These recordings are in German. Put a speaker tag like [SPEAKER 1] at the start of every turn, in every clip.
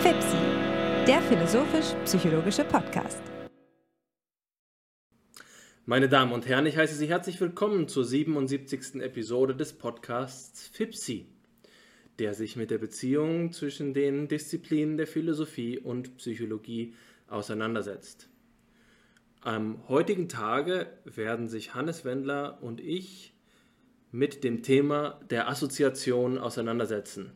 [SPEAKER 1] FIPSI, der philosophisch-psychologische Podcast.
[SPEAKER 2] Meine Damen und Herren, ich heiße Sie herzlich willkommen zur 77. Episode des Podcasts FIPSI, der sich mit der Beziehung zwischen den Disziplinen der Philosophie und Psychologie auseinandersetzt. Am heutigen Tage werden sich Hannes Wendler und ich mit dem Thema der Assoziation auseinandersetzen.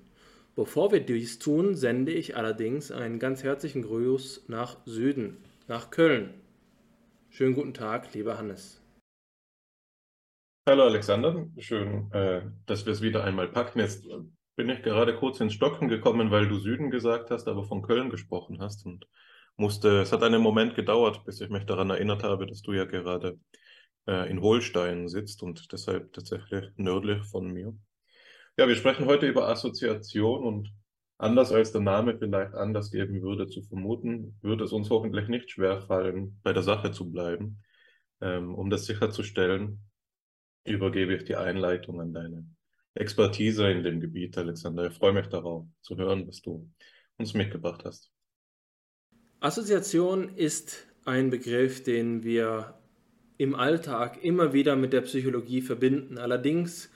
[SPEAKER 2] Bevor wir dies tun, sende ich allerdings einen ganz herzlichen Gruß nach Süden, nach Köln. Schönen guten Tag, lieber Hannes.
[SPEAKER 3] Hallo Alexander, schön, äh, dass wir es wieder einmal packen. Jetzt bin ich gerade kurz ins Stocken gekommen, weil du Süden gesagt hast, aber von Köln gesprochen hast und musste, es hat einen Moment gedauert, bis ich mich daran erinnert habe, dass du ja gerade äh, in Holstein sitzt und deshalb tatsächlich nördlich von mir. Ja, wir sprechen heute über Assoziation und anders als der Name vielleicht anders geben würde zu vermuten, würde es uns hoffentlich nicht schwerfallen, bei der Sache zu bleiben. Ähm, um das sicherzustellen, übergebe ich die Einleitung an deine Expertise in dem Gebiet, Alexander. Ich freue mich darauf zu hören, was du uns mitgebracht hast.
[SPEAKER 2] Assoziation ist ein Begriff, den wir im Alltag immer wieder mit der Psychologie verbinden. Allerdings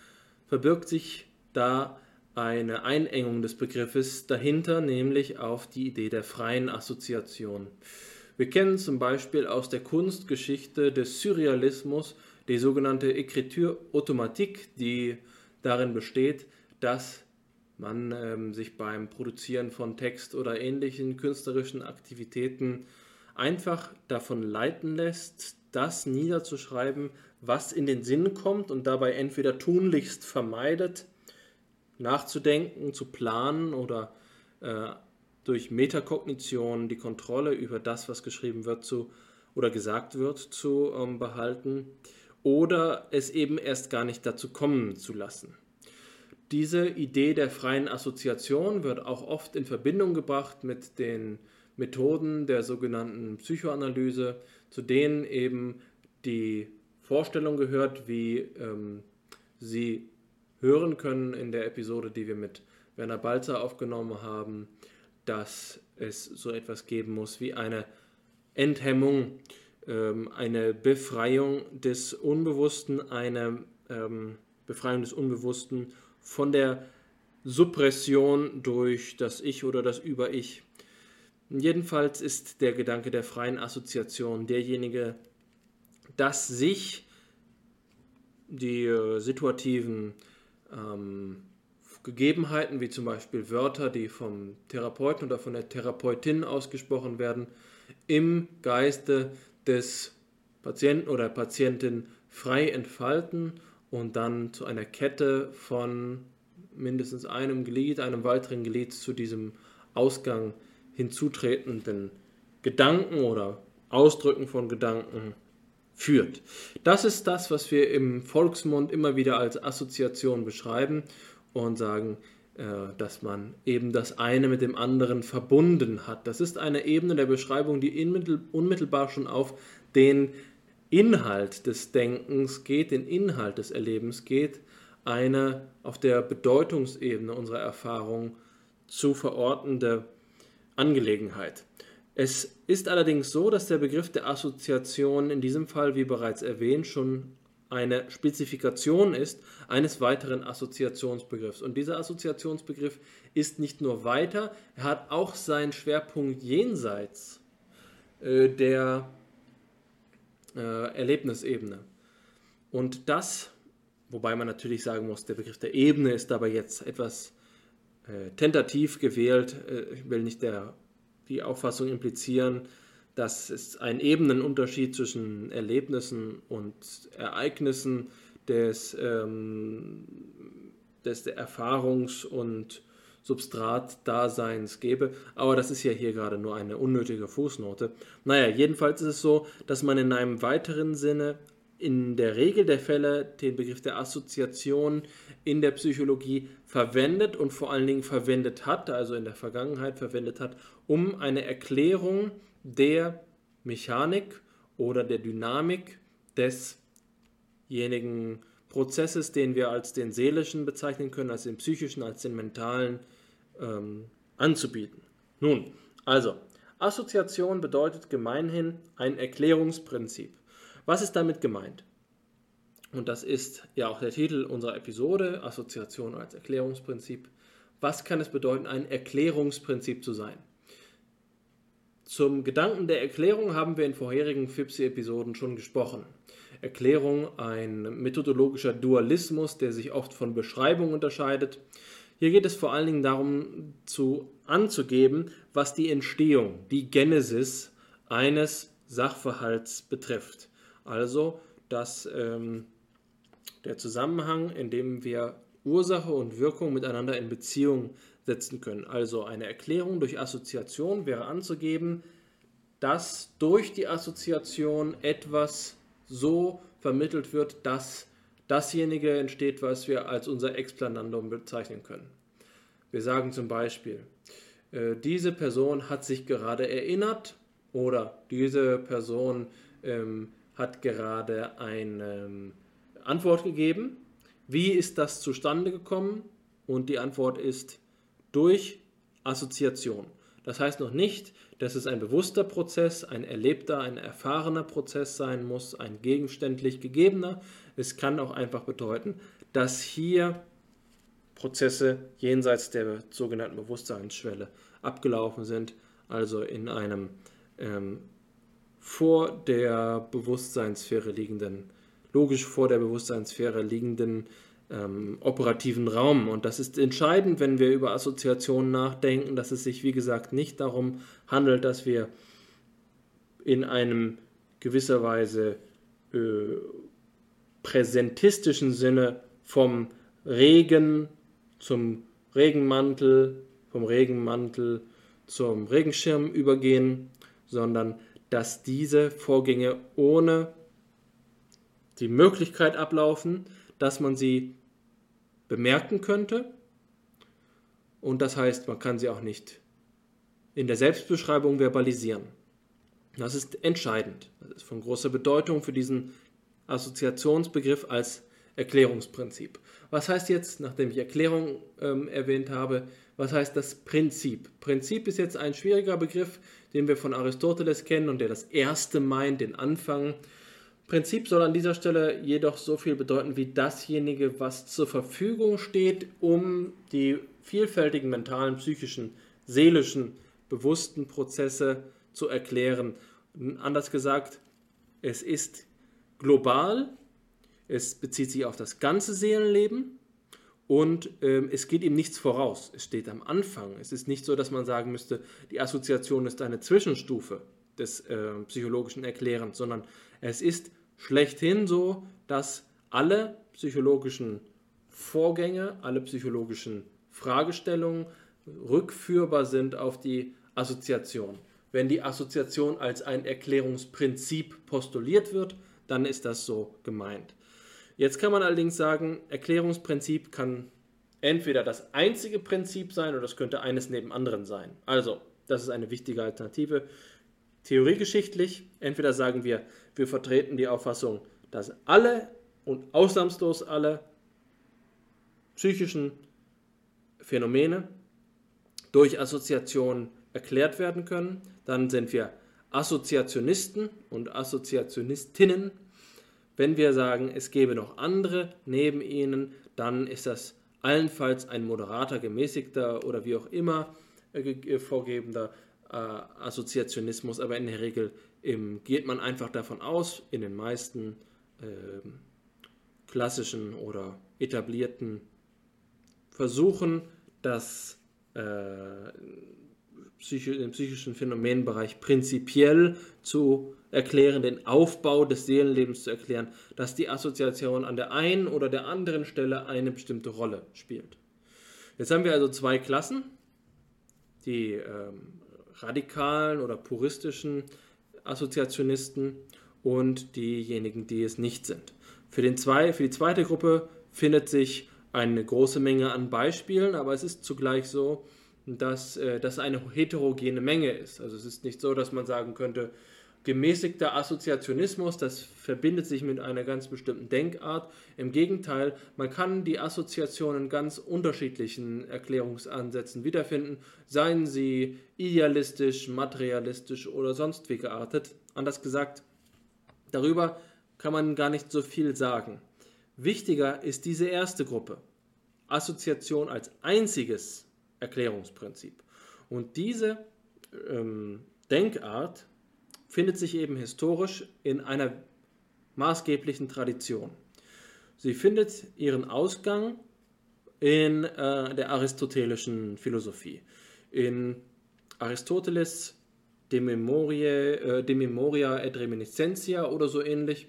[SPEAKER 2] verbirgt sich da eine Einengung des Begriffes dahinter, nämlich auf die Idee der freien Assoziation. Wir kennen zum Beispiel aus der Kunstgeschichte des Surrealismus die sogenannte Écriture automatique, die darin besteht, dass man ähm, sich beim Produzieren von Text oder ähnlichen künstlerischen Aktivitäten einfach davon leiten lässt, das niederzuschreiben, was in den Sinn kommt und dabei entweder tunlichst vermeidet, nachzudenken, zu planen oder äh, durch Metakognition die Kontrolle über das, was geschrieben wird, zu oder gesagt wird, zu ähm, behalten oder es eben erst gar nicht dazu kommen zu lassen. Diese Idee der freien Assoziation wird auch oft in Verbindung gebracht mit den Methoden der sogenannten Psychoanalyse, zu denen eben die Vorstellung gehört, wie ähm, sie hören können in der Episode, die wir mit Werner Balzer aufgenommen haben, dass es so etwas geben muss wie eine Enthemmung, ähm, eine Befreiung des Unbewussten, eine ähm, Befreiung des Unbewussten von der Suppression durch das Ich oder das Über-Ich. Jedenfalls ist der Gedanke der freien Assoziation derjenige, dass sich die äh, situativen ähm, Gegebenheiten, wie zum Beispiel Wörter, die vom Therapeuten oder von der Therapeutin ausgesprochen werden, im Geiste des Patienten oder Patientin frei entfalten und dann zu einer Kette von mindestens einem Glied, einem weiteren Glied zu diesem Ausgang hinzutretenden Gedanken oder Ausdrücken von Gedanken führt. Das ist das, was wir im Volksmund immer wieder als Assoziation beschreiben und sagen, äh, dass man eben das eine mit dem anderen verbunden hat. Das ist eine Ebene der Beschreibung, die unmittelbar schon auf den Inhalt des Denkens geht, den Inhalt des Erlebens geht, eine auf der Bedeutungsebene unserer Erfahrung zu verortende Angelegenheit. Es ist allerdings so, dass der Begriff der Assoziation in diesem Fall, wie bereits erwähnt, schon eine Spezifikation ist eines weiteren Assoziationsbegriffs. Und dieser Assoziationsbegriff ist nicht nur weiter, er hat auch seinen Schwerpunkt jenseits äh, der äh, Erlebnisebene. Und das, wobei man natürlich sagen muss, der Begriff der Ebene ist dabei jetzt etwas äh, tentativ gewählt. Äh, ich will nicht der die Auffassung implizieren, dass es einen Ebenenunterschied zwischen Erlebnissen und Ereignissen des, ähm, des Erfahrungs- und Substratdaseins gäbe. Aber das ist ja hier gerade nur eine unnötige Fußnote. Naja, jedenfalls ist es so, dass man in einem weiteren Sinne in der Regel der Fälle den Begriff der Assoziation in der Psychologie verwendet und vor allen Dingen verwendet hat, also in der Vergangenheit verwendet hat, um eine Erklärung der Mechanik oder der Dynamik desjenigen Prozesses, den wir als den seelischen bezeichnen können, als den psychischen, als den mentalen, ähm, anzubieten. Nun, also, Assoziation bedeutet gemeinhin ein Erklärungsprinzip. Was ist damit gemeint? Und das ist ja auch der Titel unserer Episode, Assoziation als Erklärungsprinzip. Was kann es bedeuten, ein Erklärungsprinzip zu sein? Zum Gedanken der Erklärung haben wir in vorherigen FIPSI-Episoden schon gesprochen. Erklärung ein methodologischer Dualismus, der sich oft von Beschreibung unterscheidet. Hier geht es vor allen Dingen darum, zu, anzugeben, was die Entstehung, die Genesis eines Sachverhalts betrifft. Also, dass ähm, der Zusammenhang, in dem wir Ursache und Wirkung miteinander in Beziehung setzen können. Also eine Erklärung durch Assoziation wäre anzugeben, dass durch die Assoziation etwas so vermittelt wird, dass dasjenige entsteht, was wir als unser Explanandum bezeichnen können. Wir sagen zum Beispiel, äh, diese Person hat sich gerade erinnert oder diese Person ähm, hat gerade eine ähm, Antwort gegeben. Wie ist das zustande gekommen? Und die Antwort ist durch Assoziation. Das heißt noch nicht, dass es ein bewusster Prozess, ein erlebter, ein erfahrener Prozess sein muss, ein gegenständlich gegebener. Es kann auch einfach bedeuten, dass hier Prozesse jenseits der sogenannten Bewusstseinsschwelle abgelaufen sind, also in einem ähm, vor der Bewusstseinssphäre liegenden, logisch vor der Bewusstseinssphäre liegenden ähm, operativen Raum. Und das ist entscheidend, wenn wir über Assoziationen nachdenken, dass es sich, wie gesagt, nicht darum handelt, dass wir in einem gewisser Weise äh, präsentistischen Sinne vom Regen zum Regenmantel, vom Regenmantel zum Regenschirm übergehen, sondern dass diese Vorgänge ohne die Möglichkeit ablaufen, dass man sie bemerken könnte. Und das heißt, man kann sie auch nicht in der Selbstbeschreibung verbalisieren. Das ist entscheidend. Das ist von großer Bedeutung für diesen Assoziationsbegriff als Erklärungsprinzip. Was heißt jetzt, nachdem ich Erklärung ähm, erwähnt habe, was heißt das Prinzip? Prinzip ist jetzt ein schwieriger Begriff, den wir von Aristoteles kennen und der das Erste meint, den Anfang. Prinzip soll an dieser Stelle jedoch so viel bedeuten wie dasjenige, was zur Verfügung steht, um die vielfältigen mentalen, psychischen, seelischen, bewussten Prozesse zu erklären. Anders gesagt, es ist global, es bezieht sich auf das ganze Seelenleben und ähm, es geht ihm nichts voraus. Es steht am Anfang. Es ist nicht so, dass man sagen müsste, die Assoziation ist eine Zwischenstufe des äh, psychologischen Erklärens, sondern es ist schlechthin so, dass alle psychologischen Vorgänge, alle psychologischen Fragestellungen rückführbar sind auf die Assoziation. Wenn die Assoziation als ein Erklärungsprinzip postuliert wird, dann ist das so gemeint. Jetzt kann man allerdings sagen, Erklärungsprinzip kann entweder das einzige Prinzip sein oder es könnte eines neben anderen sein. Also, das ist eine wichtige Alternative. Theoriegeschichtlich, entweder sagen wir, wir vertreten die Auffassung, dass alle und ausnahmslos alle psychischen Phänomene durch Assoziation erklärt werden können. Dann sind wir Assoziationisten und Assoziationistinnen wenn wir sagen, es gäbe noch andere neben ihnen, dann ist das allenfalls ein moderater, gemäßigter oder wie auch immer äh, äh vorgebender äh, Assoziationismus, aber in der Regel ähm, geht man einfach davon aus, in den meisten äh, klassischen oder etablierten Versuchen, dass äh, den psychischen Phänomenbereich prinzipiell zu erklären, den Aufbau des Seelenlebens zu erklären, dass die Assoziation an der einen oder der anderen Stelle eine bestimmte Rolle spielt. Jetzt haben wir also zwei Klassen, die ähm, radikalen oder puristischen Assoziationisten und diejenigen, die es nicht sind. Für, den zwei, für die zweite Gruppe findet sich eine große Menge an Beispielen, aber es ist zugleich so, dass äh, das eine heterogene Menge ist. Also es ist nicht so, dass man sagen könnte, gemäßigter Assoziationismus, das verbindet sich mit einer ganz bestimmten Denkart. Im Gegenteil, man kann die Assoziationen in ganz unterschiedlichen Erklärungsansätzen wiederfinden, seien sie idealistisch, materialistisch oder sonst wie geartet. Anders gesagt, darüber kann man gar nicht so viel sagen. Wichtiger ist diese erste Gruppe, Assoziation als einziges Erklärungsprinzip. Und diese ähm, Denkart findet sich eben historisch in einer maßgeblichen Tradition. Sie findet ihren Ausgang in äh, der aristotelischen Philosophie. In Aristoteles De, Memorie, äh, De Memoria et Reminiscentia oder so ähnlich,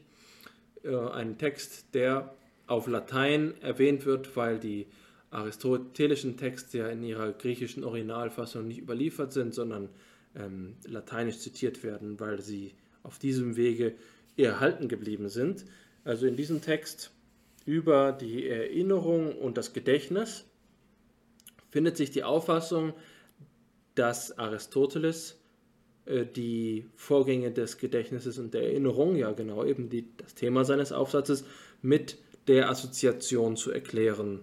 [SPEAKER 2] äh, ein Text, der auf Latein erwähnt wird, weil die aristotelischen Texte ja in ihrer griechischen Originalfassung nicht überliefert sind, sondern ähm, lateinisch zitiert werden, weil sie auf diesem Wege erhalten geblieben sind. Also in diesem Text über die Erinnerung und das Gedächtnis findet sich die Auffassung, dass Aristoteles äh, die Vorgänge des Gedächtnisses und der Erinnerung, ja genau eben die, das Thema seines Aufsatzes, mit der Assoziation zu erklären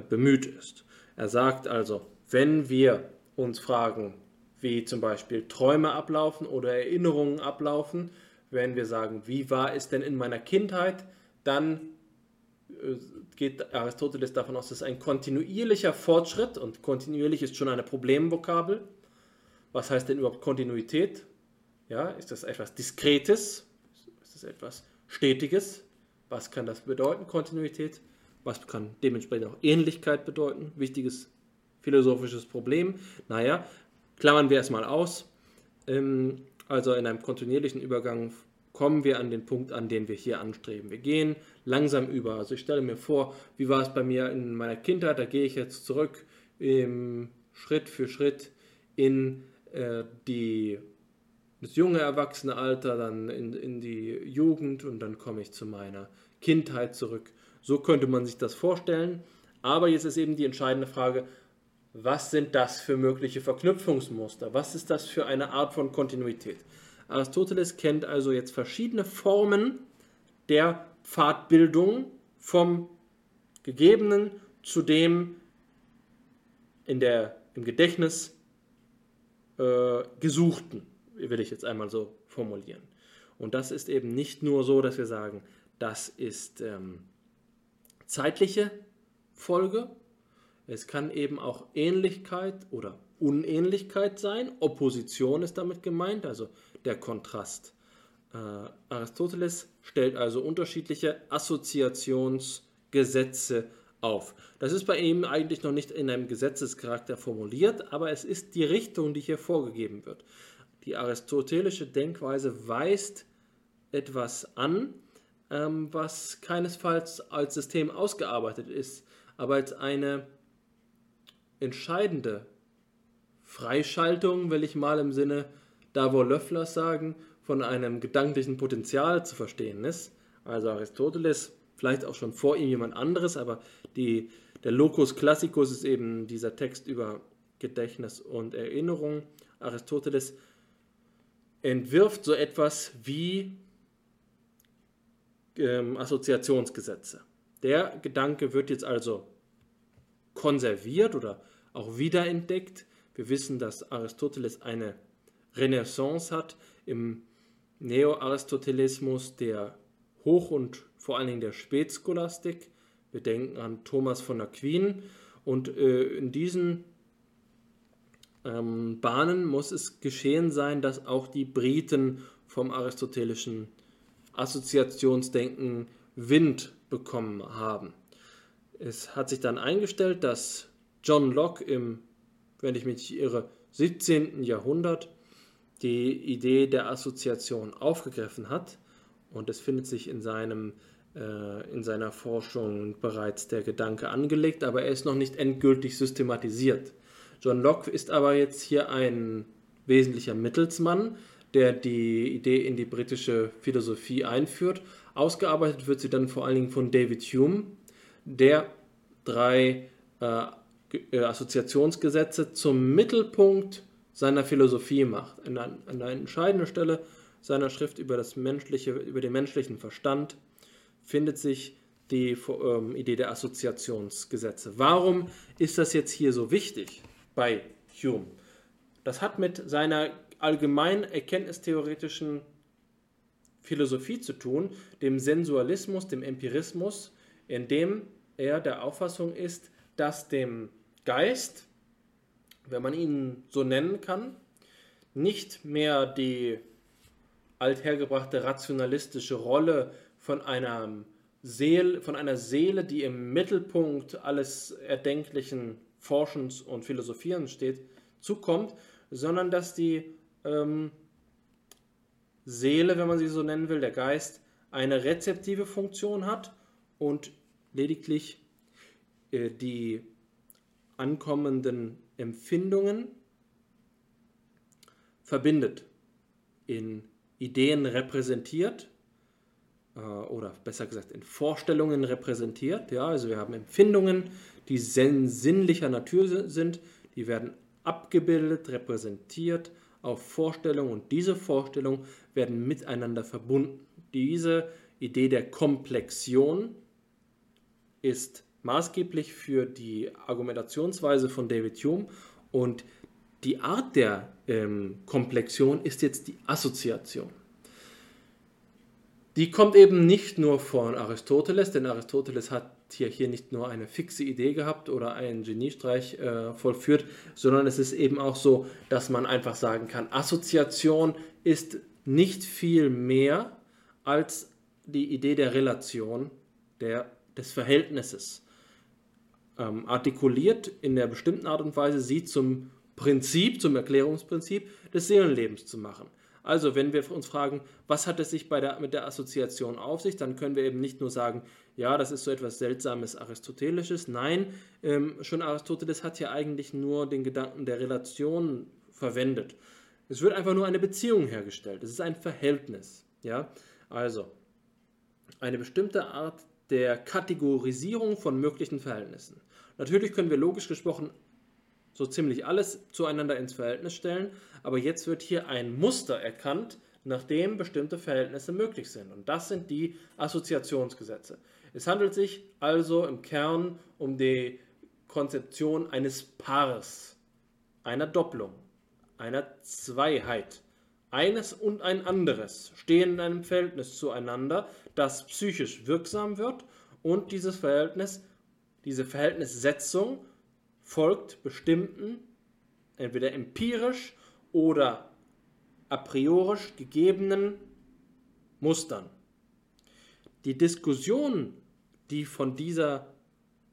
[SPEAKER 2] bemüht ist. Er sagt also, wenn wir uns fragen, wie zum Beispiel Träume ablaufen oder Erinnerungen ablaufen. Wenn wir sagen, wie war es denn in meiner Kindheit, dann äh, geht Aristoteles davon aus, dass ein kontinuierlicher Fortschritt und kontinuierlich ist schon eine Problemvokabel. Was heißt denn überhaupt Kontinuität? Ja, ist das etwas Diskretes? Ist das etwas Stetiges? Was kann das bedeuten, Kontinuität? Was kann dementsprechend auch Ähnlichkeit bedeuten? Wichtiges philosophisches Problem. Naja, Klammern wir es mal aus. Ähm, also in einem kontinuierlichen Übergang kommen wir an den Punkt an, den wir hier anstreben. Wir gehen langsam über. Also ich stelle mir vor, wie war es bei mir in meiner Kindheit, da gehe ich jetzt zurück ähm, Schritt für Schritt in äh, die, das junge Erwachsene-Alter, dann in, in die Jugend und dann komme ich zu meiner Kindheit zurück. So könnte man sich das vorstellen. Aber jetzt ist eben die entscheidende Frage, was sind das für mögliche Verknüpfungsmuster? Was ist das für eine Art von Kontinuität? Aristoteles kennt also jetzt verschiedene Formen der Pfadbildung vom Gegebenen zu dem in der, im Gedächtnis äh, Gesuchten, will ich jetzt einmal so formulieren. Und das ist eben nicht nur so, dass wir sagen, das ist ähm, zeitliche Folge, es kann eben auch Ähnlichkeit oder Unähnlichkeit sein. Opposition ist damit gemeint, also der Kontrast. Äh, Aristoteles stellt also unterschiedliche Assoziationsgesetze auf. Das ist bei ihm eigentlich noch nicht in einem Gesetzescharakter formuliert, aber es ist die Richtung, die hier vorgegeben wird. Die aristotelische Denkweise weist etwas an, ähm, was keinesfalls als System ausgearbeitet ist, aber als eine entscheidende Freischaltung, will ich mal im Sinne Davor Löfflers sagen, von einem gedanklichen Potenzial zu verstehen ist. Also Aristoteles, vielleicht auch schon vor ihm jemand anderes, aber die, der Locus Classicus ist eben dieser Text über Gedächtnis und Erinnerung. Aristoteles entwirft so etwas wie ähm, Assoziationsgesetze. Der Gedanke wird jetzt also konserviert oder auch wiederentdeckt. Wir wissen, dass Aristoteles eine Renaissance hat im Neo-Aristotelismus der Hoch- und vor allen Dingen der Spätscholastik. Wir denken an Thomas von Aquin und äh, in diesen ähm, Bahnen muss es geschehen sein, dass auch die Briten vom aristotelischen Assoziationsdenken Wind bekommen haben. Es hat sich dann eingestellt, dass John Locke im, wenn ich mich nicht irre, 17. Jahrhundert die Idee der Assoziation aufgegriffen hat und es findet sich in, seinem, äh, in seiner Forschung bereits der Gedanke angelegt, aber er ist noch nicht endgültig systematisiert. John Locke ist aber jetzt hier ein wesentlicher Mittelsmann, der die Idee in die britische Philosophie einführt. Ausgearbeitet wird sie dann vor allen Dingen von David Hume, der drei äh, äh, Assoziationsgesetze zum Mittelpunkt seiner Philosophie macht. An, an einer entscheidenden Stelle seiner Schrift über, das menschliche, über den menschlichen Verstand findet sich die ähm, Idee der Assoziationsgesetze. Warum ist das jetzt hier so wichtig bei Hume? Das hat mit seiner allgemein erkenntnistheoretischen Philosophie zu tun, dem Sensualismus, dem Empirismus, in dem er der Auffassung ist, dass dem Geist, wenn man ihn so nennen kann, nicht mehr die althergebrachte rationalistische Rolle von einer Seele, von einer Seele, die im Mittelpunkt alles erdenklichen Forschens und Philosophierens steht, zukommt, sondern dass die ähm, Seele, wenn man sie so nennen will, der Geist, eine rezeptive Funktion hat und lediglich äh, die ankommenden Empfindungen verbindet, in Ideen repräsentiert äh, oder besser gesagt in Vorstellungen repräsentiert. Ja, also wir haben Empfindungen, die sinnlicher Natur sind, die werden abgebildet, repräsentiert auf Vorstellungen und diese Vorstellungen werden miteinander verbunden. Diese Idee der Komplexion ist maßgeblich für die Argumentationsweise von David Hume und die Art der ähm, Komplexion ist jetzt die Assoziation. Die kommt eben nicht nur von Aristoteles, denn Aristoteles hat hier, hier nicht nur eine fixe Idee gehabt oder einen Geniestreich äh, vollführt, sondern es ist eben auch so, dass man einfach sagen kann, Assoziation ist nicht viel mehr als die Idee der Relation, der, des Verhältnisses. Ähm, artikuliert in der bestimmten Art und Weise sie zum Prinzip, zum Erklärungsprinzip des Seelenlebens zu machen. Also, wenn wir uns fragen, was hat es sich der, mit der Assoziation auf sich, dann können wir eben nicht nur sagen, ja, das ist so etwas Seltsames Aristotelisches. Nein, ähm, schon Aristoteles hat ja eigentlich nur den Gedanken der Relation verwendet. Es wird einfach nur eine Beziehung hergestellt. Es ist ein Verhältnis. Ja? Also, eine bestimmte Art der Kategorisierung von möglichen Verhältnissen. Natürlich können wir logisch gesprochen so ziemlich alles zueinander ins Verhältnis stellen, aber jetzt wird hier ein Muster erkannt, nach dem bestimmte Verhältnisse möglich sind. Und das sind die Assoziationsgesetze. Es handelt sich also im Kern um die Konzeption eines Paares, einer Doppelung, einer Zweiheit. Eines und ein anderes stehen in einem Verhältnis zueinander, das psychisch wirksam wird und dieses Verhältnis, diese Verhältnissetzung folgt bestimmten, entweder empirisch oder a priori gegebenen Mustern. Die Diskussion, die von dieser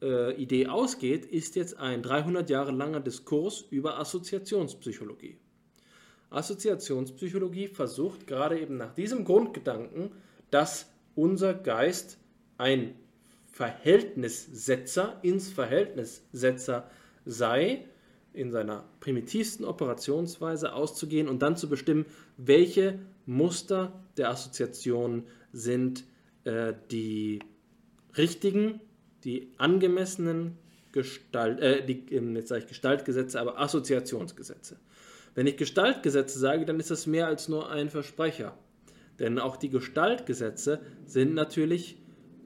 [SPEAKER 2] äh, Idee ausgeht, ist jetzt ein 300 Jahre langer Diskurs über Assoziationspsychologie. Assoziationspsychologie versucht gerade eben nach diesem Grundgedanken, dass unser Geist ein Verhältnissetzer ins Verhältnissetzer sei, in seiner primitivsten Operationsweise auszugehen und dann zu bestimmen, welche Muster der Assoziation sind äh, die richtigen, die angemessenen Gestalt, äh, die, jetzt sage ich Gestaltgesetze, aber Assoziationsgesetze. Wenn ich Gestaltgesetze sage, dann ist das mehr als nur ein Versprecher. Denn auch die Gestaltgesetze sind natürlich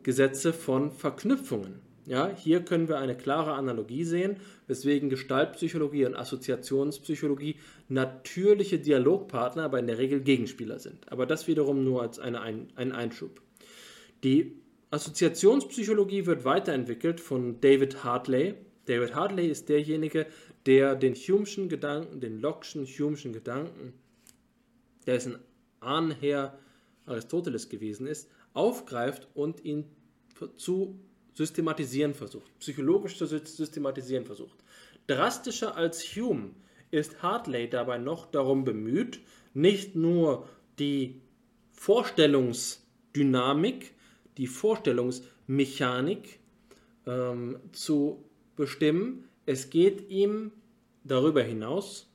[SPEAKER 2] Gesetze von Verknüpfungen. Ja, hier können wir eine klare Analogie sehen, weswegen Gestaltpsychologie und Assoziationspsychologie natürliche Dialogpartner, aber in der Regel Gegenspieler sind. Aber das wiederum nur als eine, ein, ein Einschub. Die Assoziationspsychologie wird weiterentwickelt von David Hartley. David Hartley ist derjenige, der den Hume'schen Gedanken, den Locke'schen Hume'schen Gedanken, der ein Ahnherr Aristoteles gewesen ist, aufgreift und ihn zu systematisieren versucht, psychologisch zu systematisieren versucht. Drastischer als Hume ist Hartley dabei noch darum bemüht, nicht nur die Vorstellungsdynamik, die Vorstellungsmechanik ähm, zu bestimmen. Es geht ihm darüber hinaus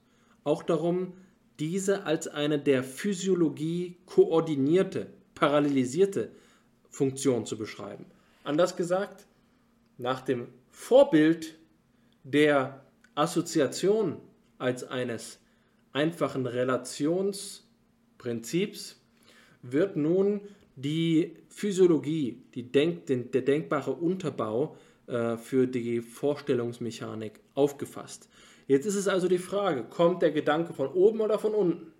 [SPEAKER 2] auch darum, diese als eine der Physiologie koordinierte, parallelisierte Funktion zu beschreiben. Anders gesagt, nach dem Vorbild der Assoziation als eines einfachen Relationsprinzips wird nun die Physiologie, die Denk, den, der denkbare Unterbau äh, für die Vorstellungsmechanik aufgefasst. Jetzt ist es also die Frage, kommt der Gedanke von oben oder von unten?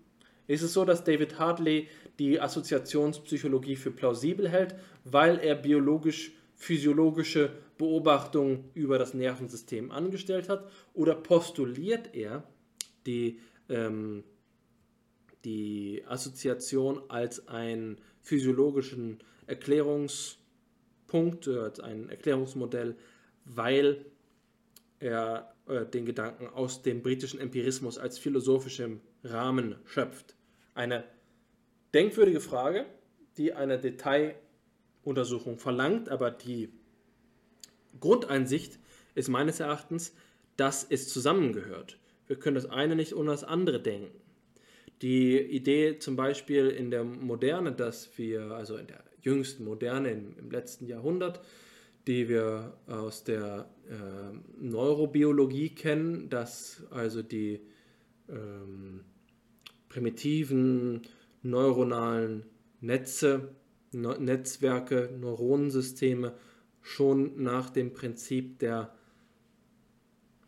[SPEAKER 2] Ist es so, dass David Hartley die Assoziationspsychologie für plausibel hält, weil er biologisch-physiologische Beobachtungen über das Nervensystem angestellt hat? Oder postuliert er die, ähm, die Assoziation als einen physiologischen Erklärungspunkt, äh, als ein Erklärungsmodell, weil er äh, den Gedanken aus dem britischen Empirismus als philosophischem Rahmen schöpft. Eine denkwürdige Frage, die eine Detailuntersuchung verlangt, aber die Grundeinsicht ist meines Erachtens, dass es zusammengehört. Wir können das eine nicht ohne das andere denken. Die Idee zum Beispiel in der Moderne, dass wir, also in der jüngsten Moderne im, im letzten Jahrhundert, die wir aus der äh, Neurobiologie kennen, dass also die ähm, primitiven neuronalen Netze, ne Netzwerke, Neuronensysteme schon nach dem Prinzip der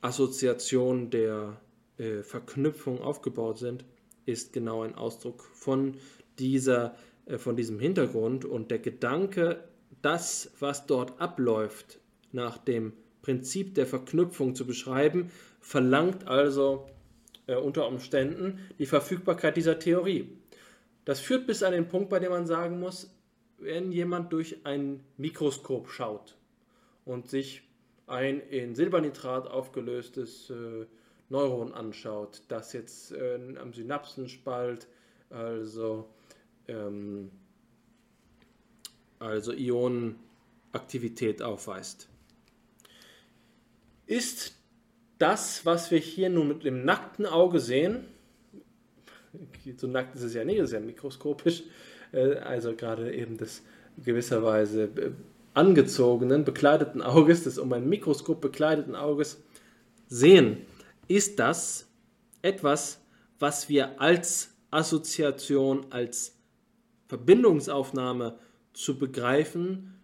[SPEAKER 2] Assoziation der äh, Verknüpfung aufgebaut sind, ist genau ein Ausdruck von, dieser, äh, von diesem Hintergrund. Und der Gedanke, das, was dort abläuft, nach dem Prinzip der Verknüpfung zu beschreiben, verlangt also äh, unter Umständen die Verfügbarkeit dieser Theorie. Das führt bis an den Punkt, bei dem man sagen muss, wenn jemand durch ein Mikroskop schaut und sich ein in Silbernitrat aufgelöstes äh, Neuron anschaut, das jetzt äh, am Synapsenspalt, also, ähm, also Ionenaktivität aufweist. Ist das, was wir hier nun mit dem nackten Auge sehen, so nackt ist es ja nicht, es ist ja mikroskopisch, also gerade eben des gewisserweise äh, angezogenen, bekleideten Auges, des um ein Mikroskop bekleideten Auges sehen, ist das etwas, was wir als Assoziation, als Verbindungsaufnahme zu begreifen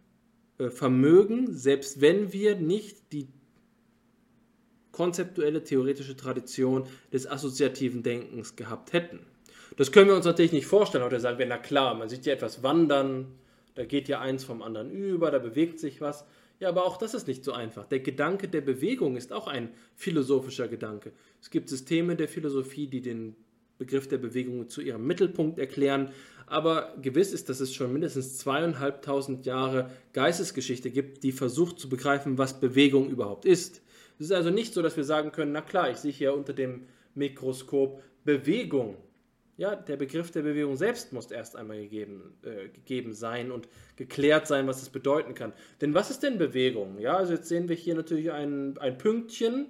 [SPEAKER 2] äh, vermögen, selbst wenn wir nicht die konzeptuelle theoretische Tradition des assoziativen Denkens gehabt hätten. Das können wir uns natürlich nicht vorstellen. Oder sagen wir, na klar, man sieht ja etwas wandern, da geht ja eins vom anderen über, da bewegt sich was. Ja, aber auch das ist nicht so einfach. Der Gedanke der Bewegung ist auch ein philosophischer Gedanke. Es gibt Systeme der Philosophie, die den Begriff der Bewegung zu ihrem Mittelpunkt erklären. Aber gewiss ist, dass es schon mindestens zweieinhalbtausend Jahre Geistesgeschichte gibt, die versucht zu begreifen, was Bewegung überhaupt ist. Es ist also nicht so, dass wir sagen können, na klar, ich sehe hier unter dem Mikroskop Bewegung. Ja, der Begriff der Bewegung selbst muss erst einmal gegeben, äh, gegeben sein und geklärt sein, was es bedeuten kann. Denn was ist denn Bewegung? Ja, also jetzt sehen wir hier natürlich ein, ein Pünktchen,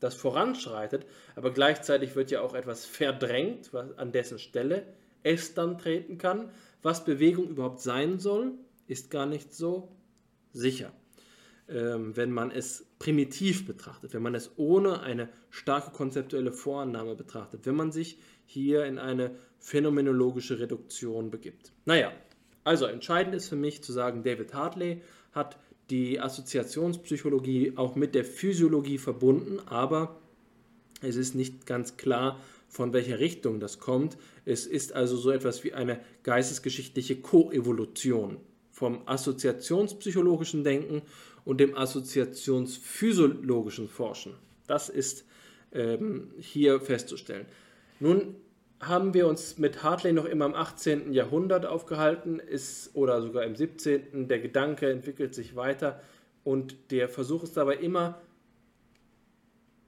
[SPEAKER 2] das voranschreitet, aber gleichzeitig wird ja auch etwas verdrängt, was, an dessen Stelle es dann treten kann. Was Bewegung überhaupt sein soll, ist gar nicht so sicher. Ähm, wenn man es primitiv betrachtet, wenn man es ohne eine starke konzeptuelle Vorannahme betrachtet, wenn man sich hier in eine phänomenologische Reduktion begibt. Naja, also entscheidend ist für mich zu sagen, David Hartley hat die Assoziationspsychologie auch mit der Physiologie verbunden, aber es ist nicht ganz klar, von welcher Richtung das kommt. Es ist also so etwas wie eine geistesgeschichtliche Koevolution vom assoziationspsychologischen Denken und dem assoziationsphysiologischen Forschen. Das ist ähm, hier festzustellen. Nun haben wir uns mit Hartley noch immer im 18. Jahrhundert aufgehalten, ist oder sogar im 17. Der Gedanke entwickelt sich weiter und der Versuch ist dabei immer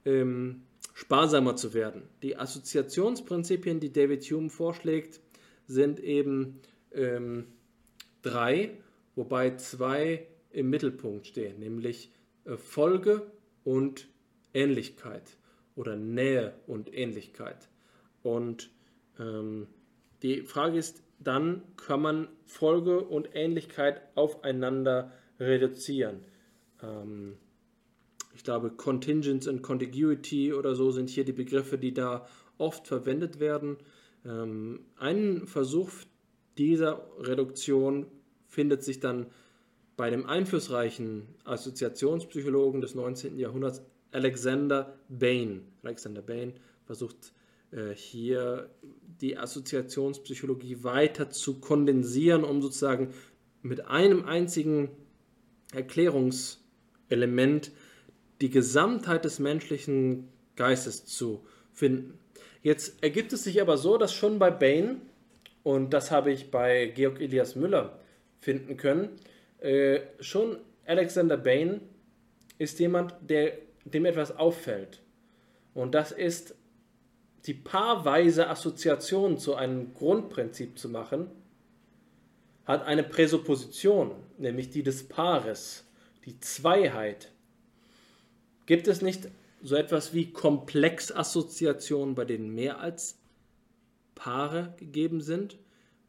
[SPEAKER 2] ähm, sparsamer zu werden. Die Assoziationsprinzipien, die David Hume vorschlägt, sind eben ähm, drei, wobei zwei im Mittelpunkt stehen, nämlich äh, Folge und Ähnlichkeit oder Nähe und Ähnlichkeit. Und ähm, die Frage ist dann, kann man Folge und Ähnlichkeit aufeinander reduzieren? Ähm, ich glaube, Contingence und Contiguity oder so sind hier die Begriffe, die da oft verwendet werden. Ähm, ein Versuch dieser Reduktion findet sich dann bei dem einflussreichen Assoziationspsychologen des 19. Jahrhunderts Alexander Bain. Alexander Bain versucht hier die Assoziationspsychologie weiter zu kondensieren, um sozusagen mit einem einzigen Erklärungselement die Gesamtheit des menschlichen Geistes zu finden. Jetzt ergibt es sich aber so, dass schon bei Bain, und das habe ich bei Georg Elias Müller finden können, äh, schon Alexander Bain ist jemand, der, dem etwas auffällt. Und das ist die paarweise Assoziation zu einem Grundprinzip zu machen, hat eine Präsupposition, nämlich die des Paares, die Zweiheit. Gibt es nicht so etwas wie Komplexassoziationen, bei denen mehr als Paare gegeben sind?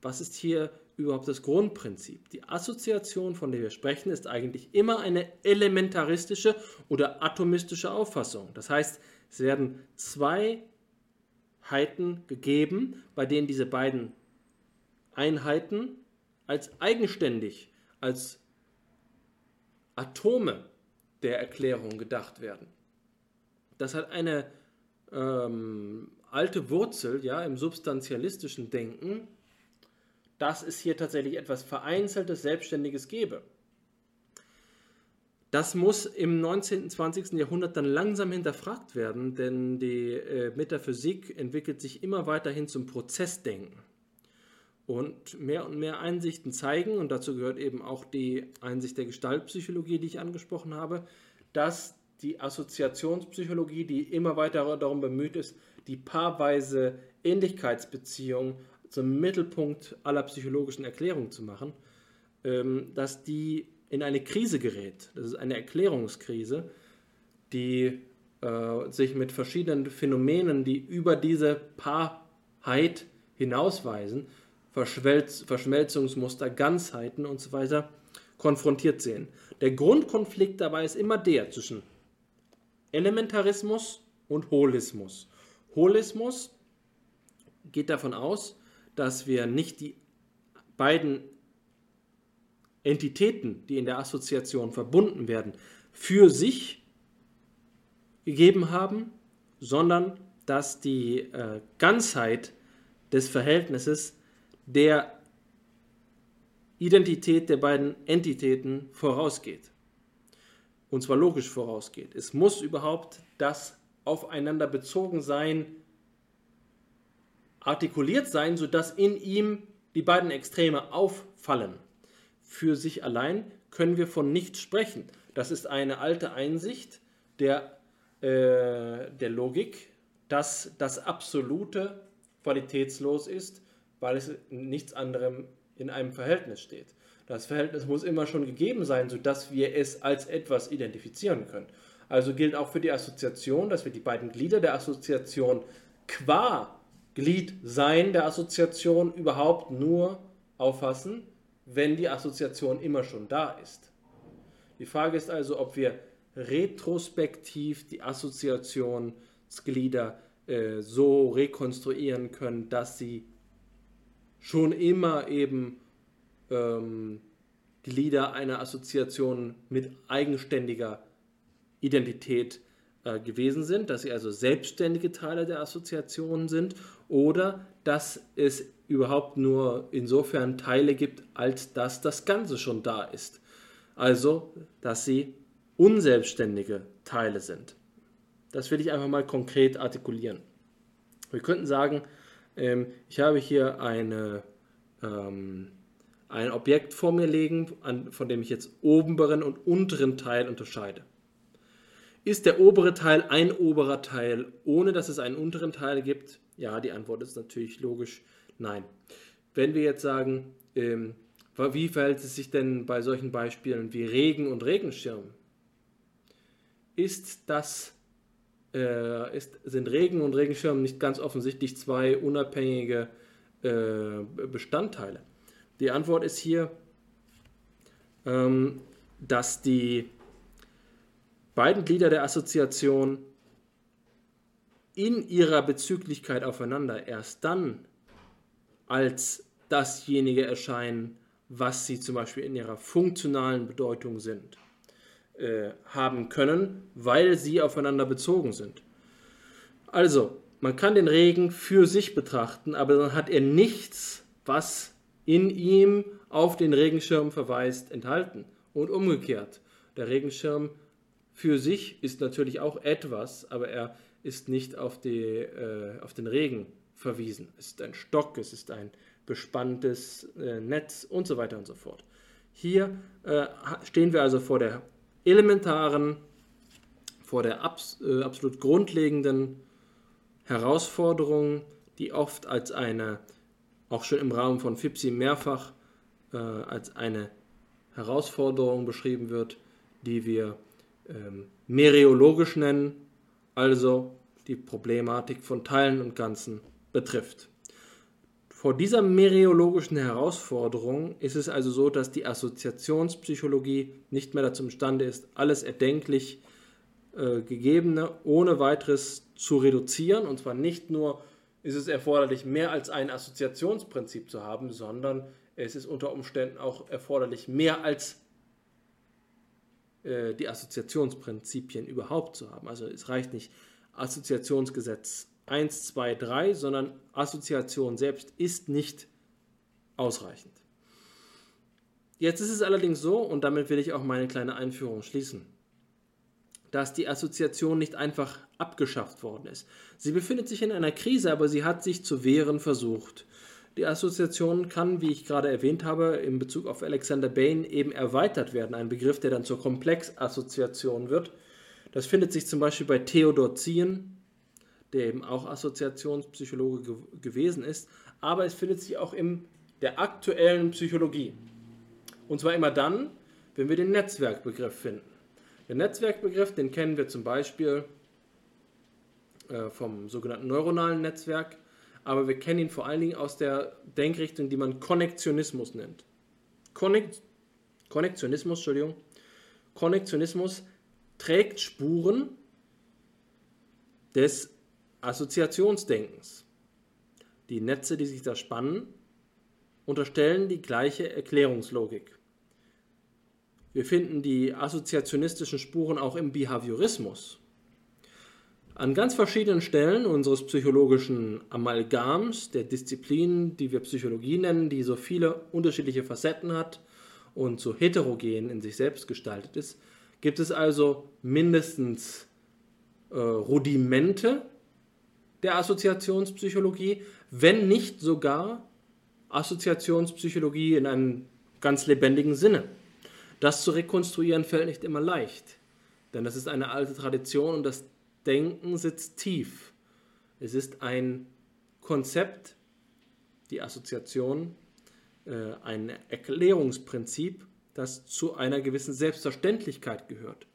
[SPEAKER 2] Was ist hier überhaupt das Grundprinzip? Die Assoziation, von der wir sprechen, ist eigentlich immer eine elementaristische oder atomistische Auffassung. Das heißt, es werden zwei Einheiten gegeben, bei denen diese beiden Einheiten als eigenständig, als Atome der Erklärung gedacht werden. Das hat eine ähm, alte Wurzel ja, im substantialistischen Denken, dass es hier tatsächlich etwas Vereinzeltes, Selbstständiges gebe. Das muss im 19. und 20. Jahrhundert dann langsam hinterfragt werden, denn die äh, Metaphysik entwickelt sich immer weiter hin zum Prozessdenken. Und mehr und mehr Einsichten zeigen, und dazu gehört eben auch die Einsicht der Gestaltpsychologie, die ich angesprochen habe, dass die Assoziationspsychologie, die immer weiter darum bemüht ist, die paarweise Ähnlichkeitsbeziehung zum Mittelpunkt aller psychologischen Erklärungen zu machen, ähm, dass die in eine Krise gerät. Das ist eine Erklärungskrise, die äh, sich mit verschiedenen Phänomenen, die über diese Paarheit hinausweisen, Verschmelz Verschmelzungsmuster, Ganzheiten und so weiter, konfrontiert sehen. Der Grundkonflikt dabei ist immer der zwischen Elementarismus und Holismus. Holismus geht davon aus, dass wir nicht die beiden Entitäten, die in der Assoziation verbunden werden, für sich gegeben haben, sondern dass die äh, Ganzheit des Verhältnisses der Identität der beiden Entitäten vorausgeht. Und zwar logisch vorausgeht. Es muss überhaupt das aufeinander bezogen sein, artikuliert sein, sodass in ihm die beiden Extreme auffallen für sich allein können wir von nichts sprechen. Das ist eine alte Einsicht der, äh, der Logik, dass das Absolute qualitätslos ist, weil es nichts anderem in einem Verhältnis steht. Das Verhältnis muss immer schon gegeben sein, sodass wir es als etwas identifizieren können. Also gilt auch für die Assoziation, dass wir die beiden Glieder der Assoziation qua Gliedsein der Assoziation überhaupt nur auffassen, wenn die Assoziation immer schon da ist. Die Frage ist also, ob wir retrospektiv die Assoziationsglieder äh, so rekonstruieren können, dass sie schon immer eben ähm, Glieder einer Assoziation mit eigenständiger Identität äh, gewesen sind, dass sie also selbstständige Teile der Assoziation sind oder dass es überhaupt nur insofern Teile gibt, als dass das Ganze schon da ist. Also, dass sie unselbstständige Teile sind. Das will ich einfach mal konkret artikulieren. Wir könnten sagen, ähm, ich habe hier eine, ähm, ein Objekt vor mir liegen, an, von dem ich jetzt oberen und unteren Teil unterscheide. Ist der obere Teil ein oberer Teil, ohne dass es einen unteren Teil gibt? Ja, die Antwort ist natürlich logisch nein. Wenn wir jetzt sagen, ähm, wie verhält es sich denn bei solchen Beispielen wie Regen und Regenschirm? Ist das, äh, ist, sind Regen und Regenschirm nicht ganz offensichtlich zwei unabhängige äh, Bestandteile? Die Antwort ist hier, ähm, dass die beiden Glieder der Assoziation in ihrer Bezüglichkeit aufeinander erst dann als dasjenige erscheinen, was sie zum Beispiel in ihrer funktionalen Bedeutung sind, äh, haben können, weil sie aufeinander bezogen sind. Also, man kann den Regen für sich betrachten, aber dann hat er nichts, was in ihm auf den Regenschirm verweist, enthalten. Und umgekehrt. Der Regenschirm für sich ist natürlich auch etwas, aber er ist nicht auf, die, äh, auf den Regen verwiesen. Es ist ein Stock, es ist ein bespanntes äh, Netz und so weiter und so fort. Hier äh, stehen wir also vor der elementaren, vor der abs äh, absolut grundlegenden Herausforderung, die oft als eine, auch schon im Rahmen von FIPSI mehrfach äh, als eine Herausforderung beschrieben wird, die wir ähm, mereologisch nennen, also die Problematik von Teilen und Ganzen betrifft. Vor dieser mereologischen Herausforderung ist es also so, dass die Assoziationspsychologie nicht mehr dazu imstande ist, alles erdenklich äh, Gegebene ohne weiteres zu reduzieren. Und zwar nicht nur ist es erforderlich, mehr als ein Assoziationsprinzip zu haben, sondern es ist unter Umständen auch erforderlich, mehr als äh, die Assoziationsprinzipien überhaupt zu haben. Also es reicht nicht Assoziationsgesetz 1, 2, 3, sondern Assoziation selbst ist nicht ausreichend. Jetzt ist es allerdings so, und damit will ich auch meine kleine Einführung schließen, dass die Assoziation nicht einfach abgeschafft worden ist. Sie befindet sich in einer Krise, aber sie hat sich zu wehren versucht. Die Assoziation kann, wie ich gerade erwähnt habe, in Bezug auf Alexander Bain eben erweitert werden. Ein Begriff, der dann zur Komplexassoziation wird. Das findet sich zum Beispiel bei Theodor Ziehen, der eben auch Assoziationspsychologe ge gewesen ist, aber es findet sich auch in der aktuellen Psychologie. Und zwar immer dann, wenn wir den Netzwerkbegriff finden. Den Netzwerkbegriff, den kennen wir zum Beispiel äh, vom sogenannten neuronalen Netzwerk, aber wir kennen ihn vor allen Dingen aus der Denkrichtung, die man Konnektionismus nennt. Konnek Konnektionismus, Entschuldigung. Konnektionismus trägt Spuren des Assoziationsdenkens. Die Netze, die sich da spannen, unterstellen die gleiche Erklärungslogik. Wir finden die assoziationistischen Spuren auch im Behaviorismus. An ganz verschiedenen Stellen unseres psychologischen Amalgams, der Disziplinen, die wir Psychologie nennen, die so viele unterschiedliche Facetten hat und so heterogen in sich selbst gestaltet ist, gibt es also mindestens äh, Rudimente der Assoziationspsychologie, wenn nicht sogar Assoziationspsychologie in einem ganz lebendigen Sinne. Das zu rekonstruieren fällt nicht immer leicht, denn das ist eine alte Tradition und das Denken sitzt tief. Es ist ein Konzept, die Assoziation, äh, ein Erklärungsprinzip, das zu einer gewissen Selbstverständlichkeit gehört.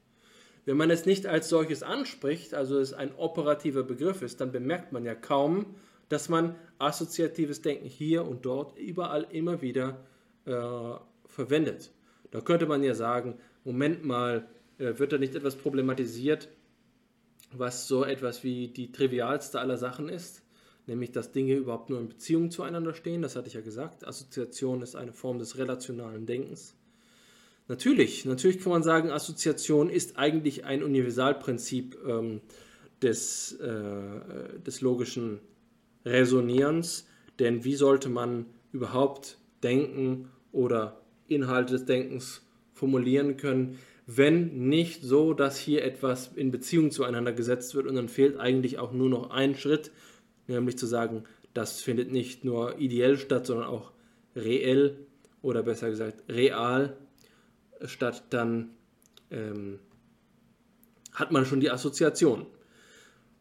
[SPEAKER 2] Wenn man es nicht als solches anspricht, also es ein operativer Begriff ist, dann bemerkt man ja kaum, dass man assoziatives Denken hier und dort überall immer wieder äh, verwendet. Da könnte man ja sagen, Moment mal, äh, wird da nicht etwas problematisiert, was so etwas wie die trivialste aller Sachen ist, nämlich dass Dinge überhaupt nur in Beziehung zueinander stehen, das hatte ich ja gesagt. Assoziation ist eine Form des relationalen Denkens. Natürlich, natürlich kann man sagen, Assoziation ist eigentlich ein Universalprinzip ähm, des, äh, des logischen Resonierens, denn wie sollte man überhaupt denken oder Inhalte des Denkens formulieren können, wenn nicht so, dass hier etwas in Beziehung zueinander gesetzt wird und dann fehlt eigentlich auch nur noch ein Schritt, nämlich zu sagen, das findet nicht nur ideell statt, sondern auch reell oder besser gesagt real statt dann ähm, hat man schon die Assoziation.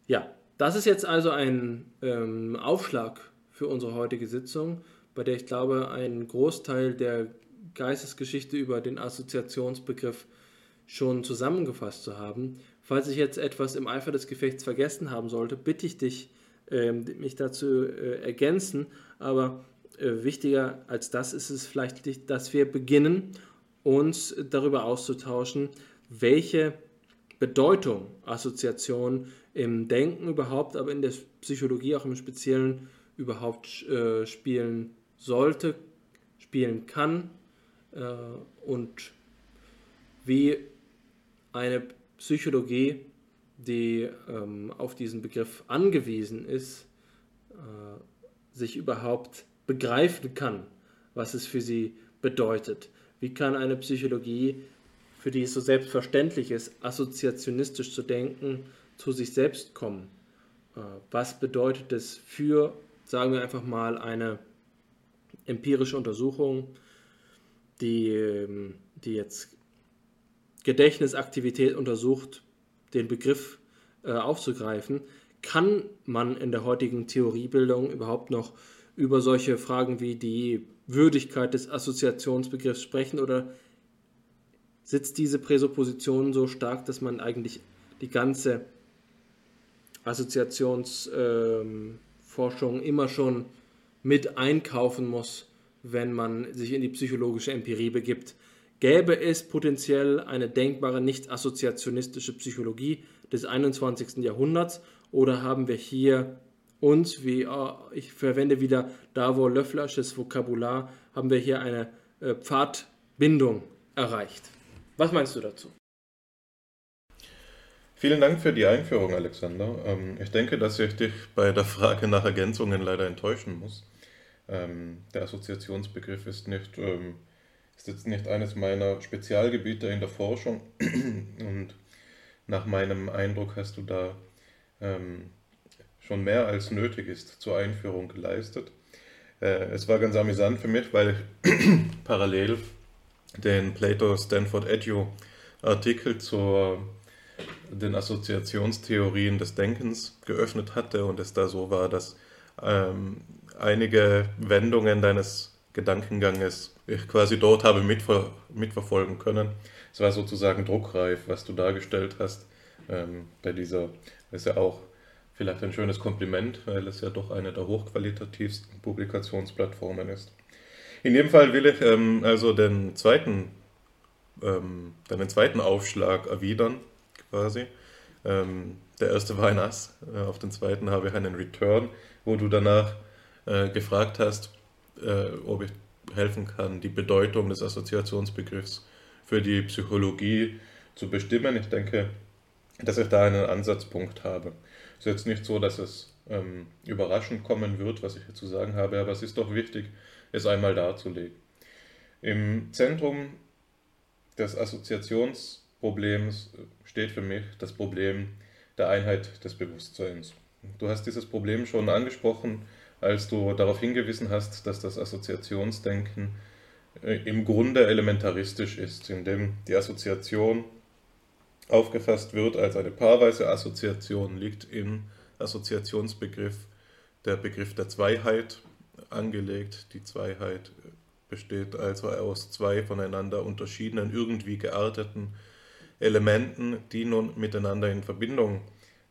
[SPEAKER 2] Ja, das ist jetzt also ein ähm, Aufschlag für unsere heutige Sitzung, bei der ich glaube, ein Großteil der Geistesgeschichte über den Assoziationsbegriff schon zusammengefasst zu haben. Falls ich jetzt etwas im Eifer des Gefechts vergessen haben sollte, bitte ich dich, ähm, mich dazu äh, ergänzen. Aber äh, wichtiger als das ist es vielleicht, dass wir beginnen uns darüber auszutauschen, welche Bedeutung Assoziation im Denken überhaupt, aber in der Psychologie auch im Speziellen überhaupt äh, spielen sollte, spielen kann äh, und wie eine Psychologie, die ähm, auf diesen Begriff angewiesen ist, äh, sich überhaupt begreifen kann, was es für sie bedeutet. Wie kann eine Psychologie, für die es so selbstverständlich ist, assoziationistisch zu denken, zu sich selbst kommen? Äh, was bedeutet es für, sagen wir einfach mal, eine empirische Untersuchung, die, ähm, die jetzt Gedächtnisaktivität untersucht, den Begriff äh, aufzugreifen, kann man in der heutigen Theoriebildung überhaupt noch über solche Fragen wie die Würdigkeit des Assoziationsbegriffs sprechen oder sitzt diese Präsupposition so stark, dass man eigentlich die ganze Assoziationsforschung ähm, immer schon mit einkaufen muss, wenn man sich in die psychologische Empirie begibt. Gäbe es potenziell eine denkbare nicht assoziationistische Psychologie des 21. Jahrhunderts oder haben wir hier uns, wie äh, ich verwende wieder Davor Löfflersches Vokabular, haben wir hier eine äh, Pfadbindung erreicht. Was meinst du dazu?
[SPEAKER 3] Vielen Dank für die Einführung, Alexander. Ähm, ich denke, dass ich dich bei der Frage nach Ergänzungen leider enttäuschen muss. Ähm, der Assoziationsbegriff ist nicht ähm, ist jetzt nicht eines meiner Spezialgebiete in der Forschung und nach meinem Eindruck hast du da ähm, schon mehr als nötig ist zur Einführung geleistet. Äh, es war ganz amüsant für mich, weil ich parallel den Plato Stanford Edu Artikel zu den Assoziationstheorien des Denkens geöffnet hatte und es da so war, dass ähm, einige Wendungen deines Gedankenganges ich quasi dort habe mitver mitverfolgen können. Es war sozusagen druckreif, was du dargestellt hast ähm, bei dieser, ist ja auch vielleicht ein schönes Kompliment, weil es ja doch eine der hochqualitativsten Publikationsplattformen ist. In jedem Fall will ich ähm, also den zweiten, ähm, den zweiten Aufschlag erwidern, quasi. Ähm, der erste war ein Ass, äh, auf den zweiten habe ich einen Return, wo du danach äh, gefragt hast, äh, ob ich helfen kann, die Bedeutung des Assoziationsbegriffs für die Psychologie zu bestimmen. Ich denke, dass ich da einen Ansatzpunkt habe. Ist jetzt nicht so, dass es ähm, überraschend kommen wird, was ich hier zu sagen habe, aber es ist doch wichtig, es einmal darzulegen. Im Zentrum des Assoziationsproblems steht für mich das Problem der Einheit des Bewusstseins. Du hast dieses Problem schon angesprochen, als du darauf hingewiesen hast, dass das Assoziationsdenken äh, im Grunde elementaristisch ist, indem die Assoziation aufgefasst wird als eine paarweise Assoziation, liegt im Assoziationsbegriff der Begriff der Zweiheit angelegt. Die Zweiheit besteht also aus zwei voneinander unterschiedenen, irgendwie gearteten Elementen, die nun miteinander in Verbindung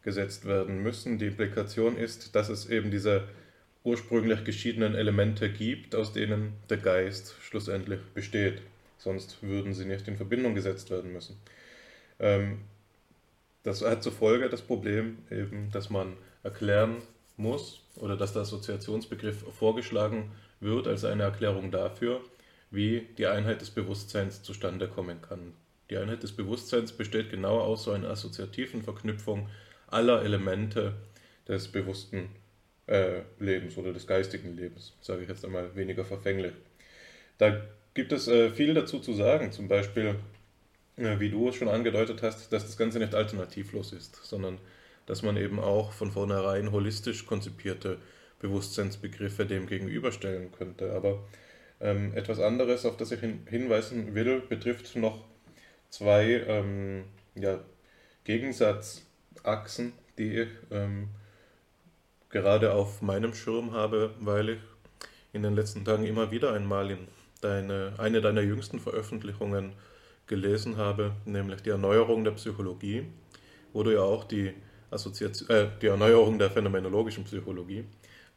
[SPEAKER 3] gesetzt werden müssen. Die Implikation ist, dass es eben diese ursprünglich geschiedenen Elemente gibt, aus denen der Geist schlussendlich besteht. Sonst würden sie nicht in Verbindung gesetzt werden müssen. Ähm, das hat zur Folge das Problem eben, dass man erklären muss oder dass der Assoziationsbegriff vorgeschlagen wird als eine Erklärung dafür, wie die Einheit des Bewusstseins zustande kommen kann. Die Einheit des Bewusstseins besteht genau aus so einer assoziativen Verknüpfung aller Elemente des bewussten äh, Lebens oder des geistigen Lebens, sage ich jetzt einmal weniger verfänglich. Da gibt es äh, viel dazu zu sagen, zum Beispiel, wie du es schon angedeutet hast, dass das Ganze nicht alternativlos ist, sondern dass man eben auch von vornherein holistisch konzipierte Bewusstseinsbegriffe dem gegenüberstellen könnte. Aber ähm, etwas anderes, auf das ich hin hinweisen will, betrifft noch zwei ähm, ja, Gegensatzachsen, die ich ähm, gerade auf meinem Schirm habe, weil ich in den letzten Tagen immer wieder einmal in deine, eine deiner jüngsten Veröffentlichungen gelesen habe, nämlich die Erneuerung der Psychologie, wo du ja auch die Assoziation, äh, die Erneuerung der phänomenologischen Psychologie,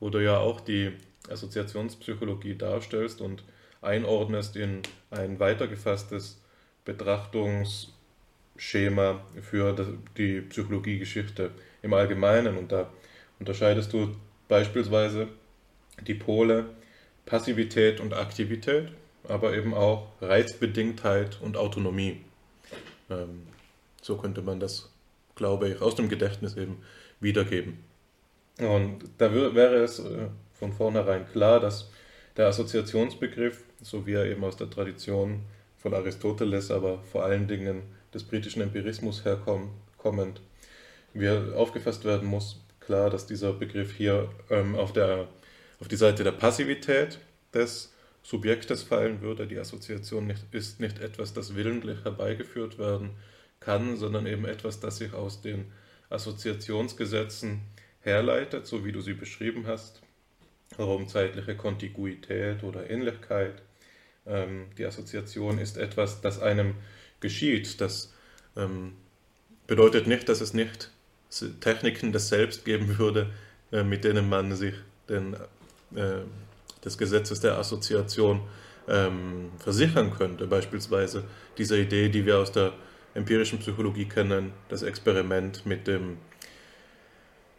[SPEAKER 3] wo du ja auch die Assoziationspsychologie darstellst und einordnest in ein weitergefasstes Betrachtungsschema Schema für die Psychologiegeschichte im Allgemeinen. Und da unterscheidest du beispielsweise die Pole Passivität und Aktivität, aber eben auch Reizbedingtheit und Autonomie. Ähm, so könnte man das, glaube ich, aus dem Gedächtnis eben wiedergeben. Und da wäre es äh, von vornherein klar, dass der Assoziationsbegriff, so wie er eben aus der Tradition von Aristoteles, aber vor allen Dingen des britischen Empirismus herkommend, wie aufgefasst werden muss. Klar, dass dieser Begriff hier ähm, auf, der, auf die Seite der Passivität des Subjektes fallen würde. Die Assoziation nicht, ist nicht etwas, das willentlich herbeigeführt werden kann, sondern eben etwas, das sich aus den Assoziationsgesetzen herleitet, so wie du sie beschrieben hast, raumzeitliche Kontiguität oder Ähnlichkeit. Ähm, die Assoziation ist etwas, das einem geschieht. Das ähm, bedeutet nicht, dass es nicht Techniken des Selbst geben würde, äh, mit denen man sich den, äh, des Gesetzes der Assoziation ähm, versichern könnte. Beispielsweise diese Idee, die wir aus der empirischen Psychologie kennen, das Experiment mit dem,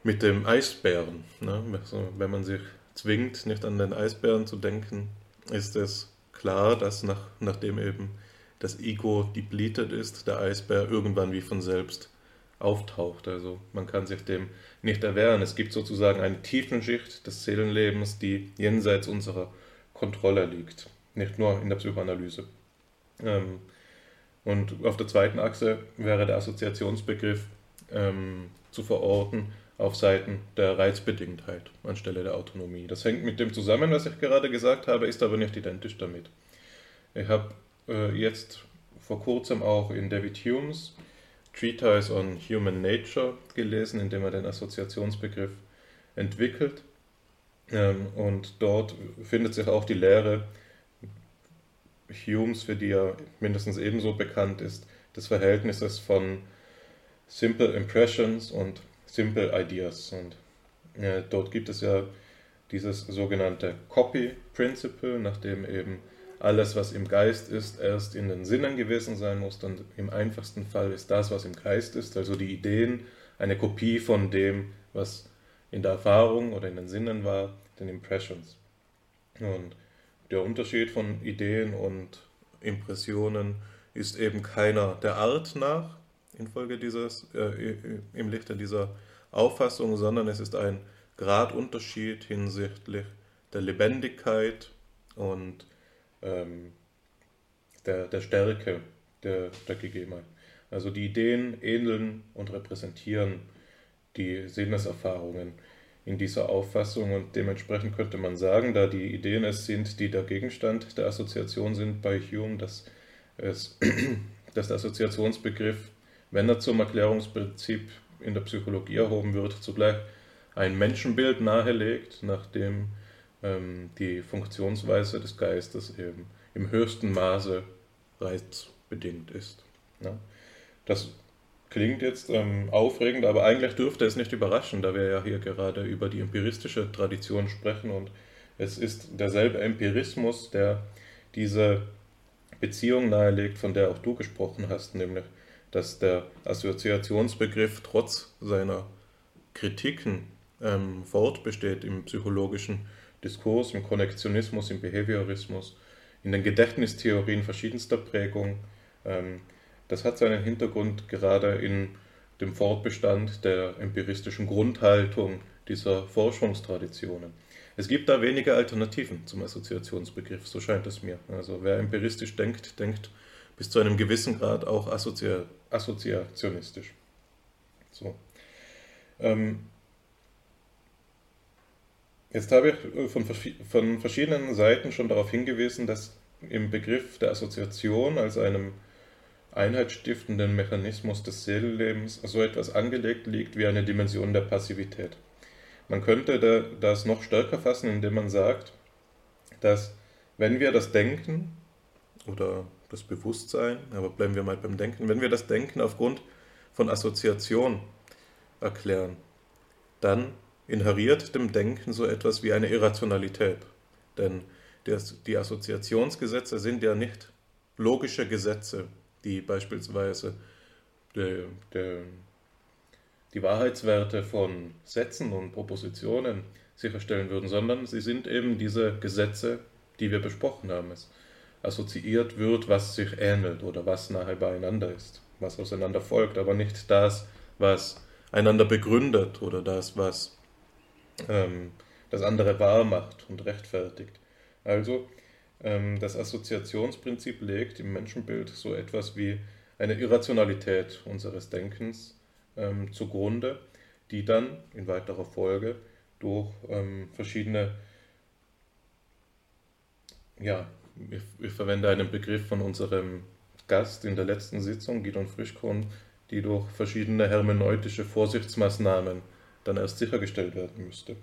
[SPEAKER 3] mit dem Eisbären. Ne? Also, wenn man sich zwingt, nicht an den Eisbären zu denken, ist es klar, dass nach, nachdem eben das Ego depleted ist, der Eisbär irgendwann wie von selbst auftaucht. Also man kann sich dem nicht erwehren. Es gibt sozusagen eine Tiefenschicht des Seelenlebens, die jenseits unserer Kontrolle liegt, nicht nur in der Psychoanalyse. Ähm, und auf der zweiten Achse wäre der Assoziationsbegriff ähm, zu verorten auf Seiten der Reizbedingtheit anstelle der Autonomie. Das hängt mit dem zusammen, was ich gerade gesagt habe, ist aber nicht identisch damit. Ich habe äh, jetzt vor kurzem auch in David Humes Treatise on Human Nature gelesen, in dem er den Assoziationsbegriff entwickelt. Ähm, und dort findet sich auch die Lehre Humes, für die er mindestens ebenso bekannt ist, des Verhältnisses von Simple Impressions und Simple Ideas. Und äh, dort gibt es ja dieses sogenannte Copy Principle, nachdem eben alles, was im Geist ist, erst in den Sinnen gewesen sein muss. Und im einfachsten Fall ist das, was im Geist ist, also die Ideen, eine Kopie von dem, was in der Erfahrung oder in den Sinnen war, den Impressions. Und der Unterschied von Ideen und Impressionen ist eben keiner der Art nach, infolge dieses, äh, im Lichte dieser Auffassung, sondern es ist ein Gradunterschied hinsichtlich der Lebendigkeit und ähm, der, der Stärke der, der Gegebenheit. Also die Ideen ähneln und repräsentieren die Sinneserfahrungen in dieser Auffassung und dementsprechend könnte man sagen, da die Ideen es sind, die der Gegenstand der Assoziation sind bei Hume, dass, es, dass der Assoziationsbegriff, wenn er zum Erklärungsprinzip in der Psychologie erhoben wird, zugleich ein Menschenbild nahelegt, nachdem ähm, die Funktionsweise des Geistes eben im höchsten Maße reizbedingt ist. Ja. Das klingt jetzt ähm, aufregend, aber eigentlich dürfte es nicht überraschen, da wir ja hier gerade über die empiristische Tradition sprechen und es ist derselbe Empirismus, der diese Beziehung nahelegt, von der auch du gesprochen hast, nämlich dass der Assoziationsbegriff trotz seiner Kritiken ähm, fortbesteht im psychologischen Diskurs, im Konnektionismus, im Behaviorismus, in den Gedächtnistheorien verschiedenster Prägung. Ähm, das hat seinen Hintergrund gerade in dem Fortbestand der empiristischen Grundhaltung dieser Forschungstraditionen. Es gibt da wenige Alternativen zum Assoziationsbegriff, so scheint es mir. Also wer empiristisch denkt, denkt bis zu einem gewissen Grad auch assozi assoziationistisch. So. Ähm, Jetzt habe ich äh, von, von verschiedenen Seiten schon darauf hingewiesen, dass im Begriff der Assoziation als einem einheitsstiftenden Mechanismus des Seelenlebens so etwas angelegt liegt wie eine Dimension der Passivität. Man könnte das noch stärker fassen, indem man sagt, dass wenn wir das Denken oder das Bewusstsein, aber bleiben wir mal beim Denken, wenn wir das Denken aufgrund von Assoziation erklären, dann inheriert dem Denken so etwas wie eine Irrationalität. Denn die Assoziationsgesetze sind ja nicht logische Gesetze, die beispielsweise der, der, die Wahrheitswerte von Sätzen und Propositionen sicherstellen würden, sondern sie sind eben diese Gesetze, die wir besprochen haben. Es assoziiert wird, was sich ähnelt oder was nahe beieinander ist, was auseinander folgt, aber nicht das, was einander begründet oder das, was ähm, das andere wahr macht und rechtfertigt. Also ähm, das Assoziationsprinzip legt im Menschenbild so etwas wie eine Irrationalität unseres Denkens ähm, zugrunde, die dann in weiterer Folge durch ähm, verschiedene, ja, ich, ich, verwende einen Begriff von unserem Gast in der letzten Sitzung, Gidon Frischkorn, die durch verschiedene hermeneutische Vorsichtsmaßnahmen dann erst sichergestellt werden müsste.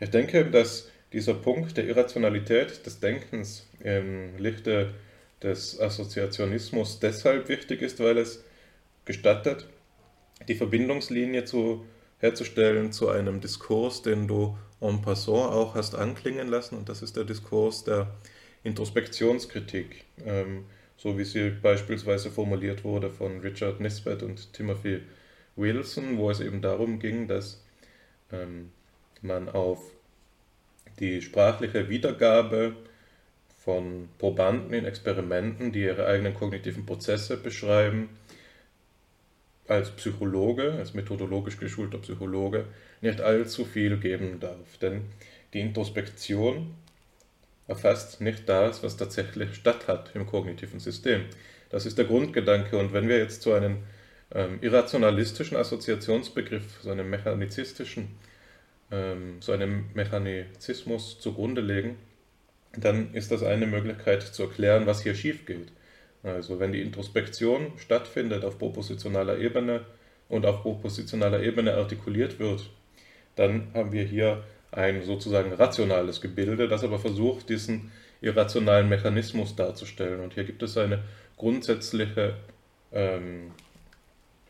[SPEAKER 3] Ich denke, dass dieser Punkt der Irrationalität des Denkens im Lichte des Assoziationismus deshalb wichtig ist, weil es gestattet, die Verbindungslinie zu, herzustellen zu einem Diskurs, den du en passant auch hast anklingen lassen, und das ist der Diskurs der Introspektionskritik, ähm, so wie sie beispielsweise formuliert wurde von Richard Nisbet und Timothy Wilson, wo es eben darum ging, dass ähm, man auf die sprachliche Wiedergabe von Probanden in Experimenten, die ihre eigenen kognitiven Prozesse beschreiben, als Psychologe, als methodologisch geschulter Psychologe, nicht allzu viel geben darf. Denn die Introspektion erfasst nicht das, was tatsächlich statt hat im kognitiven System. Das ist der Grundgedanke. Und wenn wir jetzt zu einem ähm, irrationalistischen Assoziationsbegriff, so einem mechanizistischen, ähm, so einem Mechanizismus zugrunde legen, dann ist das eine Möglichkeit zu erklären, was hier schief geht. Also wenn die Introspektion stattfindet auf propositionaler Ebene und auf propositionaler Ebene artikuliert wird, dann haben wir hier ein sozusagen rationales Gebilde, das aber versucht, diesen irrationalen Mechanismus darzustellen. Und hier gibt es eine grundsätzliche, ähm,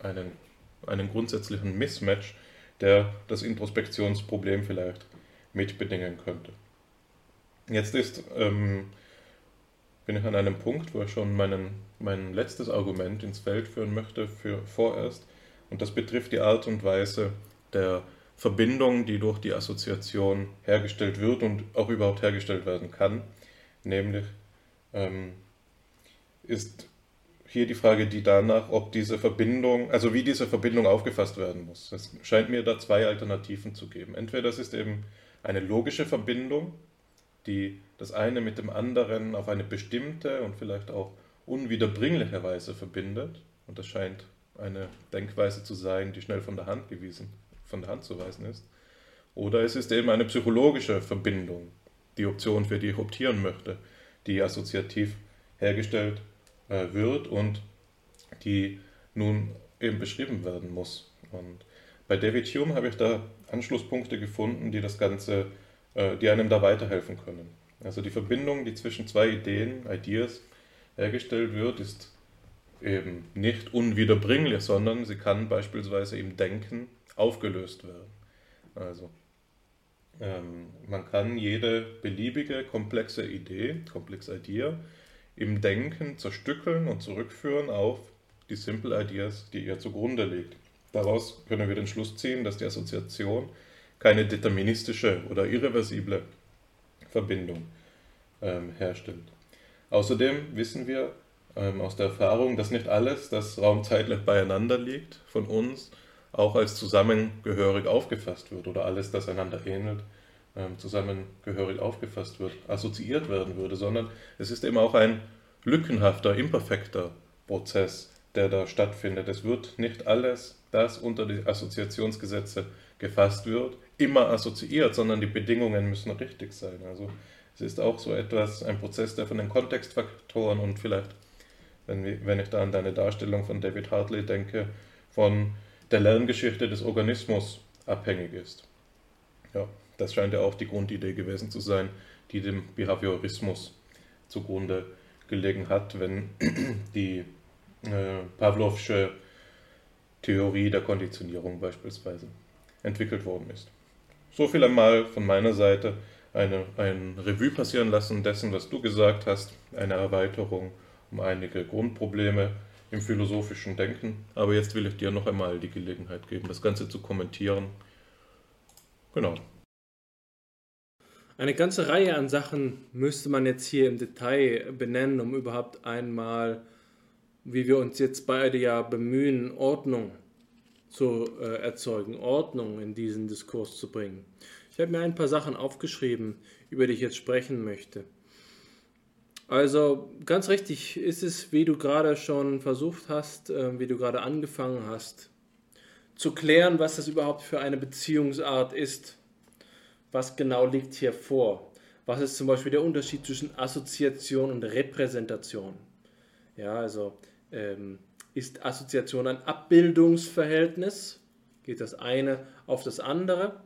[SPEAKER 3] einen, einen grundsätzlichen Mismatch, der das Introspektionsproblem vielleicht mitbedingen könnte. Jetzt ist, ähm, bin ich an einem Punkt, wo ich schon meinen, mein letztes Argument ins Feld führen möchte, für vorerst. Und das betrifft die Art und Weise der Verbindung, die durch die Assoziation hergestellt wird und auch überhaupt hergestellt werden kann. Nämlich ähm, ist hier die Frage, die danach, ob diese Verbindung, also wie diese Verbindung aufgefasst werden muss. Es scheint mir da zwei Alternativen zu geben. Entweder das ist eben eine logische Verbindung, die das eine mit dem anderen auf eine bestimmte und vielleicht auch unwiederbringliche Weise verbindet. Und das scheint eine Denkweise zu sein, die schnell von der Hand gewiesen, von der Hand zu weisen ist. Oder es ist eben eine psychologische Verbindung, die Option, für die ich optieren möchte, die assoziativ hergestellt äh, wird und die nun eben beschrieben werden muss. Und bei David Hume habe ich da Anschlusspunkte gefunden, die das Ganze äh, die einem da weiterhelfen können. Also die Verbindung, die zwischen zwei Ideen, Ideas, hergestellt wird, ist eben nicht unwiederbringlich, sondern sie kann beispielsweise im Denken aufgelöst werden. Also ähm, man kann jede beliebige komplexe Idee, komplexe Idee, im Denken zerstückeln und zurückführen auf die Simple Ideas, die ihr zugrunde liegt. Daraus können wir den Schluss ziehen, dass die Assoziation keine deterministische oder irreversible Verbindung ähm, herstellt. Außerdem wissen wir ähm, aus der Erfahrung, dass nicht alles, das raumzeitlich beieinander liegt, von uns auch als zusammengehörig aufgefasst wird oder alles, das einander ähnelt, ähm, zusammengehörig aufgefasst wird, assoziiert werden würde, sondern es ist eben auch ein lückenhafter, imperfekter Prozess, der da stattfindet. Es wird nicht alles, das unter die Assoziationsgesetze gefasst wird, immer assoziiert, sondern die Bedingungen müssen richtig sein. Also es ist auch so etwas, ein Prozess, der von den Kontextfaktoren und vielleicht, wenn, wenn ich da an deine Darstellung von David Hartley denke, von der Lerngeschichte des Organismus abhängig ist. Ja, das scheint ja auch die Grundidee gewesen zu sein, die dem Behaviorismus zugrunde gelegen hat, wenn die äh, Pavlovsche Theorie der Konditionierung beispielsweise entwickelt worden ist. So viel einmal von meiner Seite eine, ein Revue passieren lassen dessen, was du gesagt hast, eine Erweiterung um einige Grundprobleme im philosophischen Denken. Aber jetzt will ich dir noch einmal die Gelegenheit geben, das Ganze zu kommentieren. Genau.
[SPEAKER 2] Eine ganze Reihe an Sachen müsste man jetzt hier im Detail benennen, um überhaupt einmal, wie wir uns jetzt beide ja bemühen, Ordnung zu äh, erzeugen, Ordnung in diesen Diskurs zu bringen. Ich habe mir ein paar Sachen aufgeschrieben, über die ich jetzt sprechen möchte. Also ganz richtig ist es, wie du gerade schon versucht hast, äh, wie du gerade angefangen hast, zu klären, was das überhaupt für eine Beziehungsart ist. Was genau liegt hier vor? Was ist zum Beispiel der Unterschied zwischen Assoziation und Repräsentation? Ja, also ähm, ist Assoziation ein Abbildungsverhältnis? Geht das eine auf das andere?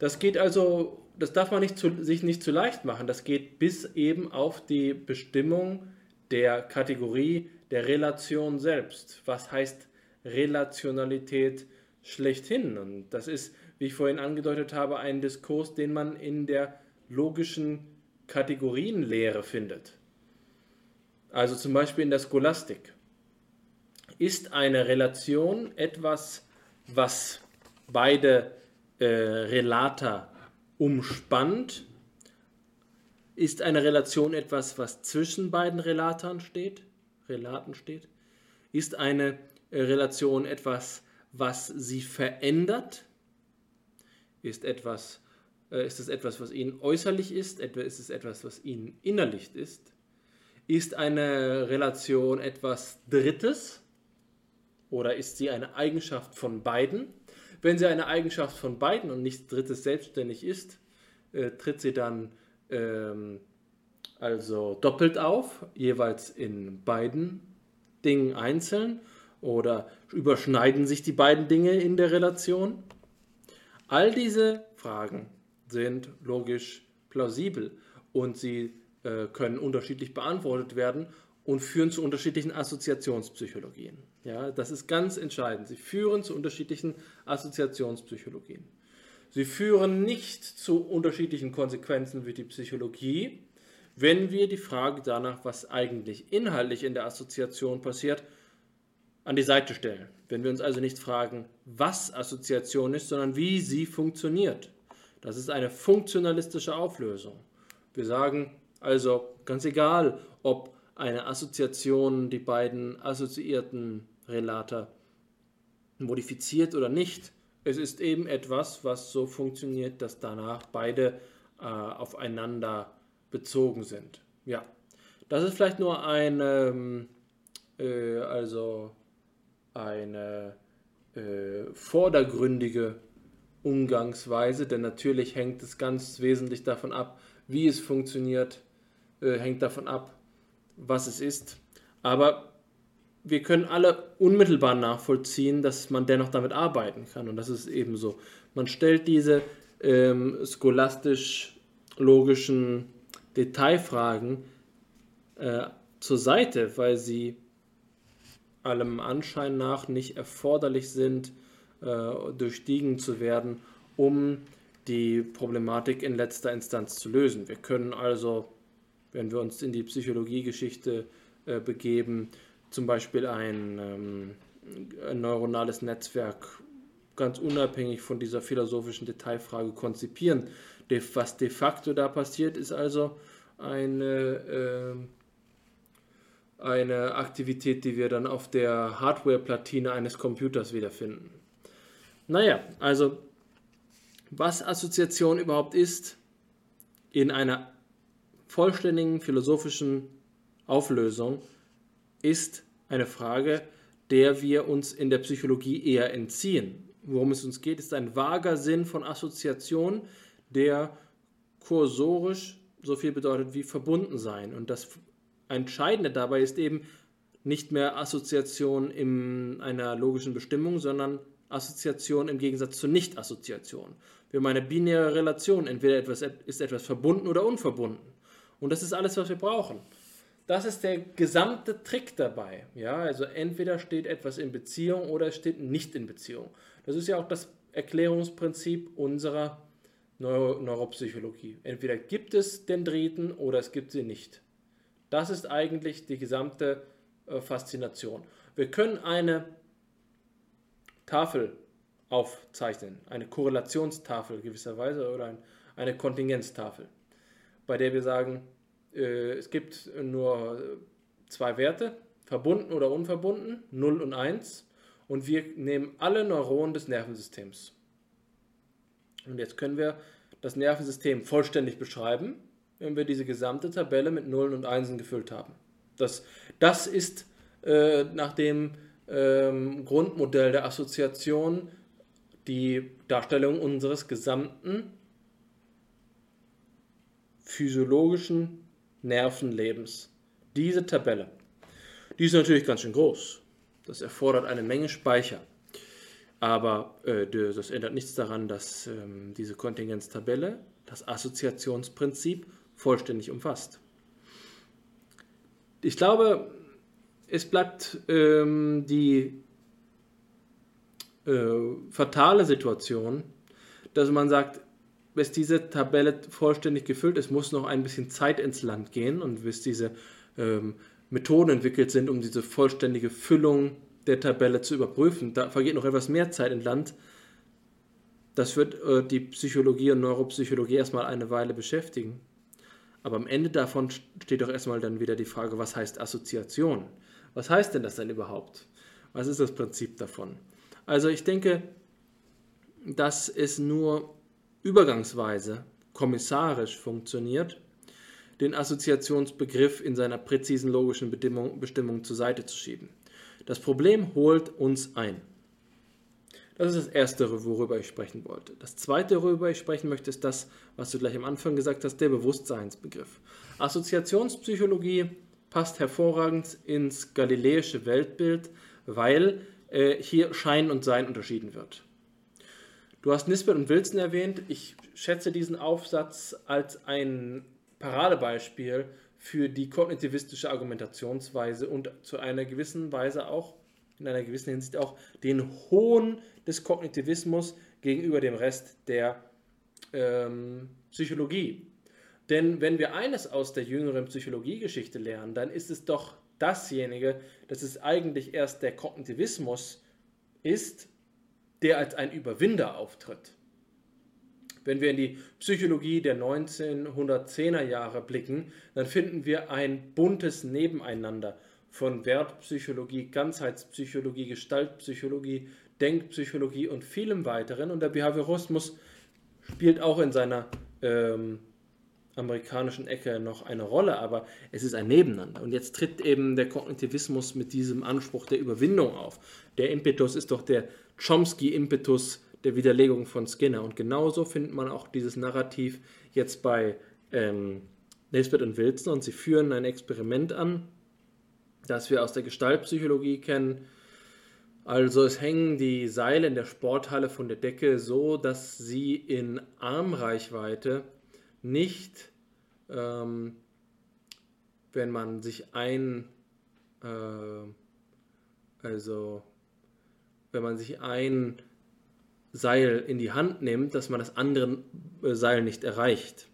[SPEAKER 2] Das geht also das darf man nicht zu, sich nicht zu leicht machen. Das geht bis eben auf die Bestimmung der Kategorie der Relation selbst. Was heißt Relationalität schlechthin? Und das ist, wie ich vorhin angedeutet habe, ein Diskurs, den man in der logischen Kategorienlehre findet. Also zum Beispiel in der Scholastik. Ist eine Relation etwas, was beide äh, Relata umspannt? Ist eine Relation etwas, was zwischen beiden Relatern steht? Relaten steht? Ist eine äh, Relation etwas, was sie verändert? Ist, etwas, äh, ist es etwas, was ihnen äußerlich ist? Ist es etwas, was ihnen innerlich ist? Ist eine Relation etwas Drittes? Oder ist sie eine Eigenschaft von beiden? Wenn sie eine Eigenschaft von beiden und nichts Drittes selbstständig ist, äh, tritt sie dann ähm, also doppelt auf, jeweils in beiden Dingen einzeln oder überschneiden sich die beiden Dinge in der Relation? All diese Fragen sind logisch plausibel und sie äh, können unterschiedlich beantwortet werden und führen zu unterschiedlichen Assoziationspsychologien. Ja, das ist ganz entscheidend. Sie führen zu unterschiedlichen Assoziationspsychologien. Sie führen nicht zu unterschiedlichen Konsequenzen wie die Psychologie, wenn wir die Frage danach, was eigentlich inhaltlich in der Assoziation passiert, an die Seite stellen. Wenn wir uns also nicht fragen, was Assoziation ist, sondern wie sie funktioniert. Das ist eine funktionalistische Auflösung. Wir sagen also ganz egal, ob eine Assoziation die beiden assoziierten Relater modifiziert oder nicht. Es ist eben etwas, was so funktioniert, dass danach beide äh, aufeinander bezogen sind. Ja, das ist vielleicht nur eine, ähm, äh, also eine äh, vordergründige Umgangsweise, denn natürlich hängt es ganz wesentlich davon ab, wie es funktioniert, äh, hängt davon ab, was es ist. Aber wir können alle unmittelbar nachvollziehen, dass man dennoch damit arbeiten kann. Und das ist eben so. Man stellt diese ähm, scholastisch-logischen Detailfragen äh, zur Seite, weil sie allem Anschein nach nicht erforderlich sind, äh, durchstiegen zu werden, um die Problematik in letzter Instanz zu lösen. Wir können also, wenn wir uns in die Psychologiegeschichte äh, begeben, zum Beispiel ein, ähm, ein neuronales Netzwerk ganz unabhängig von dieser philosophischen Detailfrage konzipieren. Was de facto da passiert, ist also eine, äh, eine Aktivität, die wir dann auf der Hardware-Platine eines Computers wiederfinden. Naja, also was Assoziation überhaupt ist, in einer vollständigen philosophischen Auflösung, ist eine Frage, der wir uns in der Psychologie eher entziehen. Worum es uns geht, ist ein vager Sinn von Assoziation, der kursorisch so viel bedeutet wie verbunden sein. Und das Entscheidende dabei ist eben nicht mehr Assoziation in einer logischen Bestimmung, sondern Assoziation im Gegensatz zur Nicht-Assoziation. Wir haben eine binäre Relation, entweder etwas, ist etwas verbunden oder unverbunden. Und das ist alles, was wir brauchen. Das ist der gesamte Trick dabei. Ja, also entweder steht etwas in Beziehung oder es steht nicht in Beziehung. Das ist ja auch das Erklärungsprinzip unserer Neuro Neuropsychologie. Entweder gibt es Dendriten oder es gibt sie nicht. Das ist eigentlich die gesamte äh, Faszination. Wir können eine Tafel aufzeichnen, eine Korrelationstafel gewisserweise oder ein, eine Kontingenztafel, bei der wir sagen, äh, es gibt nur zwei Werte, verbunden oder unverbunden, 0 und 1, und wir nehmen alle Neuronen des Nervensystems. Und jetzt können wir das Nervensystem vollständig beschreiben, wenn wir diese gesamte Tabelle mit Nullen und Einsen gefüllt haben. Das, das ist äh, nach dem ähm, Grundmodell der Assoziation die Darstellung unseres gesamten physiologischen Nervenlebens. Diese Tabelle. Die ist natürlich ganz schön groß. Das erfordert eine Menge Speicher. Aber äh, das ändert nichts daran, dass ähm, diese Kontingenztabelle das Assoziationsprinzip vollständig umfasst. Ich glaube, es bleibt ähm, die äh, fatale Situation, dass man sagt, bis diese Tabelle vollständig gefüllt ist, muss noch ein bisschen Zeit ins Land gehen und bis diese ähm, Methoden entwickelt sind, um diese vollständige Füllung der Tabelle zu überprüfen. Da vergeht noch etwas mehr Zeit in Land. Das wird äh, die Psychologie und Neuropsychologie erstmal eine Weile beschäftigen. Aber am Ende davon steht doch erstmal dann wieder die Frage, was heißt Assoziation? Was heißt denn das denn überhaupt? Was ist das Prinzip davon? Also ich denke, dass es nur übergangsweise kommissarisch funktioniert, den Assoziationsbegriff in seiner präzisen logischen Bestimmung, zur Seite zu schieben. Das Problem holt uns ein. Das ist das Erste, worüber ich sprechen wollte. Das Zweite, worüber ich sprechen möchte, ist das, was du gleich am Anfang gesagt hast, der Bewusstseinsbegriff. Assoziationspsychologie passt hervorragend ins galiläische Weltbild, weil äh, hier Schein und Sein unterschieden wird. Du hast Nisbet und Wilson erwähnt. Ich schätze diesen Aufsatz als ein Paradebeispiel für die kognitivistische Argumentationsweise und zu einer gewissen Weise auch, in einer gewissen Hinsicht auch, den Hohn des Kognitivismus gegenüber dem Rest der ähm, Psychologie. Denn wenn wir eines aus der jüngeren Psychologiegeschichte lernen, dann ist es doch dasjenige, dass es eigentlich erst der Kognitivismus ist, der als ein Überwinder auftritt. Wenn wir in die Psychologie der 1910er Jahre blicken, dann finden wir ein buntes Nebeneinander von Wertpsychologie, Ganzheitspsychologie, Gestaltpsychologie, Denkpsychologie und vielem weiteren. Und der Behaviorismus spielt auch in seiner ähm, amerikanischen Ecke noch eine Rolle, aber es ist ein Nebeneinander. Und jetzt tritt eben der Kognitivismus mit diesem Anspruch der Überwindung auf. Der Impetus ist doch der Chomsky-Impetus der Widerlegung von Skinner. Und genauso findet man auch dieses Narrativ jetzt bei ähm, Nesbitt und Wilson. Und sie führen ein Experiment an, das wir aus der Gestaltpsychologie kennen. Also es hängen die Seile in der Sporthalle von der Decke so, dass sie in Armreichweite nicht, ähm, wenn man sich ein, äh, also wenn man sich ein Seil in die Hand nimmt, dass man das andere äh, Seil nicht erreicht.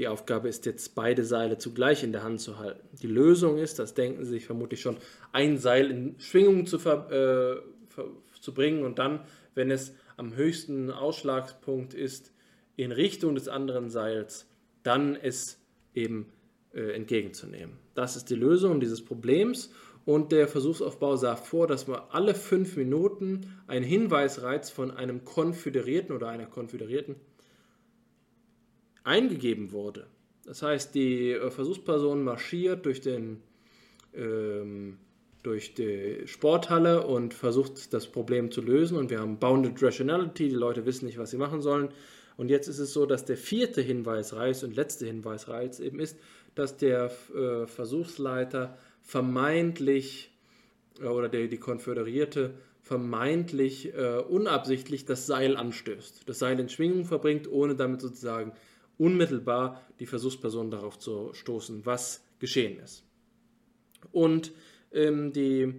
[SPEAKER 2] Die Aufgabe ist jetzt, beide Seile zugleich in der Hand zu halten. Die Lösung ist, das denken Sie sich vermutlich schon, ein Seil in Schwingung zu, ver, äh, ver, zu bringen und dann, wenn es am höchsten Ausschlagspunkt ist, in Richtung des anderen Seils, dann es eben äh, entgegenzunehmen. Das ist die Lösung dieses Problems und der Versuchsaufbau sah vor, dass man alle fünf Minuten einen Hinweisreiz von einem Konföderierten oder einer Konföderierten eingegeben wurde. Das heißt, die äh, Versuchsperson marschiert durch, den, ähm, durch die Sporthalle und versucht das Problem zu lösen. Und wir haben Bounded Rationality, die Leute wissen nicht, was sie machen sollen. Und jetzt ist es so, dass der vierte Hinweisreiz und letzte Hinweisreiz eben ist, dass der äh, Versuchsleiter vermeintlich äh, oder der, die Konföderierte vermeintlich äh, unabsichtlich das Seil anstößt, das Seil in Schwingung verbringt, ohne damit sozusagen unmittelbar die Versuchsperson darauf zu stoßen, was geschehen ist. Und ähm, die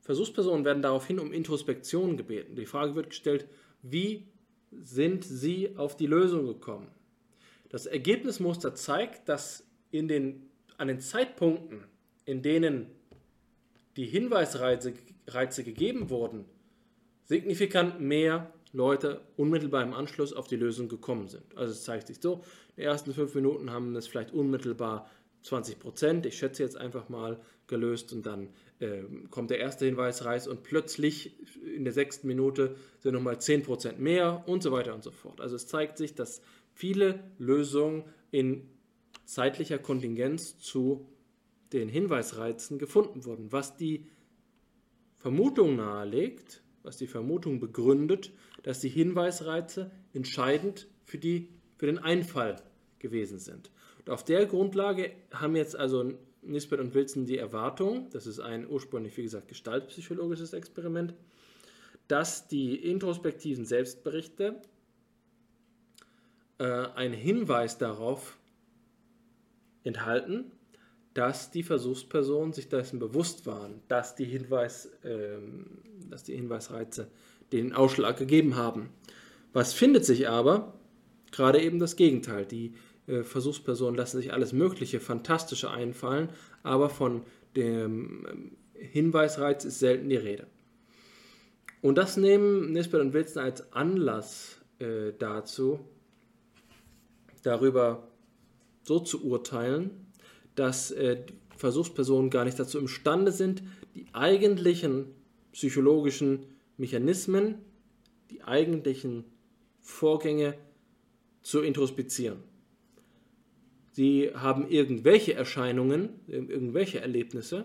[SPEAKER 2] Versuchspersonen werden daraufhin um Introspektion gebeten. Die Frage wird gestellt, wie sind sie auf die Lösung gekommen? Das Ergebnismuster zeigt, dass in den, an den Zeitpunkten, in denen die Hinweisreize Reize gegeben wurden, signifikant mehr Leute unmittelbar im Anschluss auf die Lösung gekommen sind. Also es zeigt sich so, in den ersten fünf Minuten haben es vielleicht unmittelbar 20 Prozent, ich schätze jetzt einfach mal, gelöst und dann äh, kommt der erste Hinweisreiz und plötzlich in der sechsten Minute sind nochmal 10 Prozent mehr und so weiter und so fort. Also es zeigt sich, dass viele Lösungen in zeitlicher Kontingenz zu den Hinweisreizen gefunden wurden, was die Vermutung nahelegt, was die Vermutung begründet, dass die Hinweisreize entscheidend für, die, für den Einfall gewesen sind. Und auf der Grundlage haben jetzt also Nisbet und Wilson die Erwartung, das ist ein ursprünglich, wie gesagt, gestaltpsychologisches Experiment, dass die introspektiven Selbstberichte äh, einen Hinweis darauf enthalten, dass die Versuchspersonen sich dessen bewusst waren, dass die, Hinweis, äh, dass die Hinweisreize den Ausschlag gegeben haben. Was findet sich aber? Gerade eben das Gegenteil. Die äh, Versuchspersonen lassen sich alles Mögliche, Fantastische einfallen, aber von dem ähm, Hinweisreiz ist selten die Rede. Und das nehmen Nisbet und Wilson als Anlass äh, dazu, darüber so zu urteilen, dass äh, Versuchspersonen gar nicht dazu imstande sind, die eigentlichen psychologischen Mechanismen, die eigentlichen Vorgänge zu introspizieren. Sie haben irgendwelche Erscheinungen, irgendwelche Erlebnisse,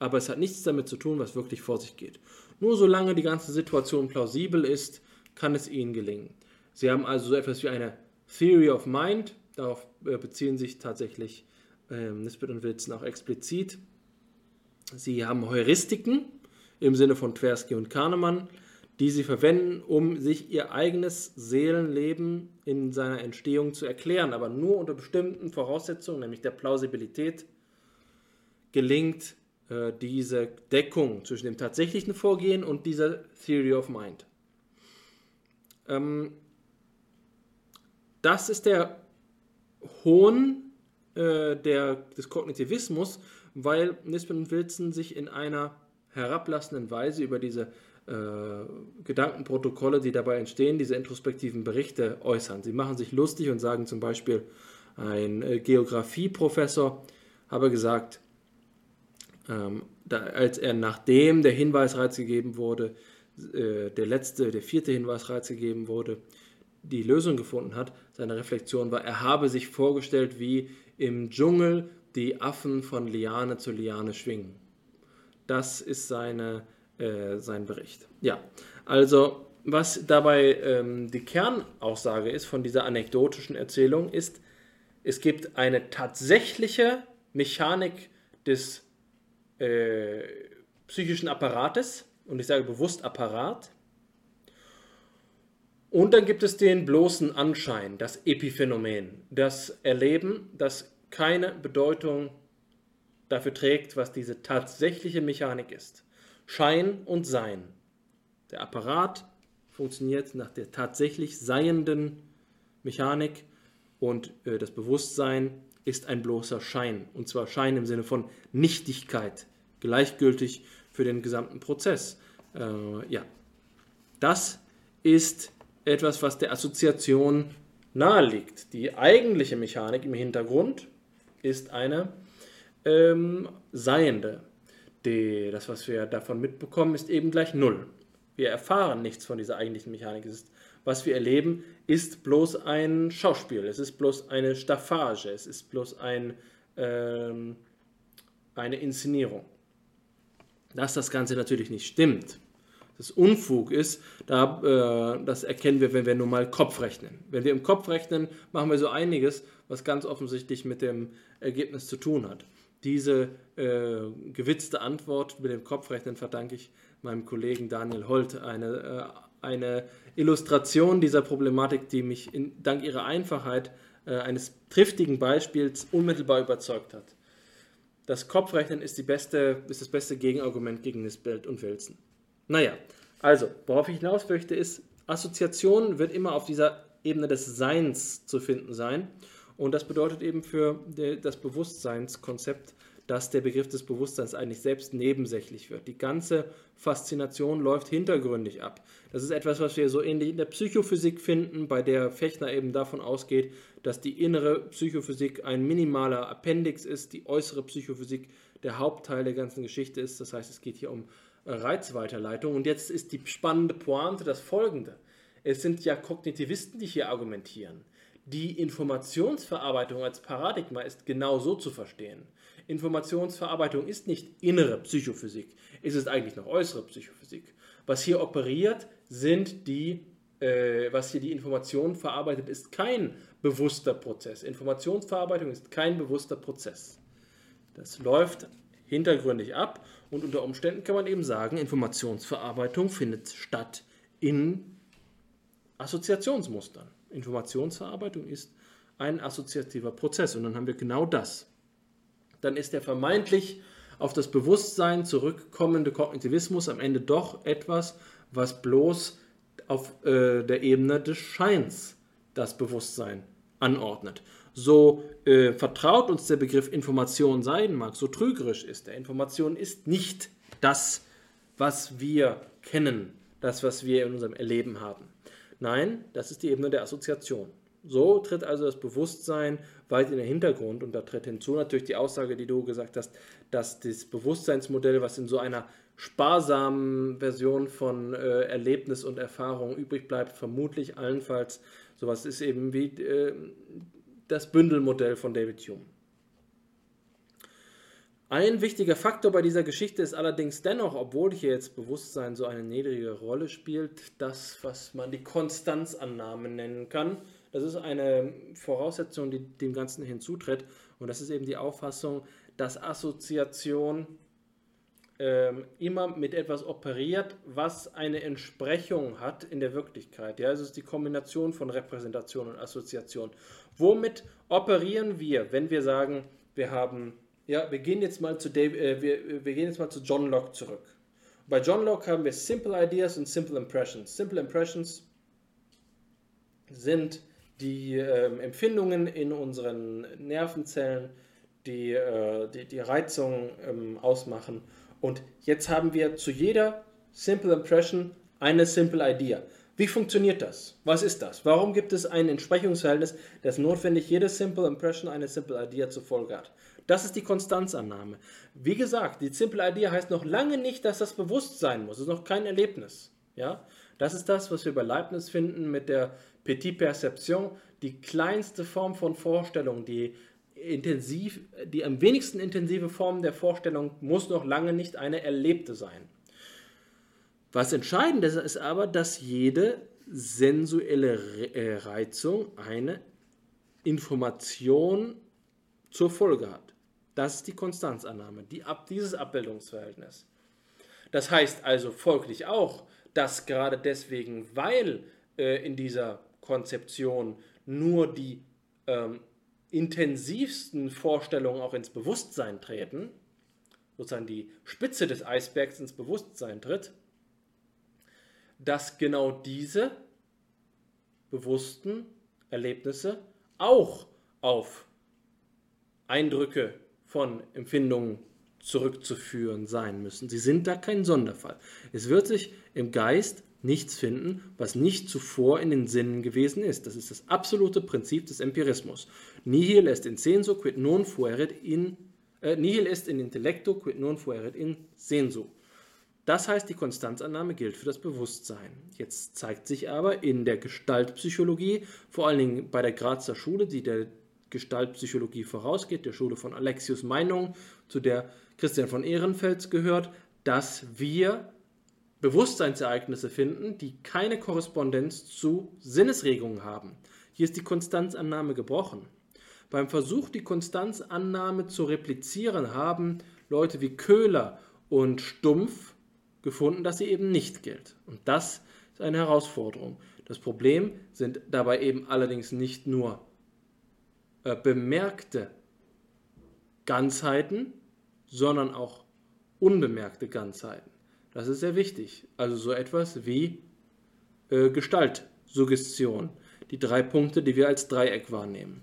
[SPEAKER 2] aber es hat nichts damit zu tun, was wirklich vor sich geht. Nur solange die ganze Situation plausibel ist, kann es ihnen gelingen. Sie haben also so etwas wie eine Theory of Mind, darauf äh, beziehen sich tatsächlich ähm, Nisbet und Wilson auch explizit. Sie haben Heuristiken im Sinne von Tversky und Kahnemann, die sie verwenden, um sich ihr eigenes Seelenleben in seiner Entstehung zu erklären, aber nur unter bestimmten Voraussetzungen, nämlich der Plausibilität, gelingt äh, diese Deckung zwischen dem tatsächlichen Vorgehen und dieser Theory of Mind. Ähm, das ist der Hohn äh, der, des Kognitivismus, weil Nisbet und Wilson sich in einer herablassenden Weise über diese äh, Gedankenprotokolle, die dabei entstehen, diese introspektiven Berichte äußern. Sie machen sich lustig und sagen zum Beispiel, ein äh, Geografieprofessor habe gesagt, ähm, da, als er nachdem der Hinweisreiz gegeben wurde, äh, der letzte, der vierte Hinweisreiz gegeben wurde, die Lösung gefunden hat, seine Reflexion war, er habe sich vorgestellt, wie im Dschungel die Affen von Liane zu Liane schwingen. Das ist seine, äh, sein Bericht. Ja, also was dabei ähm, die Kernaussage ist von dieser anekdotischen Erzählung ist, es gibt eine tatsächliche Mechanik des äh, psychischen Apparates, und ich sage bewusst Apparat, und dann gibt es den bloßen Anschein, das Epiphänomen, das Erleben, das keine Bedeutung dafür trägt, was diese tatsächliche Mechanik ist. Schein und Sein. Der Apparat funktioniert nach der tatsächlich seienden Mechanik und äh, das Bewusstsein ist ein bloßer Schein. Und zwar Schein im Sinne von Nichtigkeit, gleichgültig für den gesamten Prozess. Äh, ja, das ist etwas, was der Assoziation naheliegt. Die eigentliche Mechanik im Hintergrund ist eine ähm, seiende. Die, das, was wir davon mitbekommen, ist eben gleich Null. Wir erfahren nichts von dieser eigentlichen Mechanik. Ist, was wir erleben, ist bloß ein Schauspiel. Es ist bloß eine Staffage. Es ist bloß ein, ähm, eine Inszenierung. Dass das Ganze natürlich nicht stimmt, das Unfug ist, da, äh, das erkennen wir, wenn wir nur mal Kopf rechnen. Wenn wir im Kopf rechnen, machen wir so einiges, was ganz offensichtlich mit dem Ergebnis zu tun hat. Diese äh, gewitzte Antwort mit dem Kopfrechnen verdanke ich meinem Kollegen Daniel Holt, eine, äh, eine Illustration dieser Problematik, die mich in, dank ihrer Einfachheit äh, eines triftigen Beispiels unmittelbar überzeugt hat. Das Kopfrechnen ist, die beste, ist das beste Gegenargument gegen Nisbelt und Wilson. Naja, also, worauf ich hinaus möchte, ist, Assoziation wird immer auf dieser Ebene des Seins zu finden sein. Und das bedeutet eben für das Bewusstseinskonzept, dass der Begriff des Bewusstseins eigentlich selbst nebensächlich wird. Die ganze Faszination läuft hintergründig ab. Das ist etwas, was wir so ähnlich in der Psychophysik finden, bei der Fechner eben davon ausgeht, dass die innere Psychophysik ein minimaler Appendix ist, die äußere Psychophysik der Hauptteil der ganzen Geschichte ist. Das heißt, es geht hier um Reizweiterleitung. Und jetzt ist die spannende Pointe das folgende. Es sind ja Kognitivisten, die hier argumentieren. Die Informationsverarbeitung als Paradigma ist genau so zu verstehen. Informationsverarbeitung ist nicht innere Psychophysik, es ist eigentlich noch äußere Psychophysik. Was hier operiert, sind die, äh, was hier die Information verarbeitet, ist kein bewusster Prozess. Informationsverarbeitung ist kein bewusster Prozess. Das läuft hintergründig ab und unter Umständen kann man eben sagen, Informationsverarbeitung findet statt in Assoziationsmustern. Informationsverarbeitung ist ein assoziativer Prozess und dann haben wir genau das. Dann ist der vermeintlich auf das Bewusstsein zurückkommende Kognitivismus am Ende doch etwas, was bloß auf äh, der Ebene des Scheins das Bewusstsein anordnet. So äh, vertraut uns der Begriff Information sein mag, so trügerisch ist er. Information ist nicht das, was wir kennen, das, was wir in unserem Erleben haben. Nein, das ist die Ebene der Assoziation. So tritt also das Bewusstsein weit in den Hintergrund und da tritt hinzu natürlich die Aussage, die du gesagt hast, dass das Bewusstseinsmodell, was in so einer sparsamen Version von äh, Erlebnis und Erfahrung übrig bleibt, vermutlich allenfalls sowas ist eben wie äh, das Bündelmodell von David Hume. Ein wichtiger Faktor bei dieser Geschichte ist allerdings dennoch, obwohl hier jetzt Bewusstsein so eine niedrige Rolle spielt, das, was man die Konstanzannahme nennen kann. Das ist eine Voraussetzung, die dem Ganzen hinzutritt. Und das ist eben die Auffassung, dass Assoziation ähm, immer mit etwas operiert, was eine Entsprechung hat in der Wirklichkeit. Ja, es ist die Kombination von Repräsentation und Assoziation. Womit operieren wir, wenn wir sagen, wir haben ja, wir gehen jetzt mal zu, Dave, äh, wir, wir gehen jetzt mal zu John Locke zurück. Bei John Locke haben wir Simple Ideas und Simple Impressions. Simple Impressions sind die äh, Empfindungen in unseren Nervenzellen, die äh, die, die Reizung ähm, ausmachen. Und jetzt haben wir zu jeder Simple Impression eine Simple Idea. Wie funktioniert das? Was ist das? Warum gibt es ein Entsprechungsverhältnis, das notwendig jede Simple Impression eine Simple Idea zur Folge hat? Das ist die Konstanzannahme. Wie gesagt, die Simple Idea heißt noch lange nicht, dass das bewusst sein muss. Es ist noch kein Erlebnis. Ja? Das ist das, was wir bei Leibniz finden mit der Petit Perception, die kleinste Form von Vorstellung, die intensiv, die am wenigsten intensive Form der Vorstellung muss noch lange nicht eine erlebte sein. Was entscheidend ist, ist aber, dass jede sensuelle äh, Reizung eine Information zur Folge hat. Das ist die Konstanzannahme, die ab, dieses Abbildungsverhältnis. Das heißt also folglich auch, dass gerade deswegen, weil äh, in dieser Konzeption nur die ähm, intensivsten Vorstellungen auch ins Bewusstsein treten, sozusagen die Spitze des Eisbergs ins Bewusstsein tritt, dass genau diese bewussten Erlebnisse auch auf Eindrücke von Empfindungen zurückzuführen sein müssen. Sie sind da kein Sonderfall. Es wird sich im Geist nichts finden, was nicht zuvor in den Sinnen gewesen ist. Das ist das absolute Prinzip des Empirismus. Nihil est in sensu quid non fuerit in äh, nihil est in intellecto quid non fuerit in sensu. Das heißt, die Konstanzannahme gilt für das Bewusstsein. Jetzt zeigt sich aber in der Gestaltpsychologie, vor allen Dingen bei der Grazer Schule, die der Gestaltpsychologie vorausgeht, der Schule von Alexius Meinung, zu der Christian von Ehrenfels gehört, dass wir Bewusstseinsereignisse finden, die keine Korrespondenz zu Sinnesregungen haben. Hier ist die Konstanzannahme gebrochen. Beim Versuch, die Konstanzannahme zu replizieren, haben Leute wie Köhler und Stumpf gefunden, dass sie eben nicht gilt. Und das ist eine Herausforderung. Das Problem sind dabei eben allerdings nicht nur äh, bemerkte Ganzheiten, sondern auch unbemerkte Ganzheiten. Das ist sehr wichtig. Also so etwas wie äh, Gestaltsuggestion, die drei Punkte, die wir als Dreieck wahrnehmen.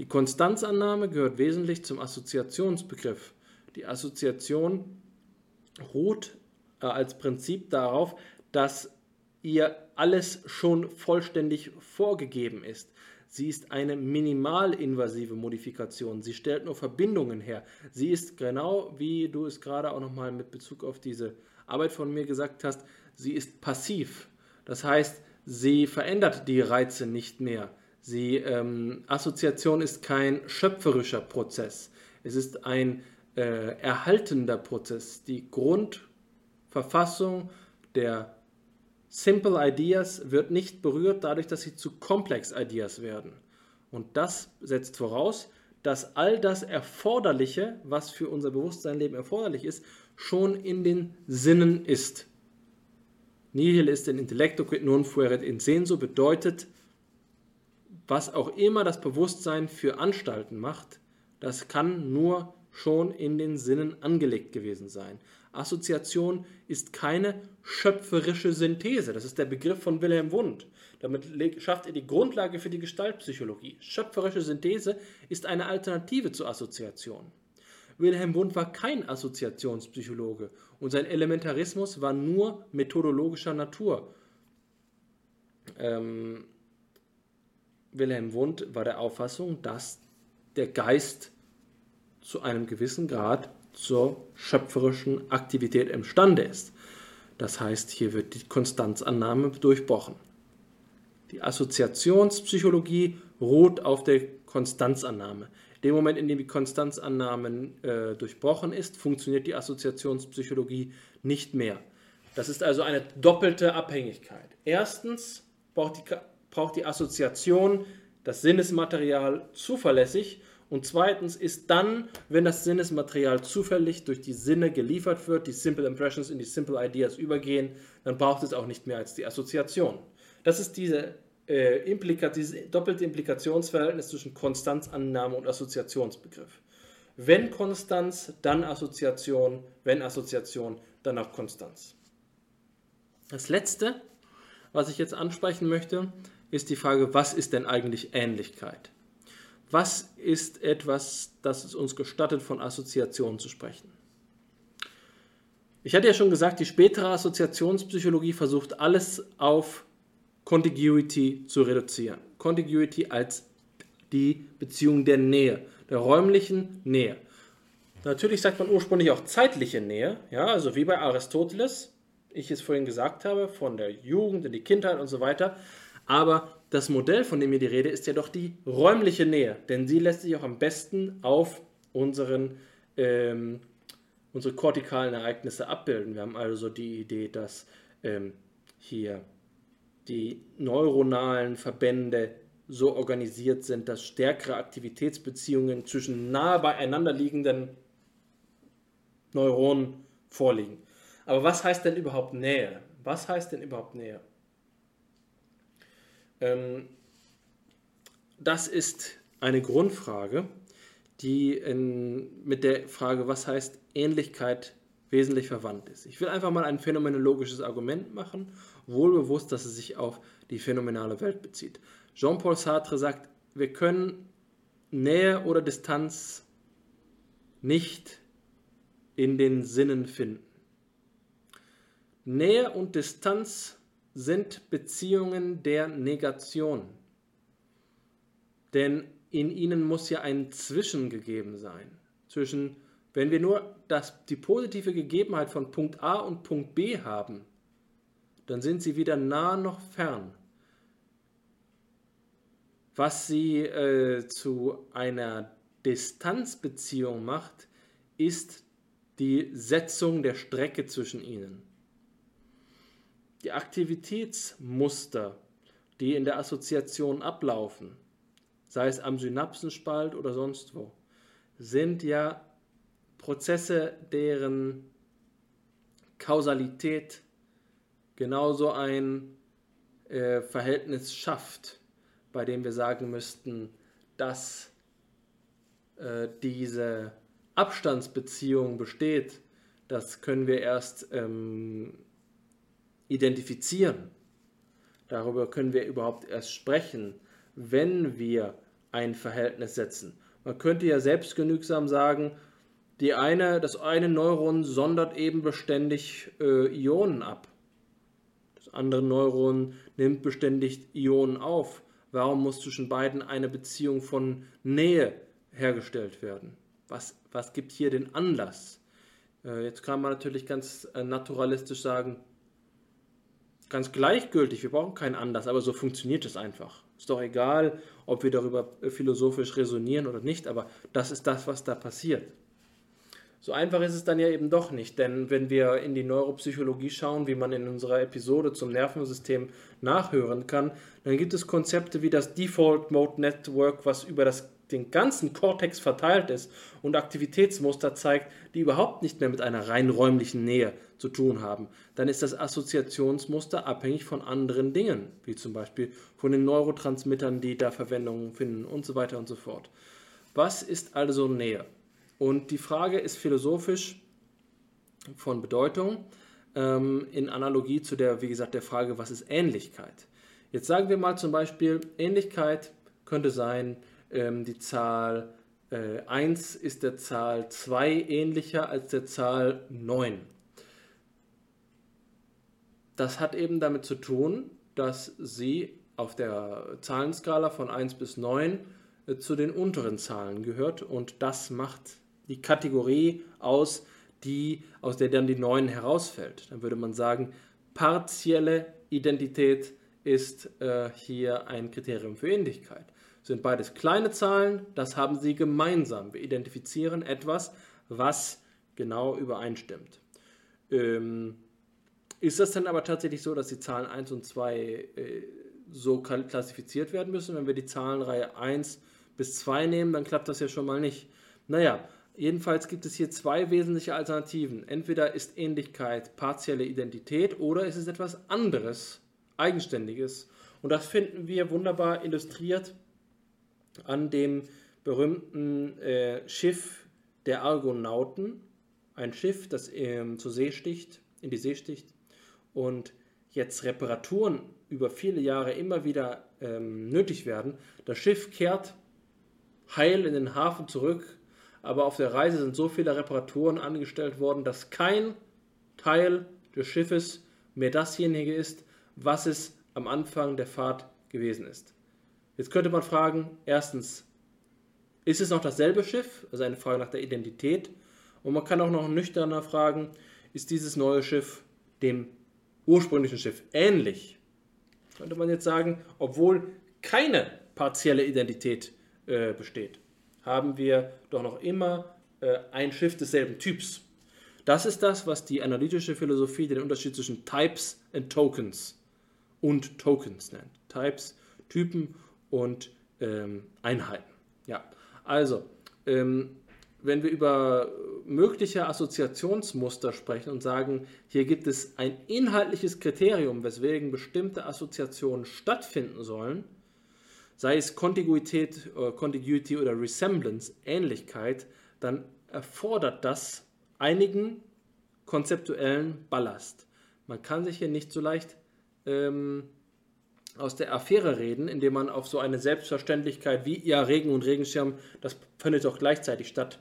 [SPEAKER 2] Die Konstanzannahme gehört wesentlich zum Assoziationsbegriff Die Assoziation ruht äh, als Prinzip darauf, dass ihr alles schon vollständig vorgegeben ist. Sie ist eine minimalinvasive Modifikation. Sie stellt nur Verbindungen her. Sie ist genau, wie du es gerade auch nochmal mit Bezug auf diese Arbeit von mir gesagt hast, sie ist passiv. Das heißt, sie verändert die Reize nicht mehr. Sie, ähm, Assoziation ist kein schöpferischer Prozess. Es ist ein äh, erhaltender Prozess. Die Grundverfassung der Simple Ideas wird nicht berührt dadurch, dass sie zu Complex Ideas werden. Und das setzt voraus, dass all das Erforderliche, was für unser Bewusstseinleben erforderlich ist, schon in den Sinnen ist. Nihil ist in Intellecto quid non fuerit in senso bedeutet, was auch immer das Bewusstsein für Anstalten macht, das kann nur schon in den Sinnen angelegt gewesen sein. Assoziation ist keine schöpferische Synthese. Das ist der Begriff von Wilhelm Wundt. Damit schafft er die Grundlage für die Gestaltpsychologie. Schöpferische Synthese ist eine Alternative zur Assoziation. Wilhelm Wundt war kein Assoziationspsychologe und sein Elementarismus war nur methodologischer Natur. Ähm, Wilhelm Wundt war der Auffassung, dass der Geist zu einem gewissen Grad zur schöpferischen Aktivität imstande ist. Das heißt, hier wird die Konstanzannahme durchbrochen. Die Assoziationspsychologie ruht auf der Konstanzannahme. Dem Moment, in dem die Konstanzannahme äh, durchbrochen ist, funktioniert die Assoziationspsychologie nicht mehr. Das ist also eine doppelte Abhängigkeit. Erstens braucht die, braucht die Assoziation das Sinnesmaterial zuverlässig und zweitens ist dann, wenn das Sinnesmaterial zufällig durch die Sinne geliefert wird, die Simple Impressions in die Simple Ideas übergehen, dann braucht es auch nicht mehr als die Assoziation. Das ist diese, äh, Implika dieses doppelte Implikationsverhältnis zwischen Konstanzannahme und Assoziationsbegriff. Wenn Konstanz, dann Assoziation, wenn Assoziation, dann auch Konstanz. Das letzte, was ich jetzt ansprechen möchte, ist die Frage, was ist denn eigentlich Ähnlichkeit? was ist etwas, das es uns gestattet, von Assoziationen zu sprechen? Ich hatte ja schon gesagt, die spätere Assoziationspsychologie versucht alles auf Contiguity zu reduzieren. Contiguity als die Beziehung der Nähe, der räumlichen Nähe. Natürlich sagt man ursprünglich auch zeitliche Nähe, ja, also wie bei Aristoteles, ich es vorhin gesagt habe, von der Jugend in die Kindheit und so weiter. Aber das Modell, von dem hier die Rede ist, ja doch die räumliche Nähe, denn sie lässt sich auch am besten auf unseren, ähm, unsere kortikalen Ereignisse abbilden. Wir haben also die Idee, dass ähm, hier die neuronalen Verbände so organisiert sind, dass stärkere Aktivitätsbeziehungen zwischen nahe beieinander liegenden Neuronen vorliegen. Aber was heißt denn überhaupt Nähe? Was heißt denn überhaupt Nähe? Ähm, das ist eine Grundfrage, die in, mit der Frage, was heißt Ähnlichkeit, wesentlich verwandt ist. Ich will einfach mal ein phänomenologisches Argument machen, wohlbewusst, dass es sich auf die phänomenale Welt bezieht. Jean-Paul Sartre sagt, wir können Nähe oder Distanz nicht in den Sinnen finden. Nähe und Distanz sind Beziehungen der Negation. Denn in ihnen muss ja ein Zwischen gegeben sein. Zwischen, wenn wir nur das, die positive Gegebenheit von Punkt A und Punkt B haben, dann sind sie weder nah noch fern. Was sie äh, zu einer Distanzbeziehung macht, ist die Setzung der Strecke zwischen ihnen die Aktivitätsmuster, die in der Assoziation ablaufen, sei es am Synapsenspalt oder sonst wo, sind ja Prozesse, deren Kausalität genauso ein äh, Verhältnis schafft, bei dem wir sagen müssten, dass äh, diese Abstandsbeziehung besteht, das können wir erst ähm, identifizieren. Darüber können wir überhaupt erst sprechen, wenn wir ein Verhältnis setzen. Man könnte ja selbstgenügsam sagen, Die eine, das eine Neuron sondert eben beständig äh, Ionen ab. Andere Neuron nimmt beständig Ionen auf. Warum muss zwischen beiden eine Beziehung von Nähe hergestellt werden? Was, was gibt hier den Anlass? Äh, jetzt kann man natürlich ganz äh, naturalistisch sagen, ganz gleichgültig, wir brauchen keinen Anlass, aber so funktioniert es einfach. Ist doch egal, ob wir darüber philosophisch resonieren oder nicht, aber das ist das, was da passiert. So einfach ist es dann ja eben doch nicht, denn wenn wir in die Neuropsychologie schauen, wie man in unserer Episode zum Nervensystem nachhören kann, dann gibt es Konzepte wie das Default Mode Network, was über das, den ganzen Kortex verteilt ist und Aktivitätsmuster zeigt, die überhaupt nicht mehr mit einer rein räumlichen Nähe zu tun haben. Dann ist das Assoziationsmuster abhängig von anderen Dingen, wie zum Beispiel von den Neurotransmittern, die da Verwendung finden und so weiter und so fort. Was ist also Nähe? Und die Frage ist philosophisch von Bedeutung ähm, in Analogie zu der, wie gesagt, der Frage, was ist Ähnlichkeit? Jetzt sagen wir mal zum Beispiel, Ähnlichkeit könnte sein, ähm, die Zahl äh, 1 ist der Zahl 2 ähnlicher als der Zahl 9. Das hat eben damit zu tun, dass sie auf der Zahlenskala von 1 bis 9 äh, zu den unteren Zahlen gehört und das macht die Kategorie aus, die, aus der dann die 9 herausfällt. Dann würde man sagen, partielle Identität ist äh, hier ein Kriterium für Ähnlichkeit. Sind beides kleine Zahlen, das haben sie gemeinsam. Wir identifizieren etwas, was genau übereinstimmt. Ähm, ist das dann aber tatsächlich so, dass die Zahlen 1 und 2 äh, so klassifiziert werden müssen? Wenn wir die Zahlenreihe 1 bis 2 nehmen, dann klappt das ja schon mal nicht. Naja, Jedenfalls gibt es hier zwei wesentliche Alternativen. Entweder ist Ähnlichkeit partielle Identität oder ist es etwas anderes, eigenständiges. Und das finden wir wunderbar illustriert an dem berühmten äh, Schiff der Argonauten. Ein Schiff, das ähm, zur See sticht, in die See sticht und jetzt Reparaturen über viele Jahre immer wieder ähm, nötig werden. Das Schiff kehrt heil in den Hafen zurück aber auf der Reise sind so viele Reparaturen angestellt worden, dass kein Teil des Schiffes mehr dasjenige ist, was es am Anfang der Fahrt gewesen ist. Jetzt könnte man fragen, erstens, ist es noch dasselbe Schiff? Also eine Frage nach der Identität. Und man kann auch noch nüchterner fragen, ist dieses neue Schiff dem ursprünglichen Schiff ähnlich? Könnte man jetzt sagen, obwohl keine partielle Identität äh, besteht haben wir doch noch immer äh, ein Schiff desselben Typs. Das ist das, was die analytische Philosophie den Unterschied zwischen Types und Tokens und Tokens nennt. Types, Typen und ähm, Einheiten. Ja, also, ähm, wenn wir über mögliche Assoziationsmuster sprechen und sagen, hier gibt es ein inhaltliches Kriterium, weswegen bestimmte Assoziationen stattfinden sollen, sei es Kontiguität, oder Contiguity oder Resemblance, Ähnlichkeit, dann erfordert das einigen konzeptuellen Ballast. Man kann sich hier nicht so leicht ähm, aus der Affäre reden, indem man auf so eine Selbstverständlichkeit wie ja Regen und Regenschirm, das findet doch gleichzeitig statt,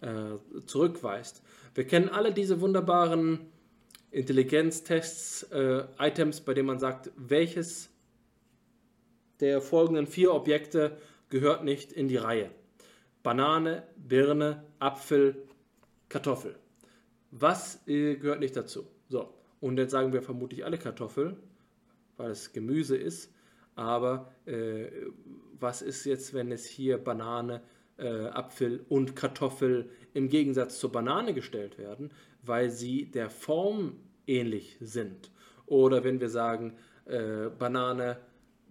[SPEAKER 2] äh, zurückweist. Wir kennen alle diese wunderbaren Intelligenztests, äh, Items, bei denen man sagt, welches der folgenden vier Objekte gehört nicht in die Reihe. Banane, Birne, Apfel, Kartoffel. Was äh, gehört nicht dazu? So, und jetzt sagen wir vermutlich alle Kartoffel, weil es Gemüse ist. Aber äh, was ist jetzt, wenn es hier Banane, äh, Apfel und Kartoffel im Gegensatz zur Banane gestellt werden, weil sie der Form ähnlich sind? Oder wenn wir sagen, äh, Banane,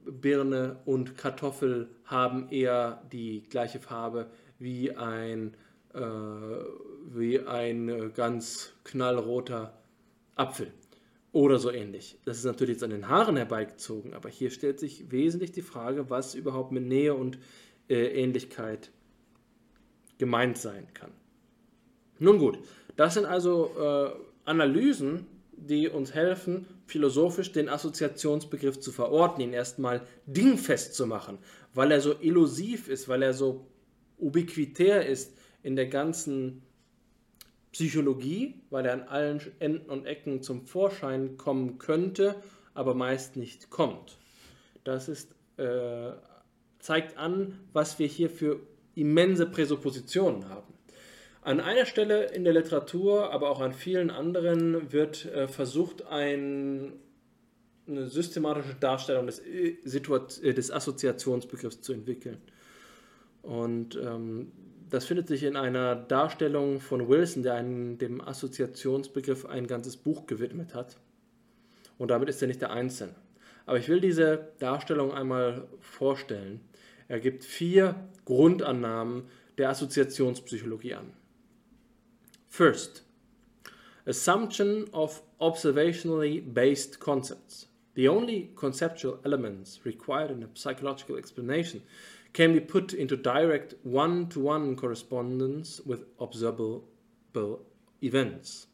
[SPEAKER 2] Birne und Kartoffel haben eher die gleiche Farbe wie ein, äh, wie ein ganz knallroter Apfel oder so ähnlich. Das ist natürlich jetzt an den Haaren herbeigezogen, aber hier stellt sich wesentlich die Frage, was überhaupt mit Nähe und äh, Ähnlichkeit gemeint sein kann. Nun gut, das sind also äh, Analysen die uns helfen, philosophisch den Assoziationsbegriff zu verorten, ihn erstmal dingfest zu machen, weil er so illusiv ist, weil er so ubiquitär ist in der ganzen Psychologie, weil er an allen Enden und Ecken zum Vorschein kommen könnte, aber meist nicht kommt. Das ist, äh, zeigt an, was wir hier für immense Präsuppositionen haben. An einer Stelle in der Literatur, aber auch an vielen anderen, wird äh, versucht, ein, eine systematische Darstellung des, äh, äh, des Assoziationsbegriffs zu entwickeln. Und ähm, das findet sich in einer Darstellung von Wilson, der einen, dem Assoziationsbegriff ein ganzes Buch gewidmet hat. Und damit ist er nicht der Einzelne. Aber ich will diese Darstellung einmal vorstellen. Er gibt vier Grundannahmen der Assoziationspsychologie an. First, assumption of observationally based concepts. The only conceptual elements required in a psychological explanation can be put into direct one to one correspondence with observable events,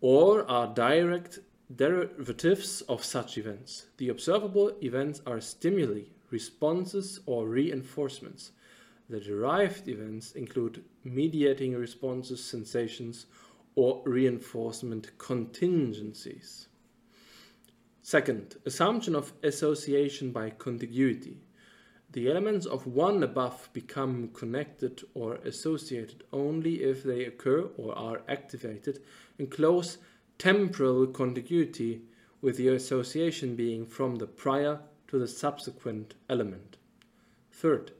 [SPEAKER 2] or are direct derivatives of such events. The observable events are stimuli, responses, or reinforcements. The derived events include mediating responses, sensations, or reinforcement contingencies. Second, assumption of association by contiguity. The elements of one above become connected or associated only if they occur or are activated in close temporal contiguity, with the association being from the prior to the subsequent element. Third,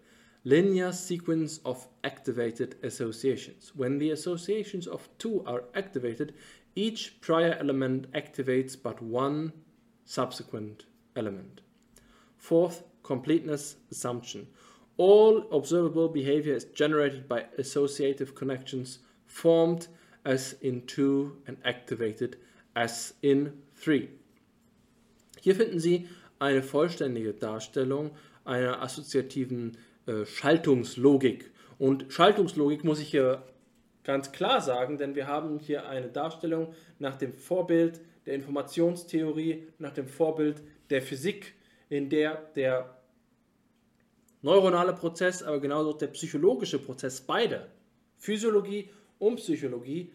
[SPEAKER 2] linear sequence of activated associations. When the associations of two are activated, each prior element activates but one subsequent element. Fourth, completeness assumption. All observable behavior is generated by associative connections formed as in 2 and activated as in 3. Hier finden Sie eine vollständige Darstellung einer assoziativen Schaltungslogik. Und Schaltungslogik muss ich hier ganz klar sagen, denn wir haben hier eine Darstellung nach dem Vorbild der Informationstheorie, nach dem Vorbild der Physik, in der der neuronale Prozess, aber genauso der psychologische Prozess, beide, Physiologie und Psychologie,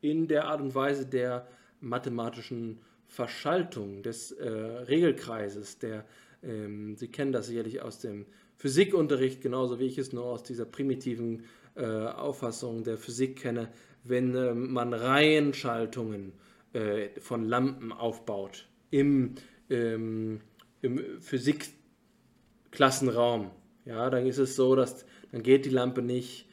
[SPEAKER 2] in der Art und Weise der mathematischen Verschaltung des äh, Regelkreises, der, ähm, Sie kennen das sicherlich aus dem Physikunterricht, genauso wie ich es nur aus dieser primitiven äh, Auffassung der Physik kenne, wenn äh, man Reihenschaltungen äh, von Lampen aufbaut im, ähm, im Physik Klassenraum. Ja, dann ist es so, dass dann geht die Lampe nicht,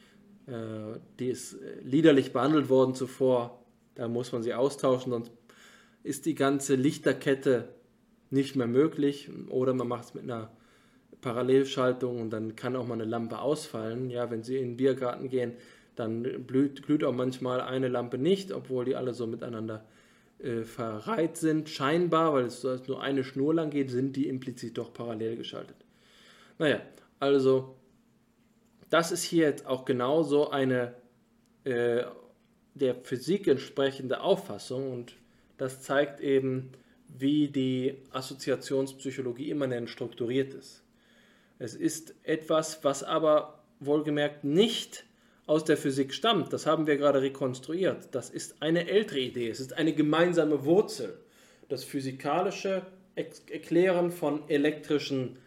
[SPEAKER 2] äh, die ist äh, liederlich behandelt worden zuvor, da muss man sie austauschen, sonst ist die ganze Lichterkette nicht mehr möglich oder man macht es mit einer Parallelschaltung und dann kann auch mal eine Lampe ausfallen. Ja, wenn Sie in den Biergarten gehen, dann blüht, glüht auch manchmal eine Lampe nicht, obwohl die alle so miteinander äh, verreiht sind. Scheinbar, weil es nur eine Schnur lang geht, sind die implizit doch parallel geschaltet. Naja, also das ist hier jetzt auch genauso eine äh, der Physik entsprechende Auffassung und das zeigt eben, wie die Assoziationspsychologie immanent strukturiert ist. Es ist etwas, was aber wohlgemerkt nicht aus der Physik stammt. Das haben wir gerade rekonstruiert. Das ist eine ältere Idee. Es ist eine gemeinsame Wurzel. Das physikalische Erklären von elektrischen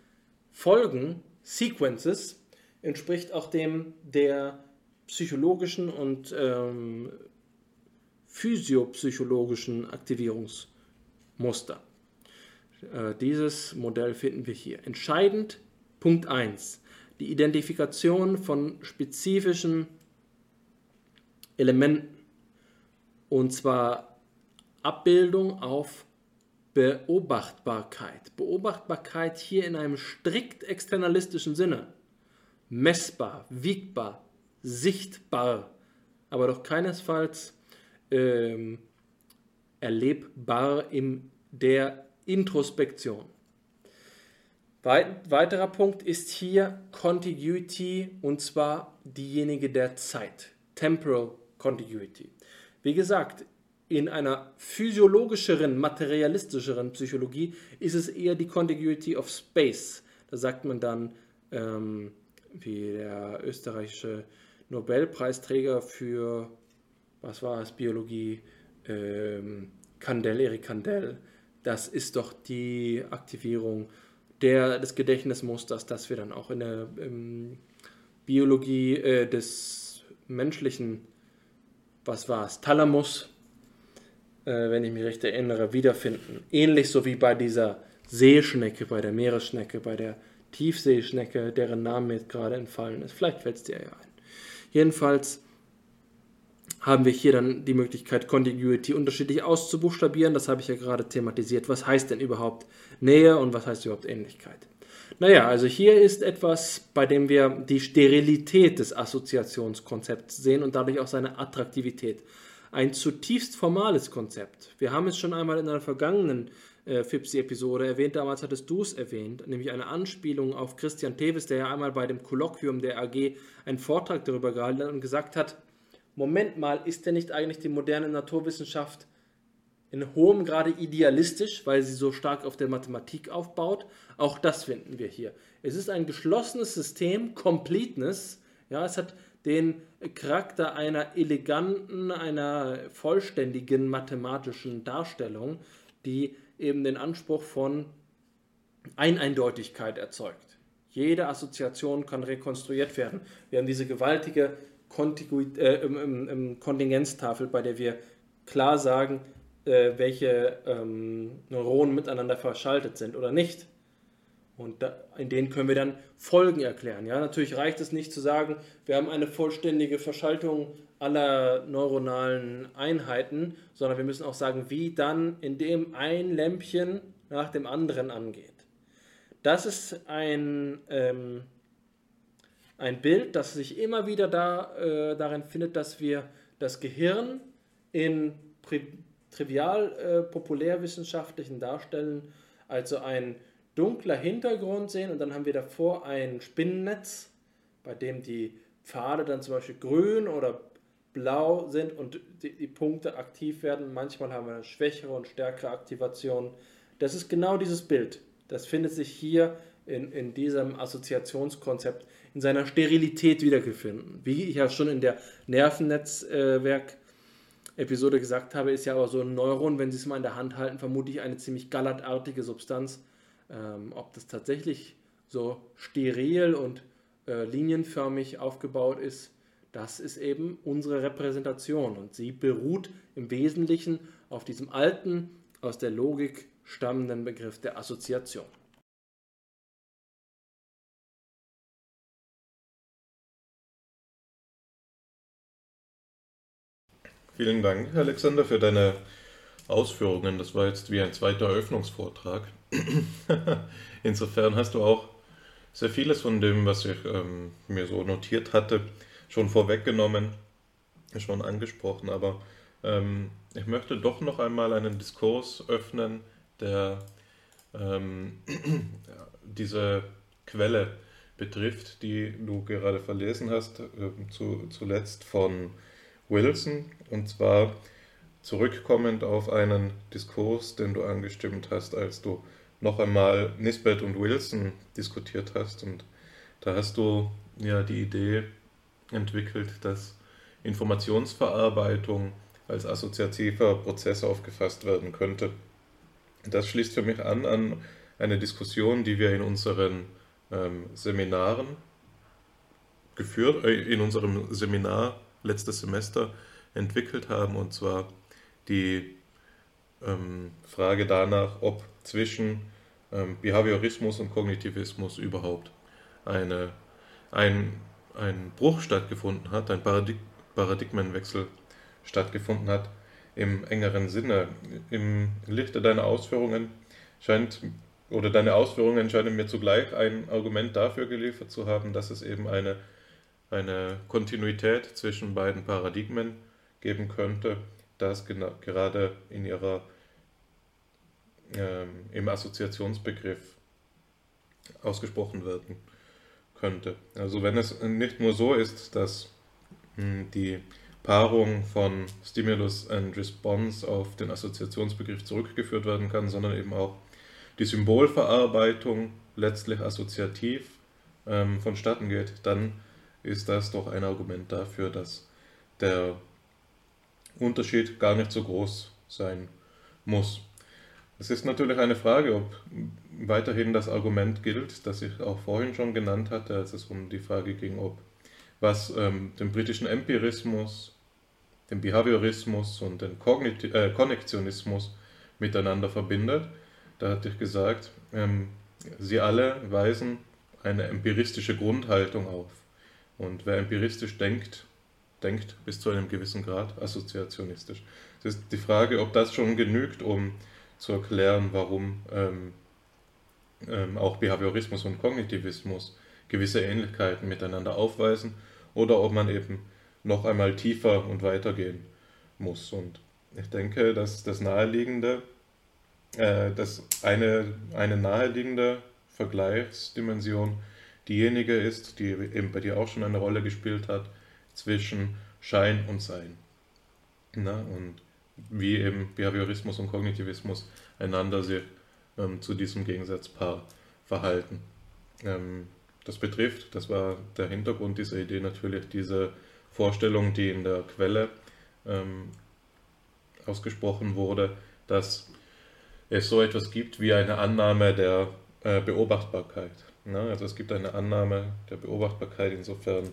[SPEAKER 2] Folgen, Sequences, entspricht auch dem der psychologischen und ähm, physiopsychologischen Aktivierungsmuster. Äh, dieses Modell finden wir hier. Entscheidend, Punkt 1, die Identifikation von spezifischen Elementen. Und zwar Abbildung auf Beobachtbarkeit. Beobachtbarkeit hier in einem strikt externalistischen Sinne. Messbar, wiegbar, sichtbar, aber doch keinesfalls ähm, erlebbar in der Introspektion. Weit, weiterer Punkt ist hier Contiguity und zwar diejenige der Zeit. Temporal Contiguity. Wie gesagt, in einer physiologischeren, materialistischeren Psychologie ist es eher die Contiguity of Space. Da sagt man dann, ähm, wie der österreichische Nobelpreisträger für was war es, Biologie, ähm, Kandel, Erik Kandel, das ist doch die Aktivierung der, des Gedächtnismusters, das wir dann auch in der ähm, Biologie äh, des menschlichen, was war es, Thalamus, äh, wenn ich mich recht erinnere, wiederfinden. Ähnlich so wie bei dieser Seeschnecke, bei der Meeresschnecke, bei der Tiefseeschnecke, deren Name jetzt gerade entfallen ist. Vielleicht fällt es dir ja ein. Jedenfalls haben wir hier dann die Möglichkeit, Contiguity unterschiedlich auszubuchstabieren. Das habe ich ja gerade thematisiert. Was heißt denn überhaupt Nähe und was heißt überhaupt Ähnlichkeit? Naja, also hier ist etwas, bei dem wir die Sterilität des Assoziationskonzepts sehen und dadurch auch seine Attraktivität. Ein zutiefst formales Konzept. Wir haben es schon einmal in einer vergangenen äh, FIPSI-Episode erwähnt, damals hattest du es erwähnt, nämlich eine Anspielung auf Christian Tevis, der ja einmal bei dem Kolloquium der AG einen Vortrag darüber gehalten hat und gesagt hat, Moment mal, ist denn nicht eigentlich die moderne Naturwissenschaft in hohem Grade idealistisch, weil sie so stark auf der Mathematik aufbaut? Auch das finden wir hier. Es ist ein geschlossenes System, Completeness. Ja, es hat den Charakter einer eleganten, einer vollständigen mathematischen Darstellung, die eben den Anspruch von Eineindeutigkeit erzeugt. Jede Assoziation kann rekonstruiert werden. Wir haben diese gewaltige Kontiguit äh, im, im, Kontingenztafel, bei der wir klar sagen, äh, welche ähm, Neuronen miteinander verschaltet sind oder nicht. Und da, in denen können wir dann Folgen erklären. Ja, natürlich reicht es nicht zu sagen, wir haben eine vollständige Verschaltung aller neuronalen Einheiten, sondern wir müssen auch sagen, wie dann in dem ein Lämpchen nach dem anderen angeht. Das ist ein ähm, ein Bild, das sich immer wieder da, äh, darin findet, dass wir das Gehirn in trivial äh, populärwissenschaftlichen Darstellen, also ein dunkler Hintergrund sehen und dann haben wir davor ein Spinnennetz, bei dem die Pfade dann zum Beispiel grün oder blau sind und die, die Punkte aktiv werden. Manchmal haben wir eine schwächere und stärkere Aktivation. Das ist genau dieses Bild. Das findet sich hier in, in diesem Assoziationskonzept in seiner Sterilität wiedergefunden. Wie ich ja schon in der Nervennetzwerk-Episode gesagt habe, ist ja aber so ein Neuron, wenn Sie es mal in der Hand halten, vermutlich eine ziemlich gallertartige Substanz. Ähm, ob das tatsächlich so steril und äh, linienförmig aufgebaut ist, das ist eben unsere Repräsentation und sie beruht im Wesentlichen auf diesem alten, aus der Logik stammenden Begriff der Assoziation.
[SPEAKER 3] Vielen Dank, Alexander, für deine Ausführungen. Das war jetzt wie ein zweiter Eröffnungsvortrag. Insofern hast du auch sehr vieles von dem, was ich ähm, mir so notiert hatte, schon vorweggenommen, schon angesprochen. Aber ähm, ich möchte doch noch einmal einen Diskurs öffnen, der ähm, diese Quelle betrifft, die du gerade verlesen hast, äh, zu, zuletzt von Wilson, und zwar zurückkommend auf einen Diskurs, den du angestimmt hast, als du noch einmal Nisbet und Wilson diskutiert hast. Und da hast du ja die Idee entwickelt, dass Informationsverarbeitung als assoziativer Prozess aufgefasst werden könnte. Das schließt für mich an an eine Diskussion, die wir in unseren ähm, Seminaren geführt, äh, in unserem Seminar letztes Semester entwickelt haben, und zwar die ähm, Frage danach, ob zwischen ähm, Behaviorismus und Kognitivismus überhaupt eine, ein, ein Bruch stattgefunden hat, ein Paradig Paradigmenwechsel stattgefunden hat im engeren Sinne. Im Lichte deiner Ausführungen scheint oder deine Ausführungen scheinen mir zugleich ein Argument dafür geliefert zu haben, dass es eben eine eine Kontinuität zwischen beiden Paradigmen geben könnte, das gerade in ihrer, ähm, im Assoziationsbegriff ausgesprochen werden könnte. Also wenn es nicht nur so ist, dass mh, hm, die Paarung von Stimulus and Response auf den Assoziationsbegriff zurückgeführt werden kann, sondern eben auch die Symbolverarbeitung letztlich assoziativ ähm, vonstatten geht, dann ist das doch ein Argument dafür, dass der Unterschied gar nicht so groß sein muss. Es ist natürlich eine Frage, ob weiterhin das Argument gilt, das ich auch vorhin schon genannt hatte, als es um die Frage ging, ob was ähm, den britischen Empirismus, den Behaviorismus und den Kogniti äh, Konnektionismus miteinander verbindet. Da hatte ich gesagt, ähm, sie alle weisen eine empiristische Grundhaltung auf. Und wer empiristisch denkt, denkt bis zu einem gewissen Grad assoziationistisch. Es ist die Frage, ob das schon genügt, um zu erklären, warum ähm, ähm, auch Behaviorismus und Kognitivismus gewisse Ähnlichkeiten miteinander aufweisen oder ob man eben noch einmal tiefer und weiter gehen muss. Und ich denke, dass das naheliegende, äh, dass eine, eine naheliegende Vergleichsdimension diejenige ist, die eben bei dir auch schon eine Rolle gespielt hat, zwischen Schein und Sein. Na, und wie eben Behaviorismus und Kognitivismus einander sich ähm, zu diesem Gegensatzpaar verhalten. Ähm, das betrifft, das war der Hintergrund dieser Idee natürlich, diese Vorstellung, die in der Quelle ähm, ausgesprochen wurde, dass es so etwas gibt wie eine Annahme der äh, Beobachtbarkeit. Ne? Also es gibt eine Annahme der Beobachtbarkeit, insofern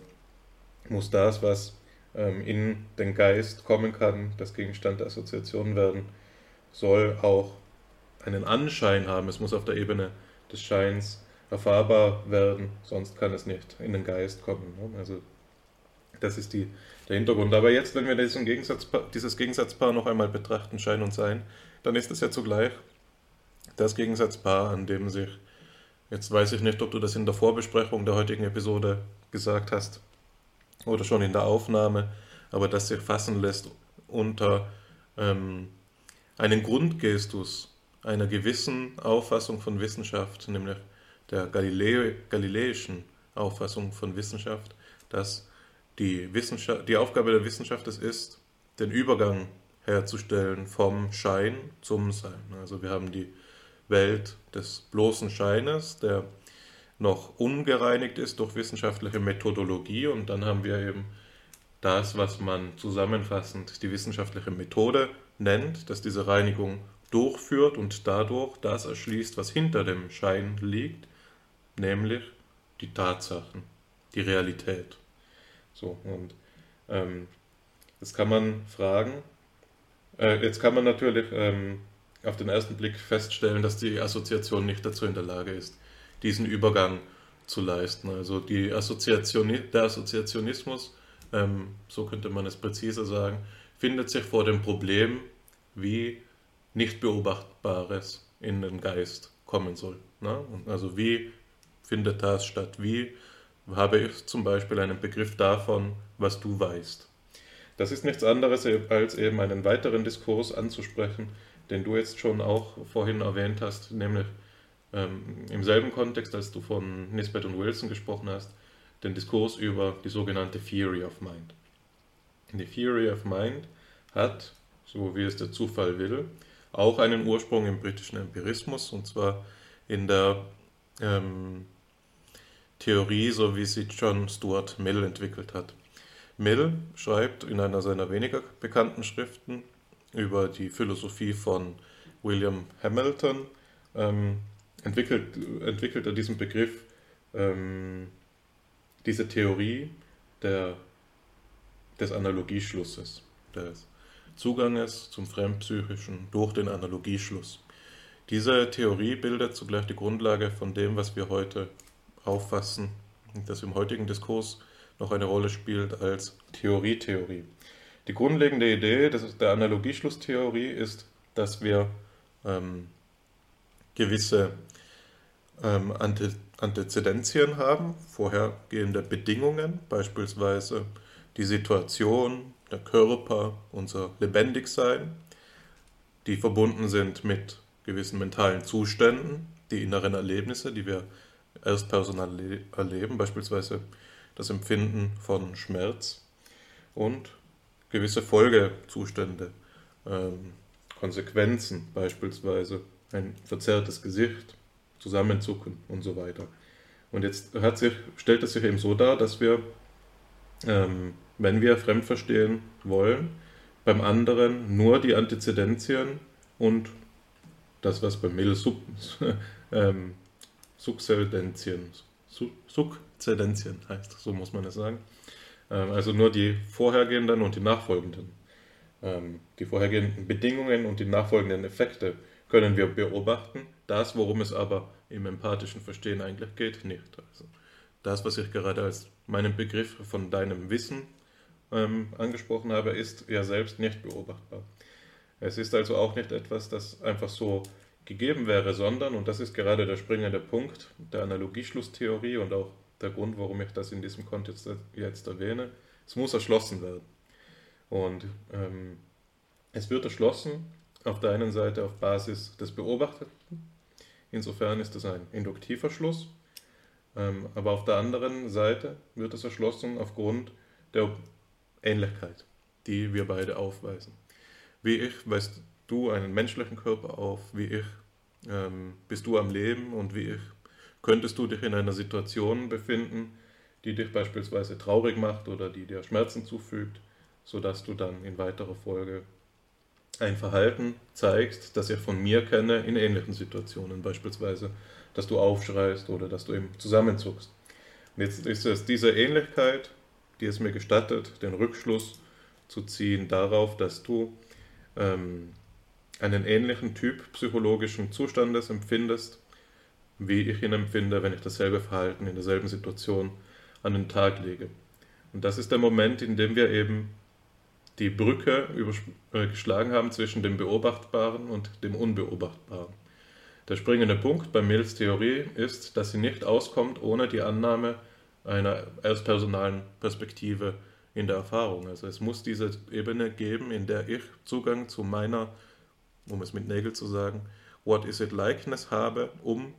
[SPEAKER 3] muss das, was ähm, in den Geist kommen kann, das Gegenstand der Assoziation werden soll, auch einen Anschein haben. Es muss auf der Ebene des Scheins erfahrbar werden, sonst kann es nicht in den Geist kommen. Ne? Also das ist die, der Hintergrund. Aber jetzt, wenn wir diesen Gegensatzpaar, dieses Gegensatzpaar noch einmal betrachten, Schein und Sein, dann ist es ja zugleich das Gegensatzpaar, an dem sich, jetzt weiß ich nicht, ob du das in der Vorbesprechung der heutigen Episode gesagt hast oder schon in der Aufnahme, aber das sich fassen lässt unter ähm, einen Grundgestus einer gewissen Auffassung von Wissenschaft, nämlich der Galileo, galileischen Auffassung von Wissenschaft, dass die, Wissenschaft, die Aufgabe der Wissenschaft es ist, den Übergang herzustellen vom Schein zum Sein. Also wir haben die Welt des bloßen Scheines, der noch ungereinigt ist durch wissenschaftliche Methodologie und dann haben wir eben das, was man zusammenfassend die wissenschaftliche Methode nennt, dass diese Reinigung durchführt und dadurch das erschließt, was hinter dem Schein liegt, nämlich die Tatsachen, die Realität. So, und ähm, jetzt kann man fragen, äh, jetzt kann man natürlich ähm, auf den ersten Blick feststellen, dass die Assoziation nicht dazu in der Lage ist, diesen Übergang zu leisten. Also die Assoziation, der Assoziationismus, ähm, so könnte man es präziser sagen, findet sich vor dem Problem, wie nicht Beobachtbares in den Geist kommen soll. Ne? Also wie findet das statt? Wie habe ich zum Beispiel einen Begriff davon, was du weißt? Das ist nichts anderes als eben einen weiteren Diskurs anzusprechen, den du jetzt schon auch vorhin erwähnt hast, nämlich ähm, im selben Kontext, als du von Nisbet und Wilson gesprochen hast, den Diskurs über die sogenannte Theory of Mind. Die Theory of Mind hat, so wie es der Zufall will, auch einen Ursprung im britischen Empirismus, und zwar in der ähm, Theorie, so wie sie John Stuart Mill entwickelt hat. Mill schreibt in einer seiner weniger bekannten Schriften über die Philosophie von William Hamilton, ähm, entwickelt, entwickelt er diesen Begriff, ähm, diese Theorie der, des Analogieschlusses, des Zuganges zum Fremdpsychischen durch den Analogieschluss. Diese Theorie bildet zugleich die Grundlage von dem, was wir heute auffassen, das im heutigen Diskurs noch eine Rolle spielt als Theorie-Theorie. Die grundlegende Idee der Analogieschlusstheorie ist, dass wir ähm, gewisse ähm, Ante Antezedenzien haben, vorhergehende Bedingungen, beispielsweise die Situation, der Körper, unser Lebendigsein, die verbunden sind mit gewissen mentalen Zuständen, die inneren Erlebnisse, die wir erst personal erleben, beispielsweise das Empfinden von Schmerz und gewisse Folgezustände, ähm, Konsequenzen, beispielsweise ein verzerrtes Gesicht, Zusammenzucken und so weiter. Und jetzt hat sich, stellt es sich eben so dar, dass wir, ähm, wenn wir fremd verstehen wollen, beim anderen nur die Antizidentien und das, was bei Mill Sub, ähm, Subsedentien, Sukzedentien heißt, so muss man es sagen. Ähm, also nur die vorhergehenden und die nachfolgenden. Ähm, die vorhergehenden Bedingungen und die nachfolgenden Effekte können wir beobachten. Das, worum es aber im empathischen Verstehen eigentlich geht, nicht. Also das, was ich gerade als meinen Begriff von deinem Wissen ähm, angesprochen habe, ist ja selbst nicht beobachtbar. Es ist also auch nicht etwas, das einfach so gegeben wäre, sondern, und das ist gerade der springende Punkt der Analogieschlusstheorie und auch der Grund, warum ich das in diesem Kontext jetzt erwähne, es muss erschlossen werden. Und ähm, es wird erschlossen auf der einen Seite auf Basis des Beobachteten, insofern ist es ein induktiver Schluss, ähm, aber auf der anderen Seite wird es erschlossen aufgrund der Ähnlichkeit, die wir beide aufweisen. Wie ich weist du einen menschlichen Körper auf, wie ich ähm, bist du am Leben und wie ich könntest du dich in einer Situation befinden, die dich beispielsweise traurig macht oder die dir Schmerzen zufügt, sodass du dann in weiterer Folge ein Verhalten zeigst, das ich von mir kenne in ähnlichen Situationen, beispielsweise, dass du aufschreist oder dass du eben zusammenzuckst. Und jetzt ist es diese Ähnlichkeit, die es mir gestattet, den Rückschluss zu ziehen darauf, dass du ähm, einen ähnlichen Typ psychologischen Zustandes empfindest, wie ich ihn empfinde, wenn ich dasselbe Verhalten in derselben Situation an den Tag lege. Und das ist der Moment, in dem wir eben die Brücke äh, geschlagen haben zwischen dem Beobachtbaren und dem Unbeobachtbaren. Der springende Punkt bei Mills Theorie ist, dass sie nicht auskommt ohne die Annahme einer erstpersonalen Perspektive in der Erfahrung. Also es muss diese Ebene geben, in der ich Zugang zu meiner, um es mit Nägel zu sagen, What is it likeness habe, um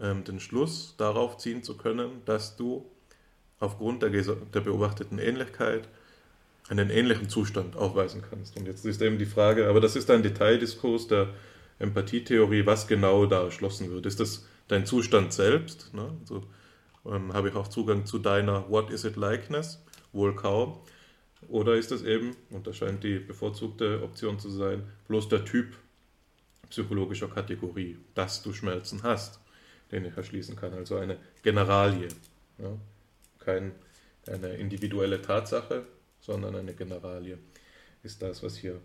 [SPEAKER 3] ähm, den Schluss darauf ziehen zu können, dass du aufgrund der, der beobachteten Ähnlichkeit einen ähnlichen Zustand aufweisen kannst. Und jetzt ist eben die Frage, aber das ist ein Detaildiskurs der Empathietheorie, was genau da erschlossen wird. Ist das dein Zustand selbst? Ne? Also, ähm, habe ich auch Zugang zu deiner What is it likeness? Wohl kaum. Oder ist das eben, und das scheint die bevorzugte Option zu sein, bloß der Typ psychologischer Kategorie, dass du Schmerzen hast, den ich erschließen kann. Also eine Generalie. Ja? Kein, eine individuelle Tatsache, sondern eine Generalie ist das, was hier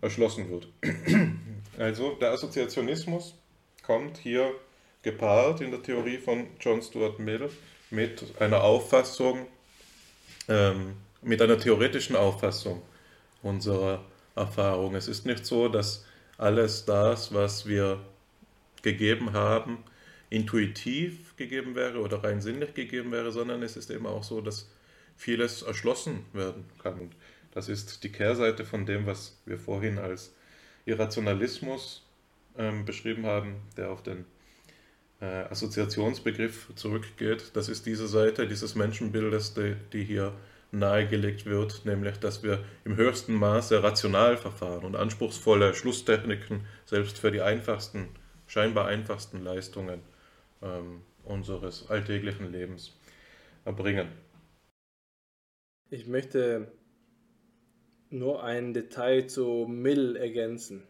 [SPEAKER 3] erschlossen wird. Also der Assoziationismus kommt hier gepaart in der Theorie von John Stuart Mill mit einer Auffassung, ähm, mit einer theoretischen Auffassung unserer Erfahrung. Es ist nicht so, dass alles das, was wir gegeben haben, intuitiv gegeben wäre oder rein sinnlich gegeben wäre, sondern es ist eben auch so, dass vieles erschlossen werden kann. Und das ist die Kehrseite von dem, was wir vorhin als Irrationalismus ähm, beschrieben haben, der auf den äh, Assoziationsbegriff zurückgeht. Das ist diese Seite dieses Menschenbildes, die, die hier nahegelegt wird, nämlich dass wir im höchsten Maße rational verfahren und anspruchsvolle Schlusstechniken selbst für die einfachsten, scheinbar einfachsten Leistungen ähm, unseres alltäglichen Lebens erbringen.
[SPEAKER 2] Ich möchte nur ein Detail zu Mill ergänzen.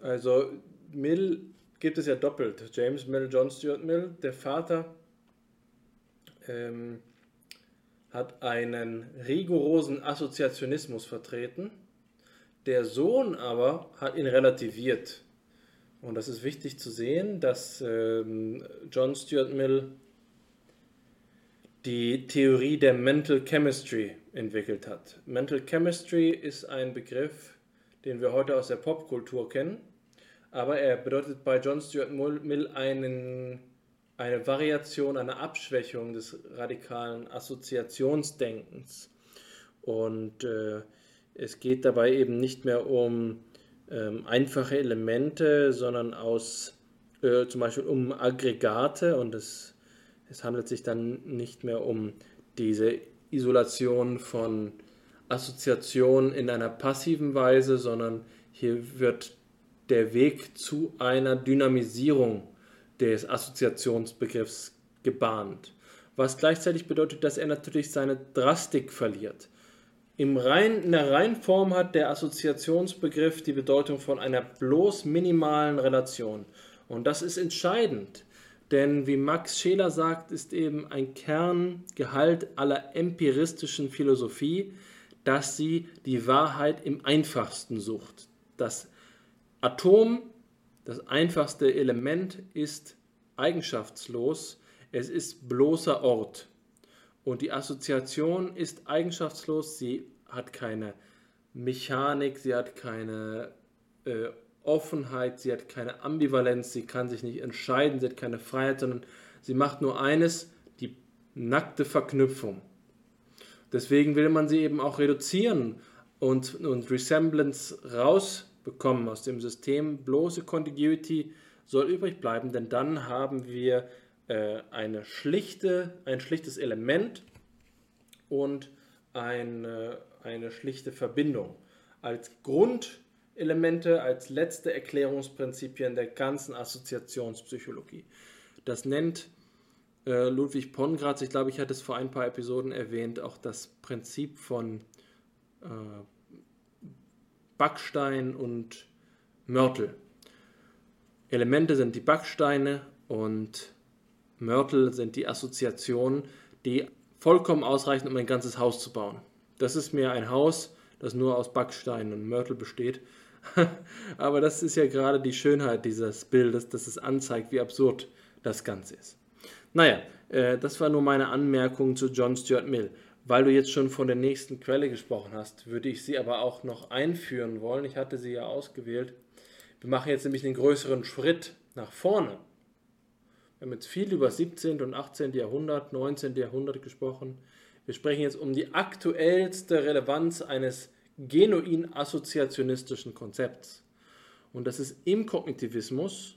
[SPEAKER 2] Also Mill gibt es ja doppelt. James Mill, John Stuart Mill. Der Vater ähm, hat einen rigorosen Assoziationismus vertreten. Der Sohn aber hat ihn relativiert. Und das ist wichtig zu sehen, dass ähm, John Stuart Mill die Theorie der Mental Chemistry entwickelt hat. Mental Chemistry ist ein Begriff, den wir heute aus der Popkultur kennen, aber er bedeutet bei John Stuart Mill einen, eine Variation, eine Abschwächung des radikalen Assoziationsdenkens. Und äh, es geht dabei eben nicht mehr um ähm, einfache Elemente, sondern aus äh, zum Beispiel um Aggregate und es es handelt sich dann nicht mehr um diese Isolation von Assoziationen in einer passiven Weise, sondern hier wird der Weg zu einer Dynamisierung des Assoziationsbegriffs gebahnt. Was gleichzeitig bedeutet, dass er natürlich seine Drastik verliert. Im rein, in der Reinform hat der Assoziationsbegriff die Bedeutung von einer bloß minimalen Relation. Und das ist entscheidend, denn wie Max Scheler sagt, ist eben ein Kerngehalt aller empiristischen Philosophie, dass sie die Wahrheit im einfachsten sucht. Das Atom, das einfachste Element, ist eigenschaftslos, es ist bloßer Ort. Und die Assoziation ist eigenschaftslos, sie hat keine Mechanik, sie hat keine äh, Offenheit, sie hat keine Ambivalenz, sie kann sich nicht entscheiden, sie hat keine Freiheit, sondern sie macht nur eines, die nackte Verknüpfung. Deswegen will man sie eben auch reduzieren und, und Resemblance rausbekommen aus dem System. Bloße Contiguity soll übrig bleiben, denn dann haben wir äh, eine schlichte, ein schlichtes Element und eine, eine schlichte Verbindung. Als Grundelemente, als letzte Erklärungsprinzipien der ganzen Assoziationspsychologie. Das nennt äh, Ludwig Pongratz, ich glaube, ich hatte es vor ein paar Episoden erwähnt, auch das Prinzip von äh, Backstein und Mörtel. Elemente sind die Backsteine und Mörtel sind die Assoziationen, die vollkommen ausreichen, um ein ganzes Haus zu bauen. Das ist mir ein Haus, das nur aus Backsteinen und Mörtel besteht. Aber das ist ja gerade die Schönheit dieses Bildes, dass es anzeigt, wie absurd das Ganze ist. Naja, äh, das war nur meine Anmerkung zu John Stuart Mill. Weil du jetzt schon von der nächsten Quelle gesprochen hast, würde ich sie aber auch noch einführen wollen. Ich hatte sie ja ausgewählt. Wir machen jetzt nämlich einen größeren Schritt nach vorne. Wir haben jetzt viel über 17. und 18. Jahrhundert, 19. Jahrhundert gesprochen. Wir sprechen jetzt um die aktuellste Relevanz eines genuin assoziationistischen Konzepts. Und das ist im Kognitivismus,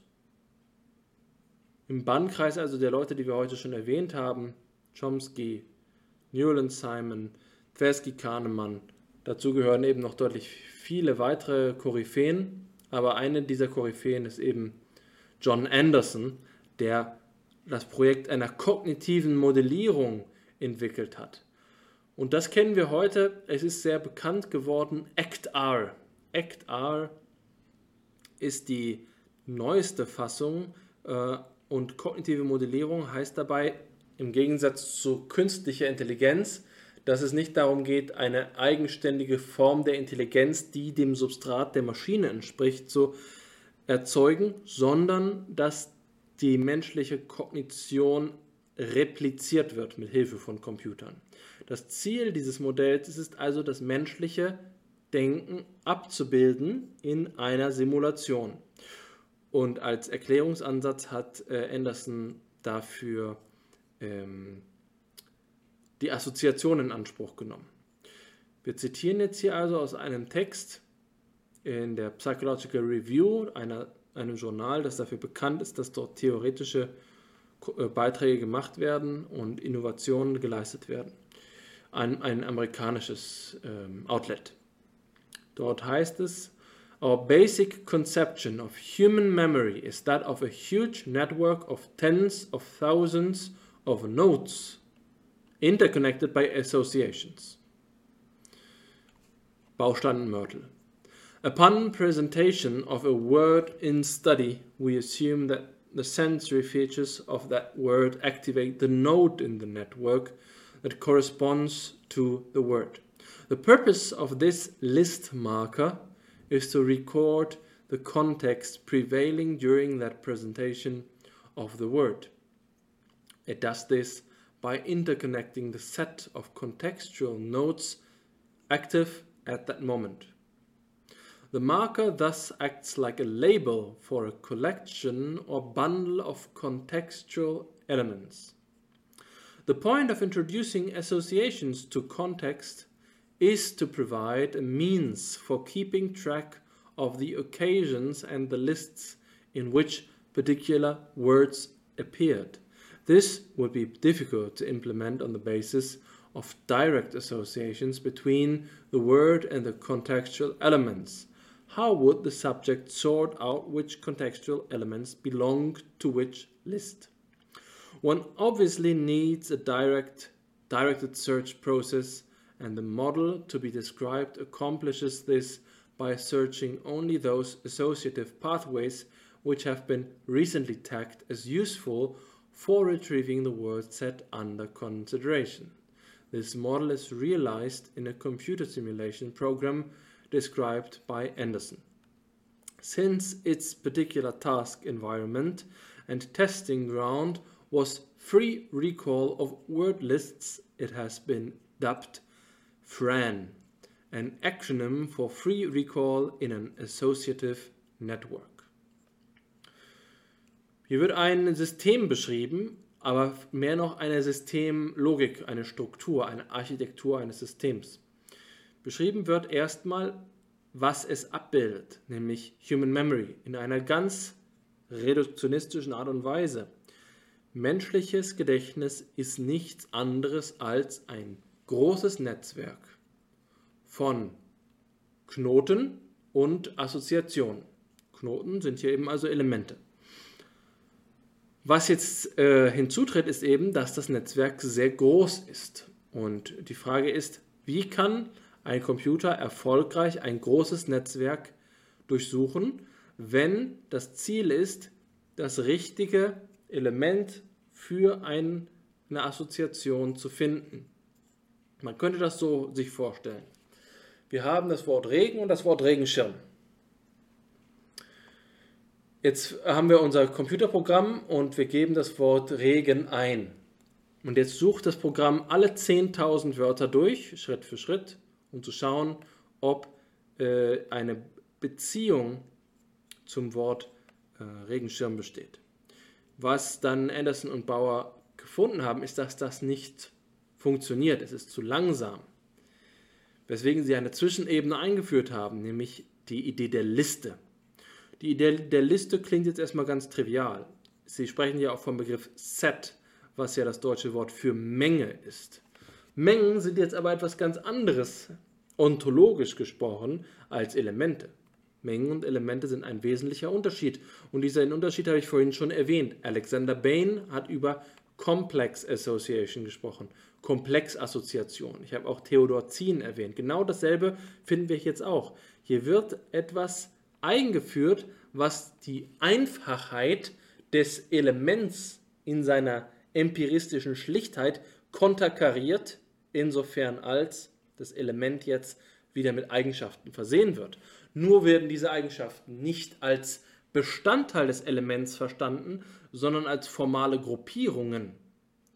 [SPEAKER 2] im Bannkreis also der Leute, die wir heute schon erwähnt haben, Chomsky, Newland Simon, Tversky Kahnemann, dazu gehören eben noch deutlich viele weitere Koryphäen, aber eine dieser Koryphäen ist eben John Anderson, der das Projekt einer kognitiven Modellierung entwickelt hat. Und das kennen wir heute, es ist sehr bekannt geworden, ACT-R. ACT-R ist die neueste Fassung äh, und kognitive Modellierung heißt dabei im Gegensatz zu künstlicher Intelligenz, dass es nicht darum geht, eine eigenständige Form der Intelligenz, die dem Substrat der Maschine entspricht, zu erzeugen, sondern dass die menschliche Kognition repliziert wird mit Hilfe von Computern. Das Ziel dieses Modells ist also, das menschliche Denken abzubilden in einer Simulation. Und als Erklärungsansatz hat äh, Anderson dafür ähm, die Assoziation in Anspruch genommen. Wir zitieren jetzt hier also aus einem Text in der Psychological Review, einer einem Journal, das dafür bekannt ist, dass dort theoretische äh, Beiträge gemacht werden und Innovationen geleistet werden. Ein, ein amerikanisches ähm, Outlet. Dort heißt es, Our basic conception of human memory is that of a huge network of tens of thousands of nodes interconnected by associations. Baustein. Upon presentation of a word in study, we assume that the sensory features of that word activate the node in the network that corresponds to the word. The purpose of this list marker is to record the context prevailing during that presentation of the word. It does this by interconnecting the set of contextual nodes active at that moment. The marker thus acts like a label for a collection or bundle of contextual elements. The point of introducing associations to context is to provide a means for keeping track of the occasions and the lists in which particular words appeared. This would be difficult to implement on the basis of direct associations between the word and the contextual elements how would the subject sort out which contextual elements belong to which list? One obviously needs a direct, directed search process and the model to be described accomplishes this by searching only those associative pathways which have been recently tagged as useful for retrieving the word set under consideration. This model is realized in a computer simulation program described by Anderson. Since its particular task environment and testing ground was free recall of word lists, it has been dubbed FRAN, an acronym for free recall in an associative network. Hier wird ein System beschrieben, aber mehr noch eine Systemlogik, eine Struktur, eine Architektur eines Systems. Beschrieben wird erstmal, was es abbildet, nämlich Human Memory, in einer ganz reduktionistischen Art und Weise. Menschliches Gedächtnis ist nichts anderes als ein großes Netzwerk von Knoten und Assoziationen. Knoten sind hier eben also Elemente. Was jetzt äh, hinzutritt, ist eben, dass das Netzwerk sehr groß ist. Und die Frage ist, wie kann ein Computer erfolgreich ein großes Netzwerk durchsuchen, wenn das Ziel ist, das richtige Element für eine Assoziation zu finden. Man könnte das so sich vorstellen. Wir haben das Wort Regen und das Wort Regenschirm. Jetzt haben wir unser Computerprogramm und wir geben das Wort Regen ein. Und jetzt sucht das Programm alle 10.000 Wörter durch, Schritt für Schritt, um zu schauen, ob äh, eine Beziehung zum Wort äh, Regenschirm besteht. Was dann Anderson und Bauer gefunden haben, ist, dass das nicht funktioniert. Es ist zu langsam. Weswegen sie eine Zwischenebene eingeführt haben, nämlich die Idee der Liste. Die Idee der Liste klingt jetzt erstmal ganz trivial. Sie sprechen ja auch vom Begriff Set, was ja das deutsche Wort für Menge ist. Mengen sind jetzt aber etwas ganz anderes, ontologisch gesprochen, als Elemente. Mengen und Elemente sind ein wesentlicher Unterschied. Und diesen Unterschied habe ich vorhin schon erwähnt. Alexander Bain hat über Complex Association gesprochen. Komplexassoziation. Ich habe auch Theodor Zien erwähnt. Genau dasselbe finden wir jetzt auch. Hier wird etwas eingeführt, was die Einfachheit des Elements in seiner empiristischen Schlichtheit konterkariert, insofern als das Element jetzt wieder mit Eigenschaften versehen wird. Nur werden diese Eigenschaften nicht als Bestandteil des Elements verstanden, sondern als formale Gruppierungen.